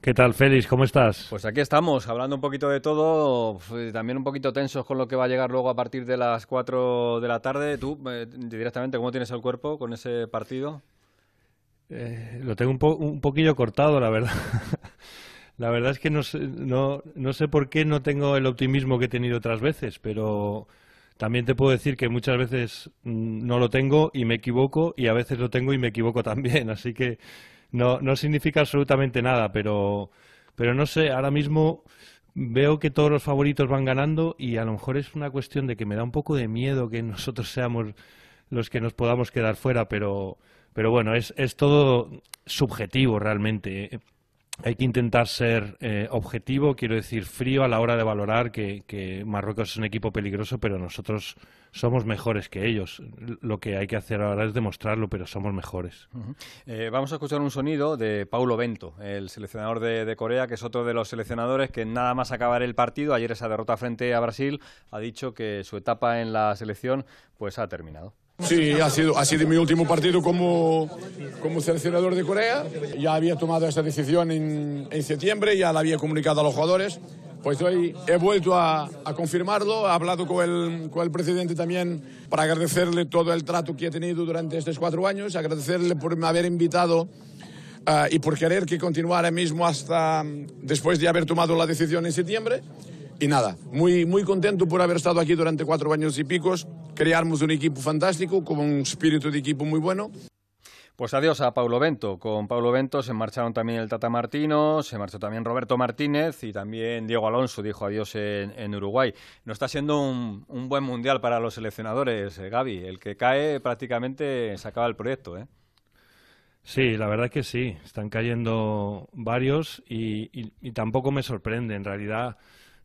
¿Qué tal, Félix? ¿Cómo estás? Pues aquí estamos, hablando un poquito de todo, también un poquito tensos con lo que va a llegar luego a partir de las 4 de la tarde. Tú, eh, directamente, ¿cómo tienes el cuerpo con ese partido? Eh, lo tengo un, po un poquillo cortado, la verdad. la verdad es que no sé, no, no sé por qué no tengo el optimismo que he tenido otras veces, pero también te puedo decir que muchas veces mm, no lo tengo y me equivoco y a veces lo tengo y me equivoco también. Así que no, no significa absolutamente nada, pero, pero no sé, ahora mismo veo que todos los favoritos van ganando y a lo mejor es una cuestión de que me da un poco de miedo que nosotros seamos los que nos podamos quedar fuera, pero, pero bueno, es, es todo subjetivo realmente hay que intentar ser eh, objetivo, quiero decir frío a la hora de valorar que, que, Marruecos es un equipo peligroso, pero nosotros somos mejores que ellos. Lo que hay que hacer ahora es demostrarlo, pero somos mejores. Eh, vamos a escuchar un sonido de Paulo Bento, el seleccionador de, de, Corea, que es otro de los seleccionadores que nada más acabar el partido, ayer esa derrota frente a Brasil, ha dicho que su etapa en la selección pues ha terminado. Sí, ha sido, ha sido mi último partido como, como seleccionador de Corea. Ya había tomado esa decisión en, en septiembre, ya la había comunicado a los jugadores. Pues hoy he vuelto a, a confirmarlo, he hablado con el, con el presidente también para agradecerle todo el trato que he tenido durante estos cuatro años, agradecerle por me haber invitado ah, y por querer que continuara mismo hasta después de haber tomado la decisión en septiembre. Y nada, muy, muy contento por haber estado aquí durante cuatro años y picos. Creamos un equipo fantástico, con un espíritu de equipo muy bueno. Pues adiós a Paulo Bento. Con Paulo Bento se marcharon también el Tata Martino, se marchó también Roberto Martínez y también Diego Alonso dijo adiós en, en Uruguay. No está siendo un, un, buen mundial para los seleccionadores, eh, Gaby. El que cae prácticamente se acaba el proyecto, ¿eh? Sí, la verdad que sí. Están cayendo varios y, y, y tampoco me sorprende. En realidad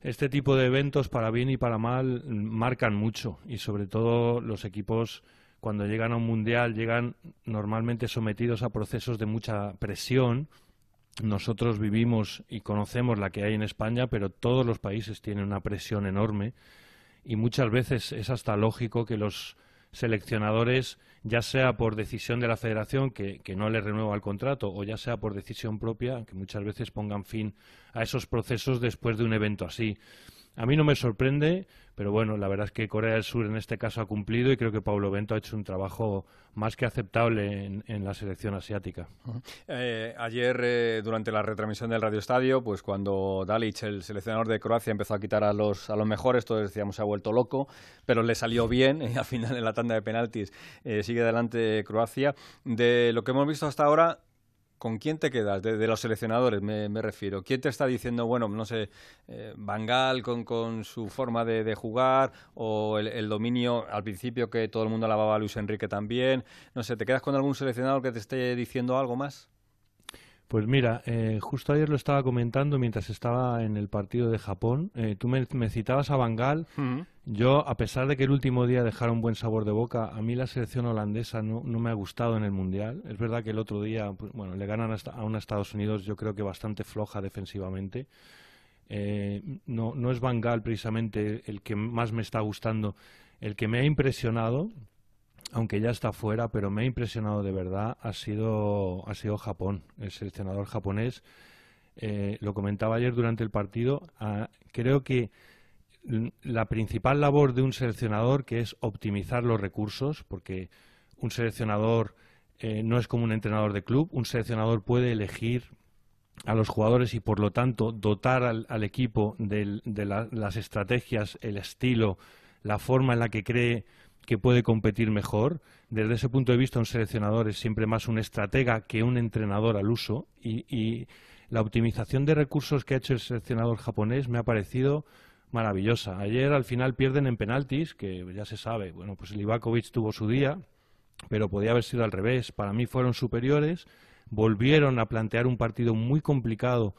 este tipo de eventos, para bien y para mal, marcan mucho y sobre todo los equipos cuando llegan a un mundial llegan normalmente sometidos a procesos de mucha presión. Nosotros vivimos y conocemos la que hay en España, pero todos los países tienen una presión enorme y muchas veces es hasta lógico que los seleccionadores, ya sea por decisión de la federación que, no le renueva el contrato o ya sea por decisión propia, que muchas veces pongan fin a esos procesos después de un evento así. A mí no me sorprende, pero bueno, la verdad es que Corea del Sur en este caso ha cumplido y creo que Paulo Bento ha hecho un trabajo más que aceptable en, la selección asiática. Eh, ayer, eh, durante la retransmisión del Radio Estadio, pues cuando Dalic, el seleccionador de Croacia, empezó a quitar a los, a los mejores, todos decíamos se ha vuelto loco, pero le salió bien, eh, al final en la tanda de penaltis eh, sigue adelante Croacia. De lo que hemos visto hasta ahora, ¿Con quién te quedas? De, los seleccionadores, me, refiero. ¿Quién te está diciendo, bueno, no sé, eh, Bangal con, con, su forma de, de jugar o el, el, dominio al principio que todo el mundo alababa a Luis Enrique también? No sé, ¿te quedas con algún seleccionador que te esté diciendo algo más? Pues mira, eh, justo ayer lo estaba comentando mientras estaba en el partido de Japón. Eh, tú me, me, citabas a Bangal. -huh. Yo, a pesar de que el último día dejara un buen sabor de boca, a mí la selección holandesa no, no me ha gustado en el Mundial. Es verdad que el otro día, pues, bueno, le ganan a una Estados Unidos, yo creo que bastante floja defensivamente. Eh, no, no es Bangal precisamente el que más me está gustando. El que me ha impresionado, aunque ya está fuera, pero me ha impresionado de verdad, ha sido, ha sido Japón, el seleccionador japonés. Eh, lo comentaba ayer durante el partido, uh, creo que la principal labor de un seleccionador, que es optimizar los recursos, porque un seleccionador eh, no es como un entrenador de club, un seleccionador puede elegir a los jugadores y por lo tanto dotar al, equipo de, de la, las estrategias, el estilo, la forma en la que cree que puede competir mejor. Desde ese punto de vista, un seleccionador es siempre más un estratega que un entrenador al uso y, y la optimización de recursos que ha hecho el seleccionador japonés me ha parecido maravillosa. Ayer al final pierden en penaltis, que ya se sabe, bueno, pues el Ivakovic tuvo su día, pero podía haber sido al revés. Para mí fueron superiores, volvieron a plantear un partido muy complicado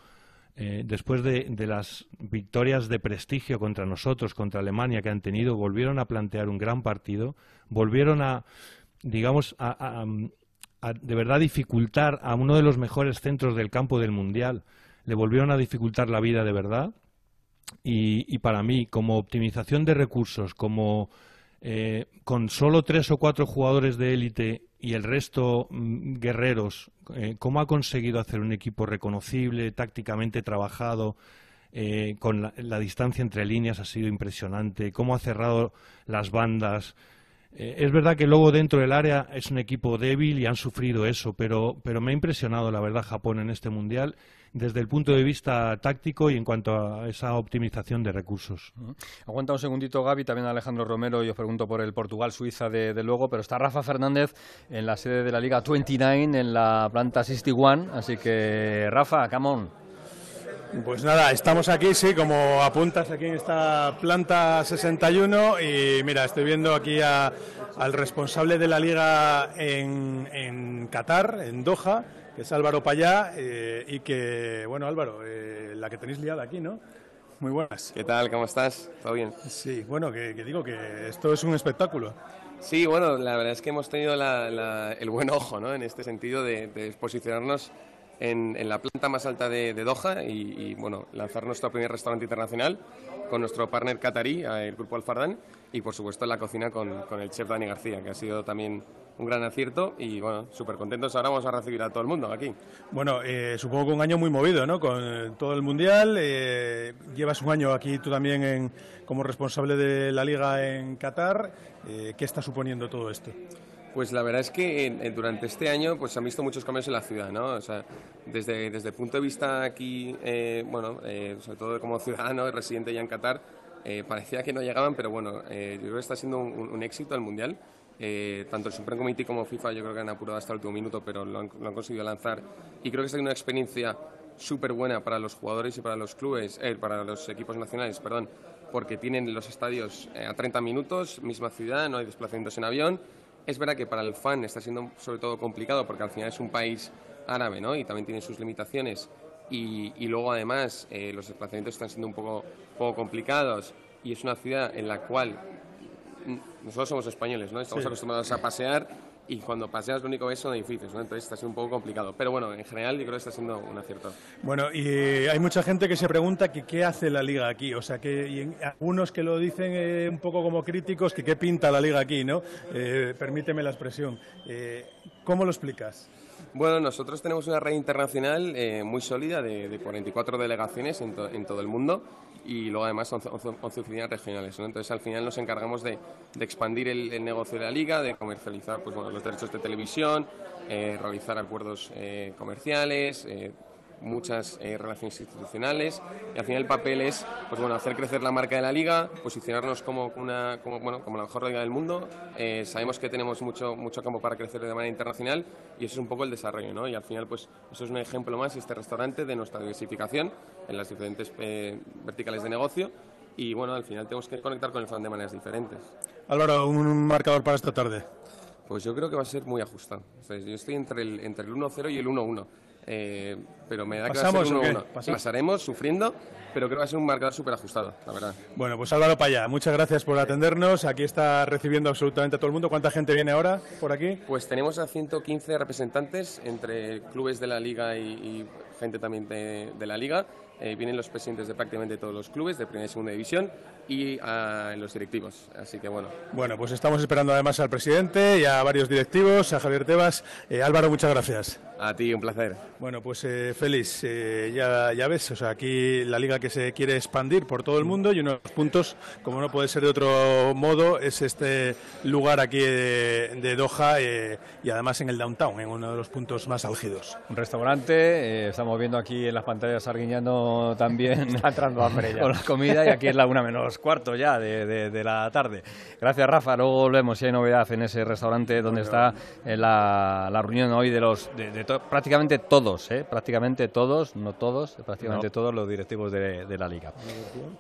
eh, después de, de, las victorias de prestigio contra nosotros, contra Alemania que han tenido, volvieron a plantear un gran partido, volvieron a, digamos, a, a, de verdad dificultar a uno de los mejores centros del campo del Mundial, le volvieron a dificultar la vida de verdad. Y, y para mí, como optimización de recursos, como eh, con solo tres o cuatro jugadores de élite y el resto mmm, guerreros, eh, ¿cómo ha conseguido hacer un equipo reconocible, tácticamente trabajado? Eh, con la, la, distancia entre líneas ha sido impresionante, cómo ha cerrado las bandas. Eh, es verdad que luego dentro del área es un equipo débil y han sufrido eso, pero, pero me ha impresionado la verdad Japón en este mundial desde el punto de vista táctico y en cuanto a esa optimización de recursos. Aguanta un segundito, Gaby, también Alejandro Romero, y os pregunto por el Portugal-Suiza de, de, luego, pero está Rafa Fernández en la sede de la Liga 29, en la planta 61, así que Rafa, come on. Pues nada, estamos aquí, sí, como apuntas aquí en esta planta 61 y mira, estoy viendo aquí a, al responsable de la liga en, en Qatar, en Doha, que es Álvaro Payá, eh, y que, bueno, Álvaro, eh, la que tenéis liada aquí, ¿no? Muy buenas. ¿Qué tal? ¿Cómo estás? ¿Todo bien? Sí, bueno, que, que digo que esto es un espectáculo. Sí, bueno, la verdad es que hemos tenido la, la, el buen ojo, ¿no? En este sentido de, de posicionarnos en, en la planta más alta de, de Doha y, y, bueno, lanzar nuestro primer restaurante internacional con nuestro partner catarí, eh, el Grupo Alfardán, y por supuesto en la cocina con, con el chef Dani García, que ha sido también un gran acierto y bueno, súper contentos. Ahora vamos a recibir a todo el mundo aquí. Bueno, eh, supongo que un año muy movido, ¿no? Con todo el Mundial. eh, llevas un año aquí tú también en- como responsable de la Liga en Qatar. Eh, ¿Qué está suponiendo todo esto? Pues la verdad es que eh, durante este año pues se han visto muchos cambios en la ciudad, ¿no? O sea, desde, desde el punto de vista aquí, eh, bueno, eh, sobre todo como ciudadano y residente ya en Qatar, eh, parecía que no llegaban, pero bueno, eh, yo creo que está siendo un, un- éxito el Mundial. Eh, tanto el Supreme Committee como FIFA yo creo que han apurado hasta el último minuto, pero lo han, lo han conseguido lanzar. Y creo que siendo una experiencia súper buena para los jugadores y para los clubes, para los equipos nacionales, perdón, porque tienen los estadios a 30 minutos, misma ciudad, no hay desplazamientos en avión. Es verdad que para el fan está siendo sobre todo complicado porque al final es un país árabe, ¿no? Y también tiene sus limitaciones. Y, y luego además eh, los desplazamientos están siendo un poco, poco complicados y es una ciudad en la cual nosotros somos españoles, ¿no? Estamos Sí. acostumbrados a pasear y cuando paseas lo único que ves son edificios, ¿no? Entonces está siendo un poco complicado. Pero bueno, en general yo creo que está siendo un acierto. Bueno, y eh, hay mucha gente que se pregunta que qué hace la Liga aquí. O sea, que y en- algunos que lo dicen eh, un poco como críticos, que qué pinta la Liga aquí, ¿no? Eh, permíteme la expresión. Eh, ¿Cómo lo explicas? Bueno, nosotros tenemos una red internacional eh, muy sólida de, de 44 delegaciones en, to- en todo el mundo y luego además 11, 11 11 oficinas regionales. ¿no? Entonces al final nos encargamos de, expandir el, negocio de la liga, de comercializar pues, bueno, los derechos de televisión, eh, realizar acuerdos eh, comerciales. Muchas eh, relaciones institucionales y al final el papel es pues bueno hacer crecer la marca de la liga posicionarnos como una como bueno como la mejor liga del mundo Eh, sabemos que tenemos mucho mucho campo para crecer de manera internacional y eso es un poco el desarrollo ¿no? y al final pues eso es un ejemplo más este restaurante de nuestra diversificación en las diferentes eh, verticales de negocio y bueno al final tenemos que conectar con el fan de maneras diferentes Álvaro, un marcador para esta tarde. pues yo creo que va a ser muy ajustado. O sea, yo estoy entre el, entre el 1-0 y el 1-1. Eh, pero me da que va a ser ¿Pasamos o qué? 1-1. ¿Pasamos? Pasaremos sufriendo, pero creo que va a ser un marcador súper ajustado, la verdad. Bueno, pues Álvaro Payá, muchas gracias por atendernos. Aquí está recibiendo absolutamente a todo el mundo. ¿Cuánta gente viene ahora por aquí? Pues tenemos a 115 representantes entre clubes de la liga y, y gente también de, de la liga. Eh, vienen los presidentes de prácticamente todos los clubes de primera y segunda división y ah, los directivos. Así que bueno, Bueno, pues estamos esperando además al presidente y a varios directivos, a Javier Tebas. Eh, Álvaro, muchas gracias. a ti un placer. Bueno, pues eh, Félix, eh, ya, ya ves, o sea, aquí la liga que se quiere expandir por todo el mundo y uno de los puntos, como no puede ser de otro modo, es este lugar aquí de, de Doha eh, y además en el downtown, en uno de los puntos más álgidos. Un restaurante, eh, estamos viendo aquí en las pantallas También Está entrando hambre ya. con la comida y aquí es la una menos cuarto ya de, de- de la tarde. Gracias Rafa, luego volvemos si hay novedad en ese restaurante donde está eh, la, la reunión hoy de los de, de to- prácticamente todos, eh, prácticamente todos, no todos, prácticamente No. todos los directivos de, de la liga.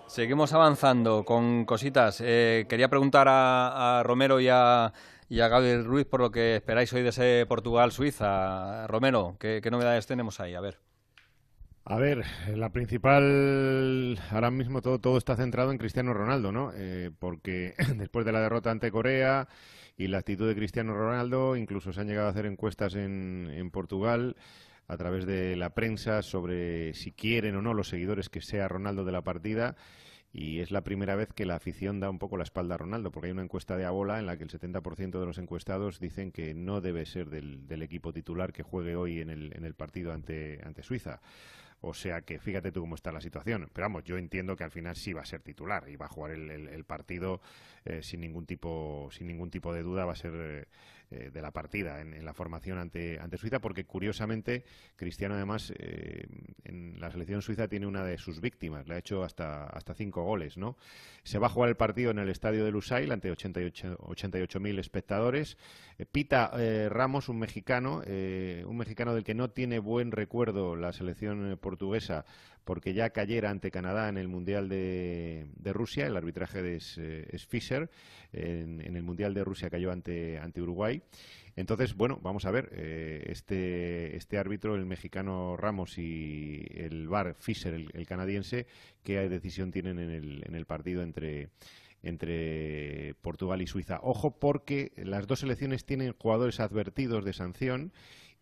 Seguimos avanzando con cositas. Eh, quería preguntar a, a Romero y a, y a Gabriel Ruiz por lo que esperáis hoy de ese Portugal-Suiza. Romero, ¿qué, qué novedades tenemos ahí? A ver. A ver, la principal, ahora mismo todo, todo está centrado en Cristiano Ronaldo, ¿no? Eh, porque después de la derrota ante Corea y la actitud de Cristiano Ronaldo, incluso se han llegado a hacer encuestas en, en Portugal a través de la prensa sobre si quieren o no los seguidores que sea Ronaldo de la partida. Y es la primera vez que la afición da un poco la espalda a Ronaldo, porque hay una encuesta de Abola en la que el 70% de los encuestados dicen que no debe ser del, del equipo titular que juegue hoy en el, en el partido ante, ante Suiza. O sea que fíjate tú cómo está la situación. Pero vamos, yo entiendo que al final sí va a ser titular y va a jugar el, el- el partido eh, sin ningún tipo sin ningún tipo de duda va a ser eh, eh, de la partida en, en la formación ante, ante Suiza, porque curiosamente Cristiano además en la selección suiza tiene una de sus víctimas, le ha hecho hasta, hasta cinco goles, ¿no? Se va a jugar el partido en el estadio de Lusail ante 88 88.000 espectadores. Pita Ramos, un mexicano, un mexicano del que no tiene buen recuerdo la selección portuguesa porque ya cayera ante Canadá en el Mundial de, de Rusia, el arbitraje de es, eh, es Fischer, en, en el Mundial de Rusia cayó ante, ante Uruguay. Entonces, bueno, vamos a ver, eh, este, este árbitro, el mexicano Ramos y el VAR Fischer, el, el canadiense, qué decisión tienen en el, en el partido entre, entre Portugal y Suiza. Ojo porque las dos selecciones tienen jugadores advertidos de sanción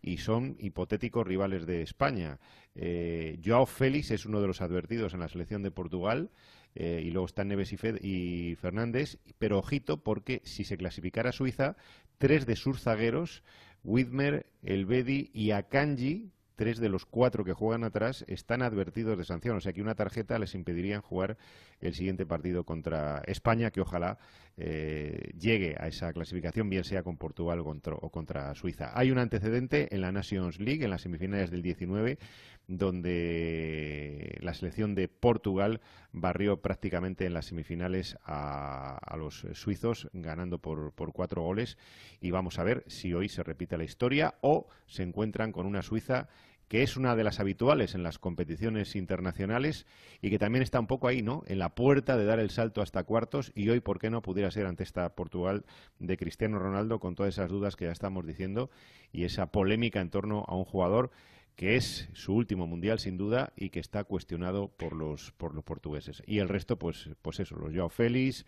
y son hipotéticos rivales de España. Eh, Joao Félix es uno de los advertidos en la selección de Portugal. Eh, y luego están Neves y, y, Fernández, pero ojito porque si se clasificara Suiza, tres de sus zagueros, Widmer, Elvedi y Akanji, tres de los cuatro que juegan atrás están advertidos de sanción. O sea que una tarjeta les impediría jugar el siguiente partido contra España, que ojalá eh, llegue a esa clasificación, bien sea con Portugal o contra Suiza. Hay un antecedente en la Nations League, en las semifinales del 19, donde la selección de Portugal barrió prácticamente en las semifinales a, los suizos, ganando por, por, cuatro goles. Y vamos a ver si hoy se repite la historia o se encuentran con una Suiza que es una de las habituales en las competiciones internacionales y que también está un poco ahí, ¿no? En la puerta de dar el salto hasta cuartos y hoy, ¿por qué no pudiera ser ante esta Portugal de Cristiano Ronaldo con todas esas dudas que ya estamos diciendo y esa polémica en torno a un jugador que es su último mundial sin duda y que está cuestionado por los por los portugueses y el resto pues pues eso los Joao Félix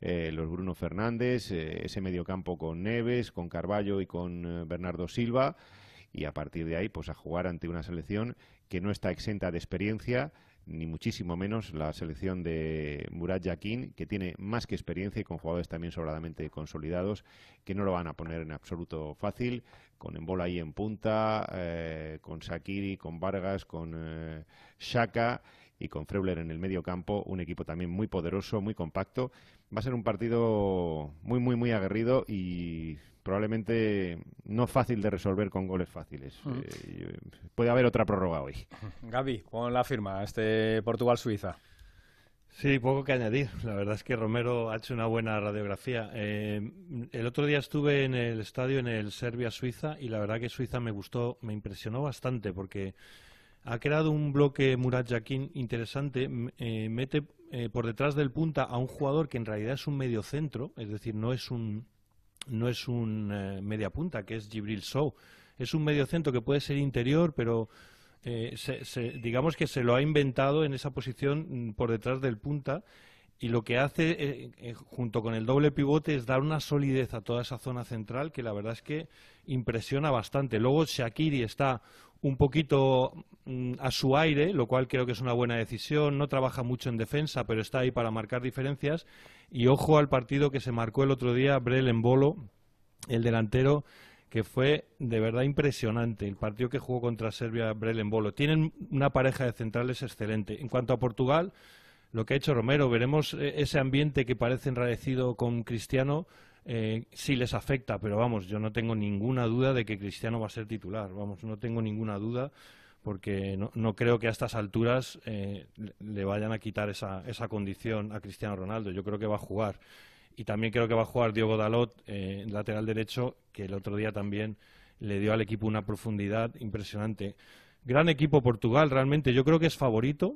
eh, los Bruno Fernández eh, ese mediocampo con Neves con Carballo y con eh, Bernardo Silva y a partir de ahí pues a jugar ante una selección que no está exenta de experiencia ni muchísimo menos la selección de Murat Yakin, que tiene más que experiencia y con jugadores también sobradamente consolidados, que no lo van a poner en absoluto fácil, con Embola ahí en punta, eh, con Sakiri, con Vargas, con eh, Shaka y con Freuler en el medio campo, un equipo también muy poderoso, muy compacto. Va a ser un partido muy, muy, muy aguerrido y probablemente no fácil de resolver con goles fáciles. Eh, puede haber otra prórroga hoy. Gaby, pon la firma este Portugal-Suiza. Sí, poco que añadir. La verdad es que Romero ha hecho una buena radiografía. Eh, el otro día estuve en el estadio en el Serbia-Suiza y la verdad que Suiza me gustó, me impresionó bastante porque ha creado un bloque Murat Yakin interesante. Eh, mete por detrás del punta a un jugador que en realidad es un medio centro, es decir, no es un no es un eh, media punta, que es Gibril Sow. Es un medio centro que puede ser interior, pero eh, digamos que se lo ha inventado en esa posición mm, por detrás del punta y lo que hace eh, junto con el doble pivote es dar una solidez a toda esa zona central que la verdad es que impresiona bastante. Luego Shakiri está un poquito mm, a su aire, lo cual creo que es una buena decisión. No trabaja mucho en defensa, pero está ahí para marcar diferencias. Y ojo al partido que se marcó el otro día, Brel en Bolo, el delantero, que fue de verdad impresionante. El partido que jugó contra Serbia, Brel en Bolo. Tienen una pareja de centrales excelente. En cuanto a Portugal, lo que ha hecho Romero, veremos eh, ese ambiente que parece enradecido con Cristiano eh, sí les afecta, pero vamos, yo no tengo ninguna duda de que Cristiano va a ser titular, vamos, no tengo ninguna duda porque no, creo que a estas alturas eh, le vayan a quitar esa, esa condición a Cristiano Ronaldo, yo creo que va a jugar. Y también creo que va a jugar Diego Dalot, eh, lateral derecho, que el otro día también le dio al equipo una profundidad impresionante. Gran equipo Portugal, realmente yo creo que es favorito,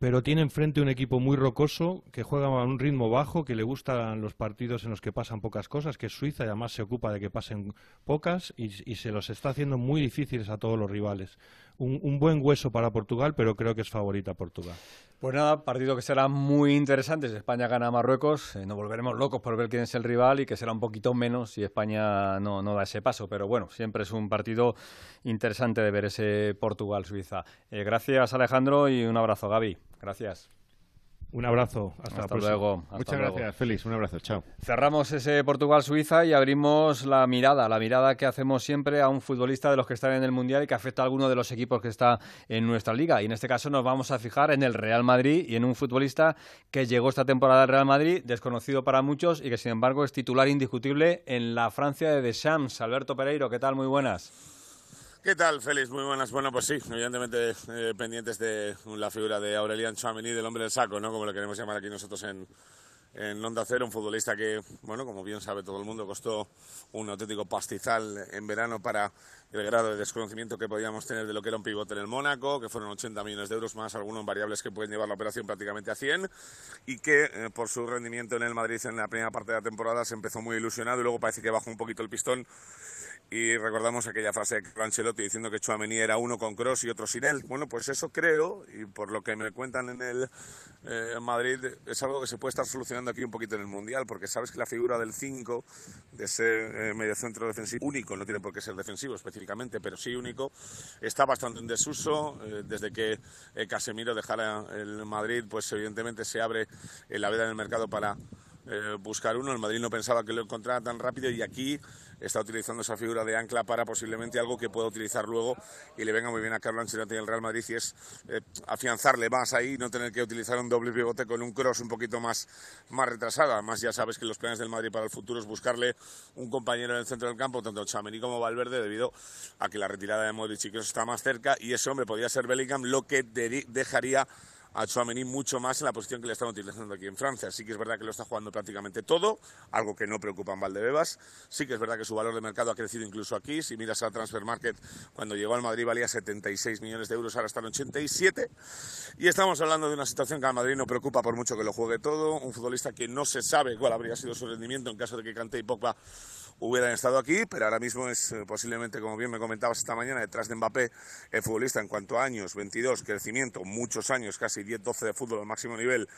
pero tiene enfrente un equipo muy rocoso, que juega a un ritmo bajo, que le gustan los partidos en los que pasan pocas cosas, que es Suiza y además se ocupa de que pasen pocas y, se los está haciendo muy difíciles a todos los rivales. Un, buen hueso para Portugal, pero creo que es favorita Portugal. Pues nada, partido que será muy interesante. Si España gana a Marruecos, eh, nos volveremos locos por ver quién es el rival y que será un poquito menos si España no, da ese paso. Pero bueno, siempre es un partido interesante de ver ese Portugal-Suiza. Eh, gracias Alejandro y un abrazo Gaby. Gracias. Un abrazo. Hasta, luego. Muchas gracias, Félix. Un abrazo. Chao. Cerramos ese Portugal-Suiza y abrimos la mirada, la mirada que hacemos siempre a un futbolista de los que están en el Mundial y que afecta a alguno de los equipos que está en nuestra liga. Y en este caso nos vamos a fijar en el Real Madrid y en un futbolista que llegó esta temporada al Real Madrid, desconocido para muchos y que sin embargo es titular indiscutible en la Francia de Deschamps. Alberto Pereiro, ¿qué tal? Muy buenas. ¿Qué tal, Félix? Muy buenas. Bueno, pues sí, evidentemente eh, pendientes de la figura de Aurelian Chouameni, del hombre del saco, ¿no? Como lo queremos llamar aquí nosotros en, en Onda Cero, un futbolista que, bueno, como bien sabe todo el mundo, costó un auténtico pastizal en verano para el grado de desconocimiento que podíamos tener de lo que era un pivote en el Mónaco, que fueron 80 millones de euros más algunos variables que pueden llevar la operación prácticamente a 100, y que eh, por su rendimiento en el Madrid en la primera parte de la temporada se empezó muy ilusionado y luego parece que bajó un poquito el pistón y recordamos aquella frase de Ancelotti diciendo que Chouameni era uno con Cross y otro sin él. Bueno, pues eso creo, y por lo que me cuentan en el eh, Madrid, es algo que se puede estar solucionando aquí un poquito en el Mundial, porque sabes que la figura del 5, de ser eh, medio centro defensivo, único, no tiene por qué ser defensivo específicamente, pero sí único, está bastante en desuso. Eh, desde que eh, Casemiro dejara el Madrid, pues evidentemente se abre la veda en el mercado para eh, buscar uno. El Madrid no pensaba que lo encontrara tan rápido y aquí está utilizando esa figura de ancla para posiblemente algo que pueda utilizar luego y le venga muy bien a Carlo Ancelotti y el Real Madrid y es eh, afianzarle más ahí, no tener que utilizar un doble pivote con un cross un poquito más, más retrasado. Además ya sabes que los planes del Madrid para el futuro es buscarle un compañero en el centro del campo, tanto Chamení como Valverde, debido a que la retirada de Modric y Kroos está más cerca y ese hombre podría ser Bellingham, lo que dejaría a Chouameni mucho más en la posición que le están utilizando aquí en Francia. Sí que es verdad que lo está jugando prácticamente todo, algo que no preocupa en Valdebebas. Sí que es verdad que su valor de mercado ha crecido incluso aquí. Si miras al Transfer Market, cuando llegó al Madrid valía 76 millones de euros, ahora está en 87. Y estamos hablando de una situación que al Madrid no preocupa por mucho que lo juegue todo. Un futbolista que no se sabe cuál habría sido su rendimiento en caso de que Kanté y Pogba hubieran estado aquí, pero ahora mismo es eh, posiblemente, como bien me comentabas esta mañana, detrás de Mbappé, el futbolista en cuanto a años, 22, crecimiento, muchos años, casi 10-12 de fútbol al máximo nivel,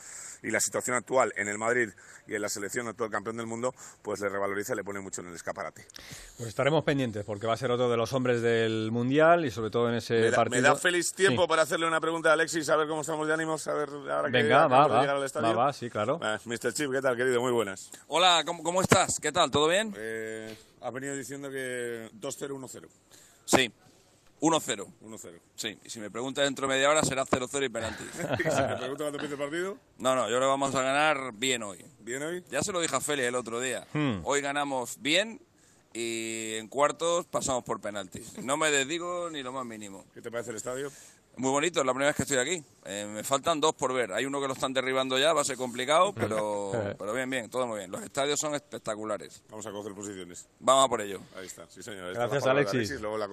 y la situación actual en el Madrid y en la selección actual campeón del mundo, pues le revaloriza y le pone mucho en el escaparate. Pues estaremos pendientes porque va a ser otro de los hombres del Mundial y sobre todo en ese Me da, partido. me da feliz tiempo Sí. para hacerle una pregunta a Alexis, a ver cómo estamos de ánimos, a ver ahora que Venga, va, de va, llegar al estadio. va, va, sí, claro. Ah, Mr. Chip, ¿qué tal, querido? Muy buenas. Hola, ¿cómo, cómo estás? ¿Qué tal? ¿Todo bien? Eh, ha venido diciendo que 2-0, 1-0. Sí. 1-0. 1-0. Sí, y si me preguntas dentro de media hora será 0-0 y penaltis. ¿Y si me pregunta cuándo empieza el partido? No, no, yo creo que vamos a ganar bien hoy. ¿Bien hoy? Ya se lo dije a Feli el otro día. Hmm. Hoy ganamos bien y en cuartos pasamos por penaltis. No me desdigo ni lo más mínimo. ¿Qué te parece el estadio? Muy bonito, es la primera vez que estoy aquí. Eh, me faltan dos por ver. Hay uno que lo están derribando ya, va a ser complicado, pero, pero bien, bien, todo muy bien. Los estadios son espectaculares. Vamos a coger posiciones. Vamos a por ello. Ahí está, sí señor. Ahí está Gracias, de Alexis. luego la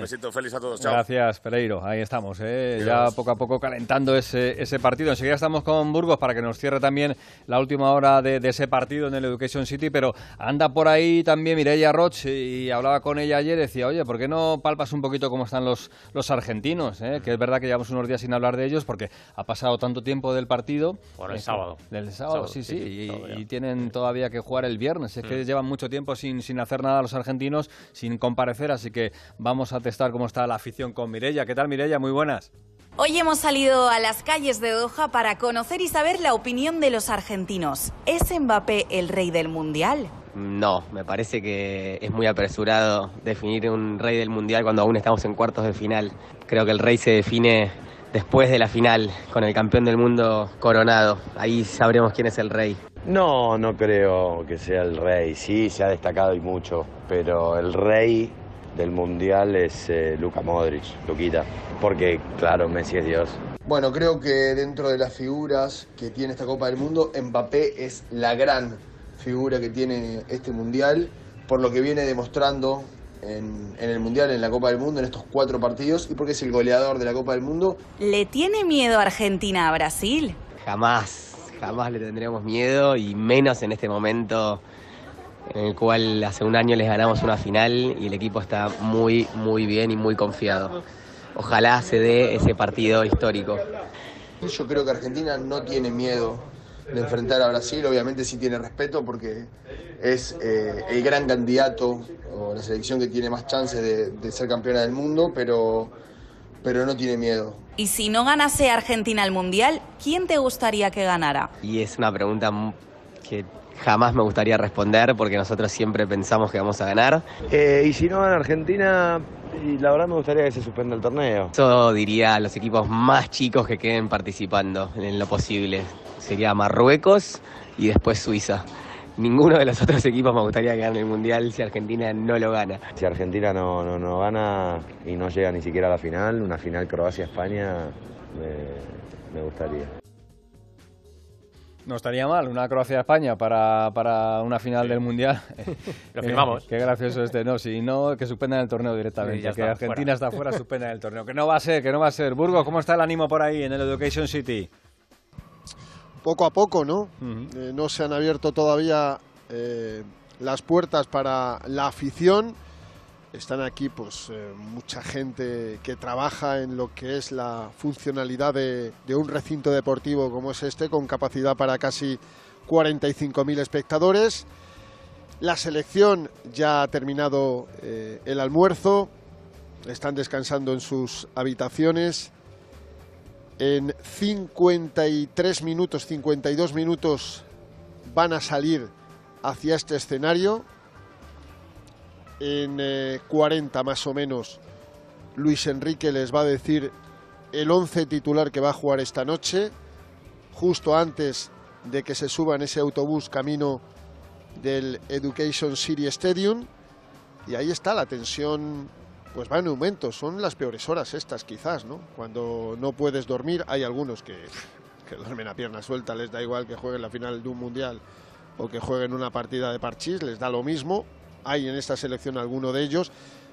besito, feliz a todos. Chao. Gracias, Pereiro. Ahí estamos, ¿eh? ya poco a poco calentando ese, ese partido. Enseguida estamos con Burgos para que nos cierre también la última hora de, de ese partido en el Education City, pero anda por ahí también Mireia Roch y hablaba con ella ayer, decía, oye, ¿por qué no palpas un poquito cómo están los, los argentinos? eh? Que es verdad que llevamos unos días sin hablar de ellos porque ha pasado tanto tiempo del partido. Bueno, el Eh, sábado. Del sábado, Sábado, sí, sí, y, tienen todavía que jugar el viernes. Es que Mm. llevan mucho tiempo sin, sin hacer nada los argentinos, sin comparecer, así que vamos a testar cómo está la afición con Mirella. ¿Qué tal, Mirella? Muy buenas. Hoy hemos salido a las calles de Doha para conocer y saber la opinión de los argentinos. ¿Es Mbappé el rey del mundial? No, me parece que es muy apresurado definir un rey del mundial cuando aún estamos en cuartos de final. Creo que el rey se define después de la final, con el campeón del mundo coronado. Ahí sabremos quién es el rey. No, no creo que sea el rey. Sí, se ha destacado y mucho, pero el rey del mundial es eh, Luka Modric, Luquita, porque claro, Messi es Dios. Bueno, creo que dentro de las figuras que tiene esta Copa del Mundo, Mbappé es la gran figura que tiene este Mundial, por lo que viene demostrando en, en el Mundial, en la Copa del Mundo, en estos cuatro partidos, y porque es el goleador de la Copa del Mundo. ¿Le tiene miedo Argentina a Brasil? Jamás, jamás le tendremos miedo y menos en este momento en el cual hace un año les ganamos una final y el equipo está muy, muy bien y muy confiado. Ojalá se dé ese partido histórico. Yo creo que Argentina no tiene miedo de enfrentar a Brasil, obviamente sí tiene respeto porque es eh, el gran candidato o la selección que tiene más chances de, de ser campeona del mundo, pero, pero no tiene miedo. Y si no ganase Argentina el mundial, ¿quién te gustaría que ganara? Y es una pregunta que jamás me gustaría responder porque nosotros siempre pensamos que vamos a ganar. Eh, y si no gana Argentina, y la verdad me gustaría que se suspenda el torneo. Eso diría a los equipos más chicos que queden participando en lo posible. Sería Marruecos y después Suiza. Ninguno de los otros equipos me gustaría que gane el Mundial si Argentina no lo gana. Si Argentina no, no, no gana y no llega ni siquiera a la final, una final Croacia-España, me, me gustaría. No estaría mal una Croacia-España para, para una final del Mundial. Lo firmamos. qué gracioso este. No, si no, que suspendan el torneo directamente. Sí, ya que está, Argentina fuera. está fuera, suspendan el torneo. Que no va a ser, que no va a ser. Burgos, ¿cómo está el ánimo por ahí en el Education City? poco a poco, ¿no? Eh, no se han abierto todavía eh, las puertas para la afición. Están aquí, pues, eh, mucha gente que trabaja en lo que es la funcionalidad de, un recinto deportivo como es este, con capacidad para casi 45.000 espectadores. La selección ya ha terminado eh, el almuerzo, están descansando en sus habitaciones. En 53 minutos, 52 minutos van a salir hacia este escenario. En eh, 40 más o menos, Luis Enrique les va a decir el 11 titular que va a jugar esta noche, justo antes de que se suban ese autobús camino del Education City Stadium. Y ahí está la tensión, pues va en aumento. Son las peores horas estas, quizás, ¿no? Cuando no puedes dormir, hay algunos que, que duermen a pierna suelta, les da igual que jueguen la final de un mundial o que jueguen una partida de parchís, les da lo mismo. Hay en esta selección alguno de ellos,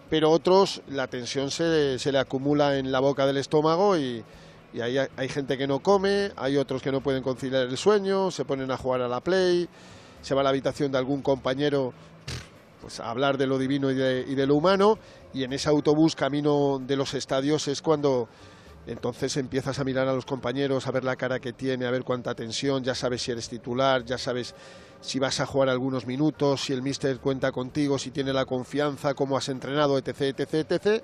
pero otros la tensión se, se le acumula en la boca del estómago y, y hay, hay gente que no come, hay otros que no pueden conciliar el sueño, se ponen a jugar a la play, se va a la habitación de algún compañero pues a hablar de lo divino y de, y de lo humano y en ese autobús camino de los estadios es cuando entonces empiezas a mirar a los compañeros, a ver la cara que tiene, a ver cuánta tensión, ya sabes si eres titular, ya sabes si vas a jugar algunos minutos, si el míster cuenta contigo, si tiene la confianza, cómo has entrenado, etc, etc, etc,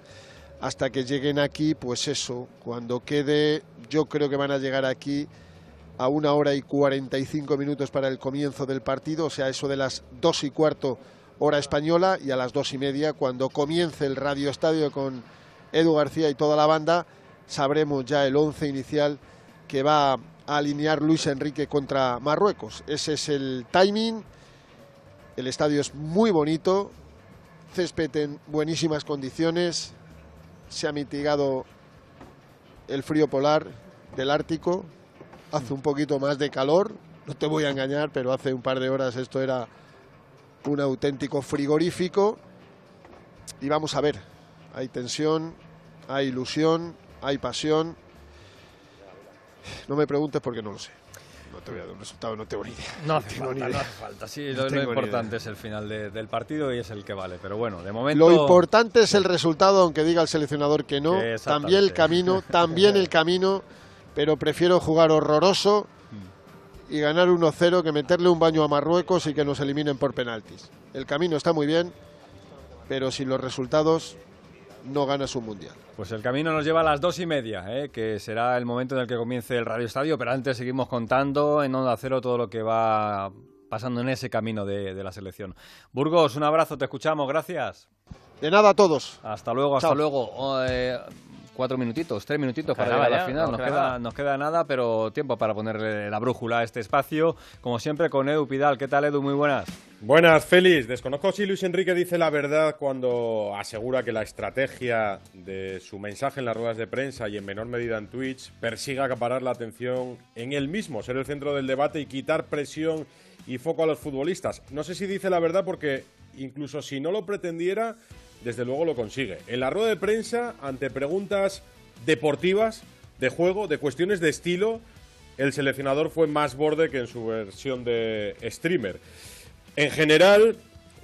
hasta que lleguen aquí, pues eso, cuando quede, yo creo que van a llegar aquí a una hora y 45 minutos para el comienzo del partido, o sea, eso de las dos y cuarto hora española y a las dos y media, cuando comience el Radio Estadio con Edu García y toda la banda, sabremos ya el once inicial que va alinear Luis Enrique contra Marruecos. Ese es el timing. El estadio es muy bonito, césped en buenísimas condiciones. Se ha mitigado el frío polar del Ártico. Hace un poquito más de calor, no te voy a engañar, pero hace un par de horas esto era un auténtico frigorífico. Y vamos a ver, hay tensión, hay ilusión, hay pasión. No me preguntes porque no lo sé. No te voy a dar un resultado, no tengo ni idea. No hace tengo ni falta, no idea. hace falta. Sí, No lo, ni importante es el final de- del partido y es el que vale. Pero bueno, de momento. Lo importante es el resultado, aunque diga el seleccionador que no. Que. También el camino, también el camino, pero prefiero jugar horroroso y ganar 1-0 que meterle un baño a Marruecos y que nos eliminen por penaltis. El camino está muy bien, pero sin los resultados no ganas un mundial. Pues el camino nos lleva a las dos y media, ¿eh? que será el momento en el que comience el Radio Estadio, pero antes seguimos contando en Onda Cero todo lo que va pasando en ese camino de, de la selección. Burgos, un abrazo, te escuchamos, gracias. De nada a todos. Hasta luego, hasta Chao. luego. Oh, eh, cuatro minutitos, tres minutitos para llegar a la final. no Nos queda queda, nada. nos queda nada, pero tiempo para ponerle la brújula a este espacio. Como siempre, con Edu Pidal. ¿Qué tal, Edu? Muy buenas. Buenas, Félix. Desconozco si Luis Enrique dice la verdad cuando asegura que la estrategia de su mensaje en las ruedas de prensa y en menor medida en Twitch persigue acaparar la atención en él mismo, ser el centro del debate y quitar presión y foco a los futbolistas. No sé si dice la verdad porque incluso si no lo pretendiera, desde luego lo consigue. En la rueda de prensa, ante preguntas deportivas, de juego, de cuestiones de estilo, el seleccionador fue más borde que en su versión de streamer. En general,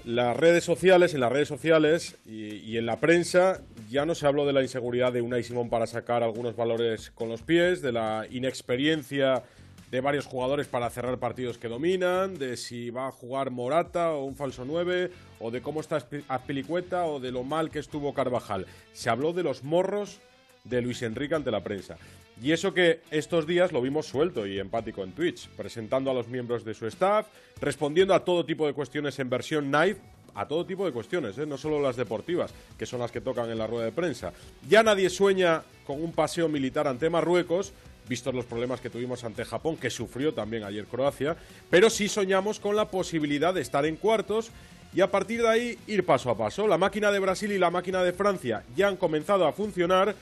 las redes sociales, en las redes sociales y, en la prensa ya no se habló de la inseguridad de Unai Simón para sacar algunos valores con los pies, de la inexperiencia de varios jugadores para cerrar partidos que dominan, de si va a jugar Morata o un falso 9, o de cómo está Azpilicueta o de lo mal que estuvo Carvajal. Se habló de los morros de Luis Enrique ante la prensa. Y eso que estos días lo vimos suelto y empático en Twitch, presentando a los miembros de su staff, respondiendo a todo tipo de cuestiones en versión knife, a todo tipo de cuestiones, ¿eh? no solo las deportivas, que son las que tocan en la rueda de prensa. Ya nadie sueña con un paseo militar ante Marruecos, vistos los problemas que tuvimos ante Japón, que sufrió también ayer Croacia, pero sí soñamos con la posibilidad de estar en cuartos y a partir de ahí ir paso a paso. La máquina de Brasil y la máquina de Francia ya han comenzado a funcionar.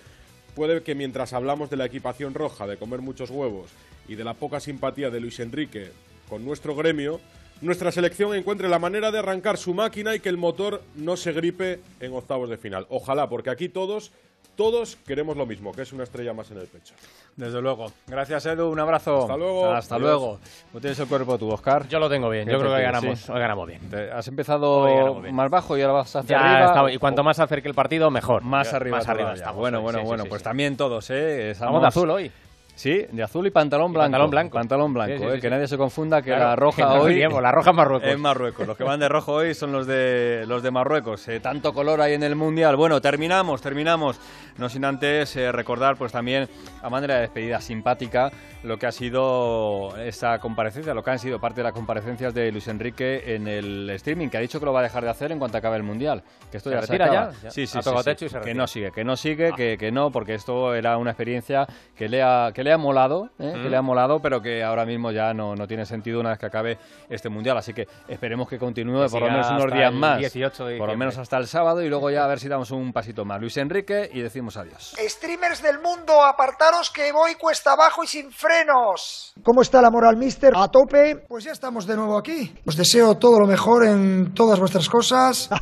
Puede que mientras hablamos de la equipación roja, de comer muchos huevos y de la poca simpatía de Luis Enrique con nuestro gremio, nuestra selección encuentre la manera de arrancar su máquina y que el motor no se gripe en octavos de final. Ojalá, porque aquí todos, todos queremos lo mismo, que es una estrella más en el pecho. Desde luego. Gracias, Edu. Un abrazo. Hasta luego. Hasta Adiós. luego. ¿Cómo tienes el cuerpo tú, Oscar? Yo lo tengo bien. Yo creo que hoy ganamos, hoy ganamos bien. Has empezado bien. más bajo y ahora vas hacia Ya arriba. estamos- y cuanto más se acerque el partido, mejor. Más Ya, arriba, más arriba estamos. Bueno, sí, bueno, sí, bueno. sí, pues sí. también todos, ¿eh? Vamos de azul hoy. Sí, de azul y pantalón blanco. pantalón blanco. Pantalón blanco, Sí, sí, eh, sí, que nadie se confunda que Claro, la roja hoy. la roja es Marruecos. Es Marruecos. Los que van de rojo hoy son los de los de Marruecos. Eh, tanto color hay en el mundial. Bueno, terminamos, terminamos. No sin antes eh, recordar, pues también a manera de despedida simpática, lo que ha sido esa comparecencia, lo que han sido parte de las comparecencias de Luis Enrique en el streaming, que ha dicho que lo va a dejar de hacer en cuanto acabe el mundial. Que esto ¿Se ya retira acaba. ya? Sí, sí, Ha sí, tocado sí. techo y se Que no sigue, que no sigue, que, que no, porque esto era una experiencia que le ha, que le ha molado, ¿eh? que Mm. le ha molado, pero que ahora mismo ya no, no tiene sentido una vez que acabe este mundial. Así que esperemos que continúe Que por lo menos unos días más. 18 de por lo menos hasta el sábado y luego ya a ver si damos un pasito más. Luis Enrique y decimos adiós. Streamers del mundo, apartaros que voy cuesta abajo y sin frenos. ¿Cómo está la moral, mister? ¿A tope? Pues ya estamos de nuevo aquí. Os deseo todo lo mejor en todas vuestras cosas.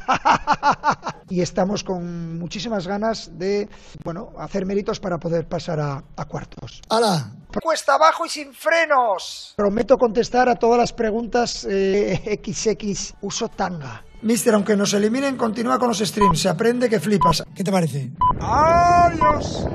Y estamos con muchísimas ganas de, bueno, hacer méritos para poder pasar a, a cuartos. ¡Hala! Cuesta abajo y sin frenos. Prometo contestar a todas las preguntas eh, XX. Uso tanga. Mister, aunque nos eliminen, continúa con los streams. Se aprende que flipas. ¿Qué te parece? ¡Adiós!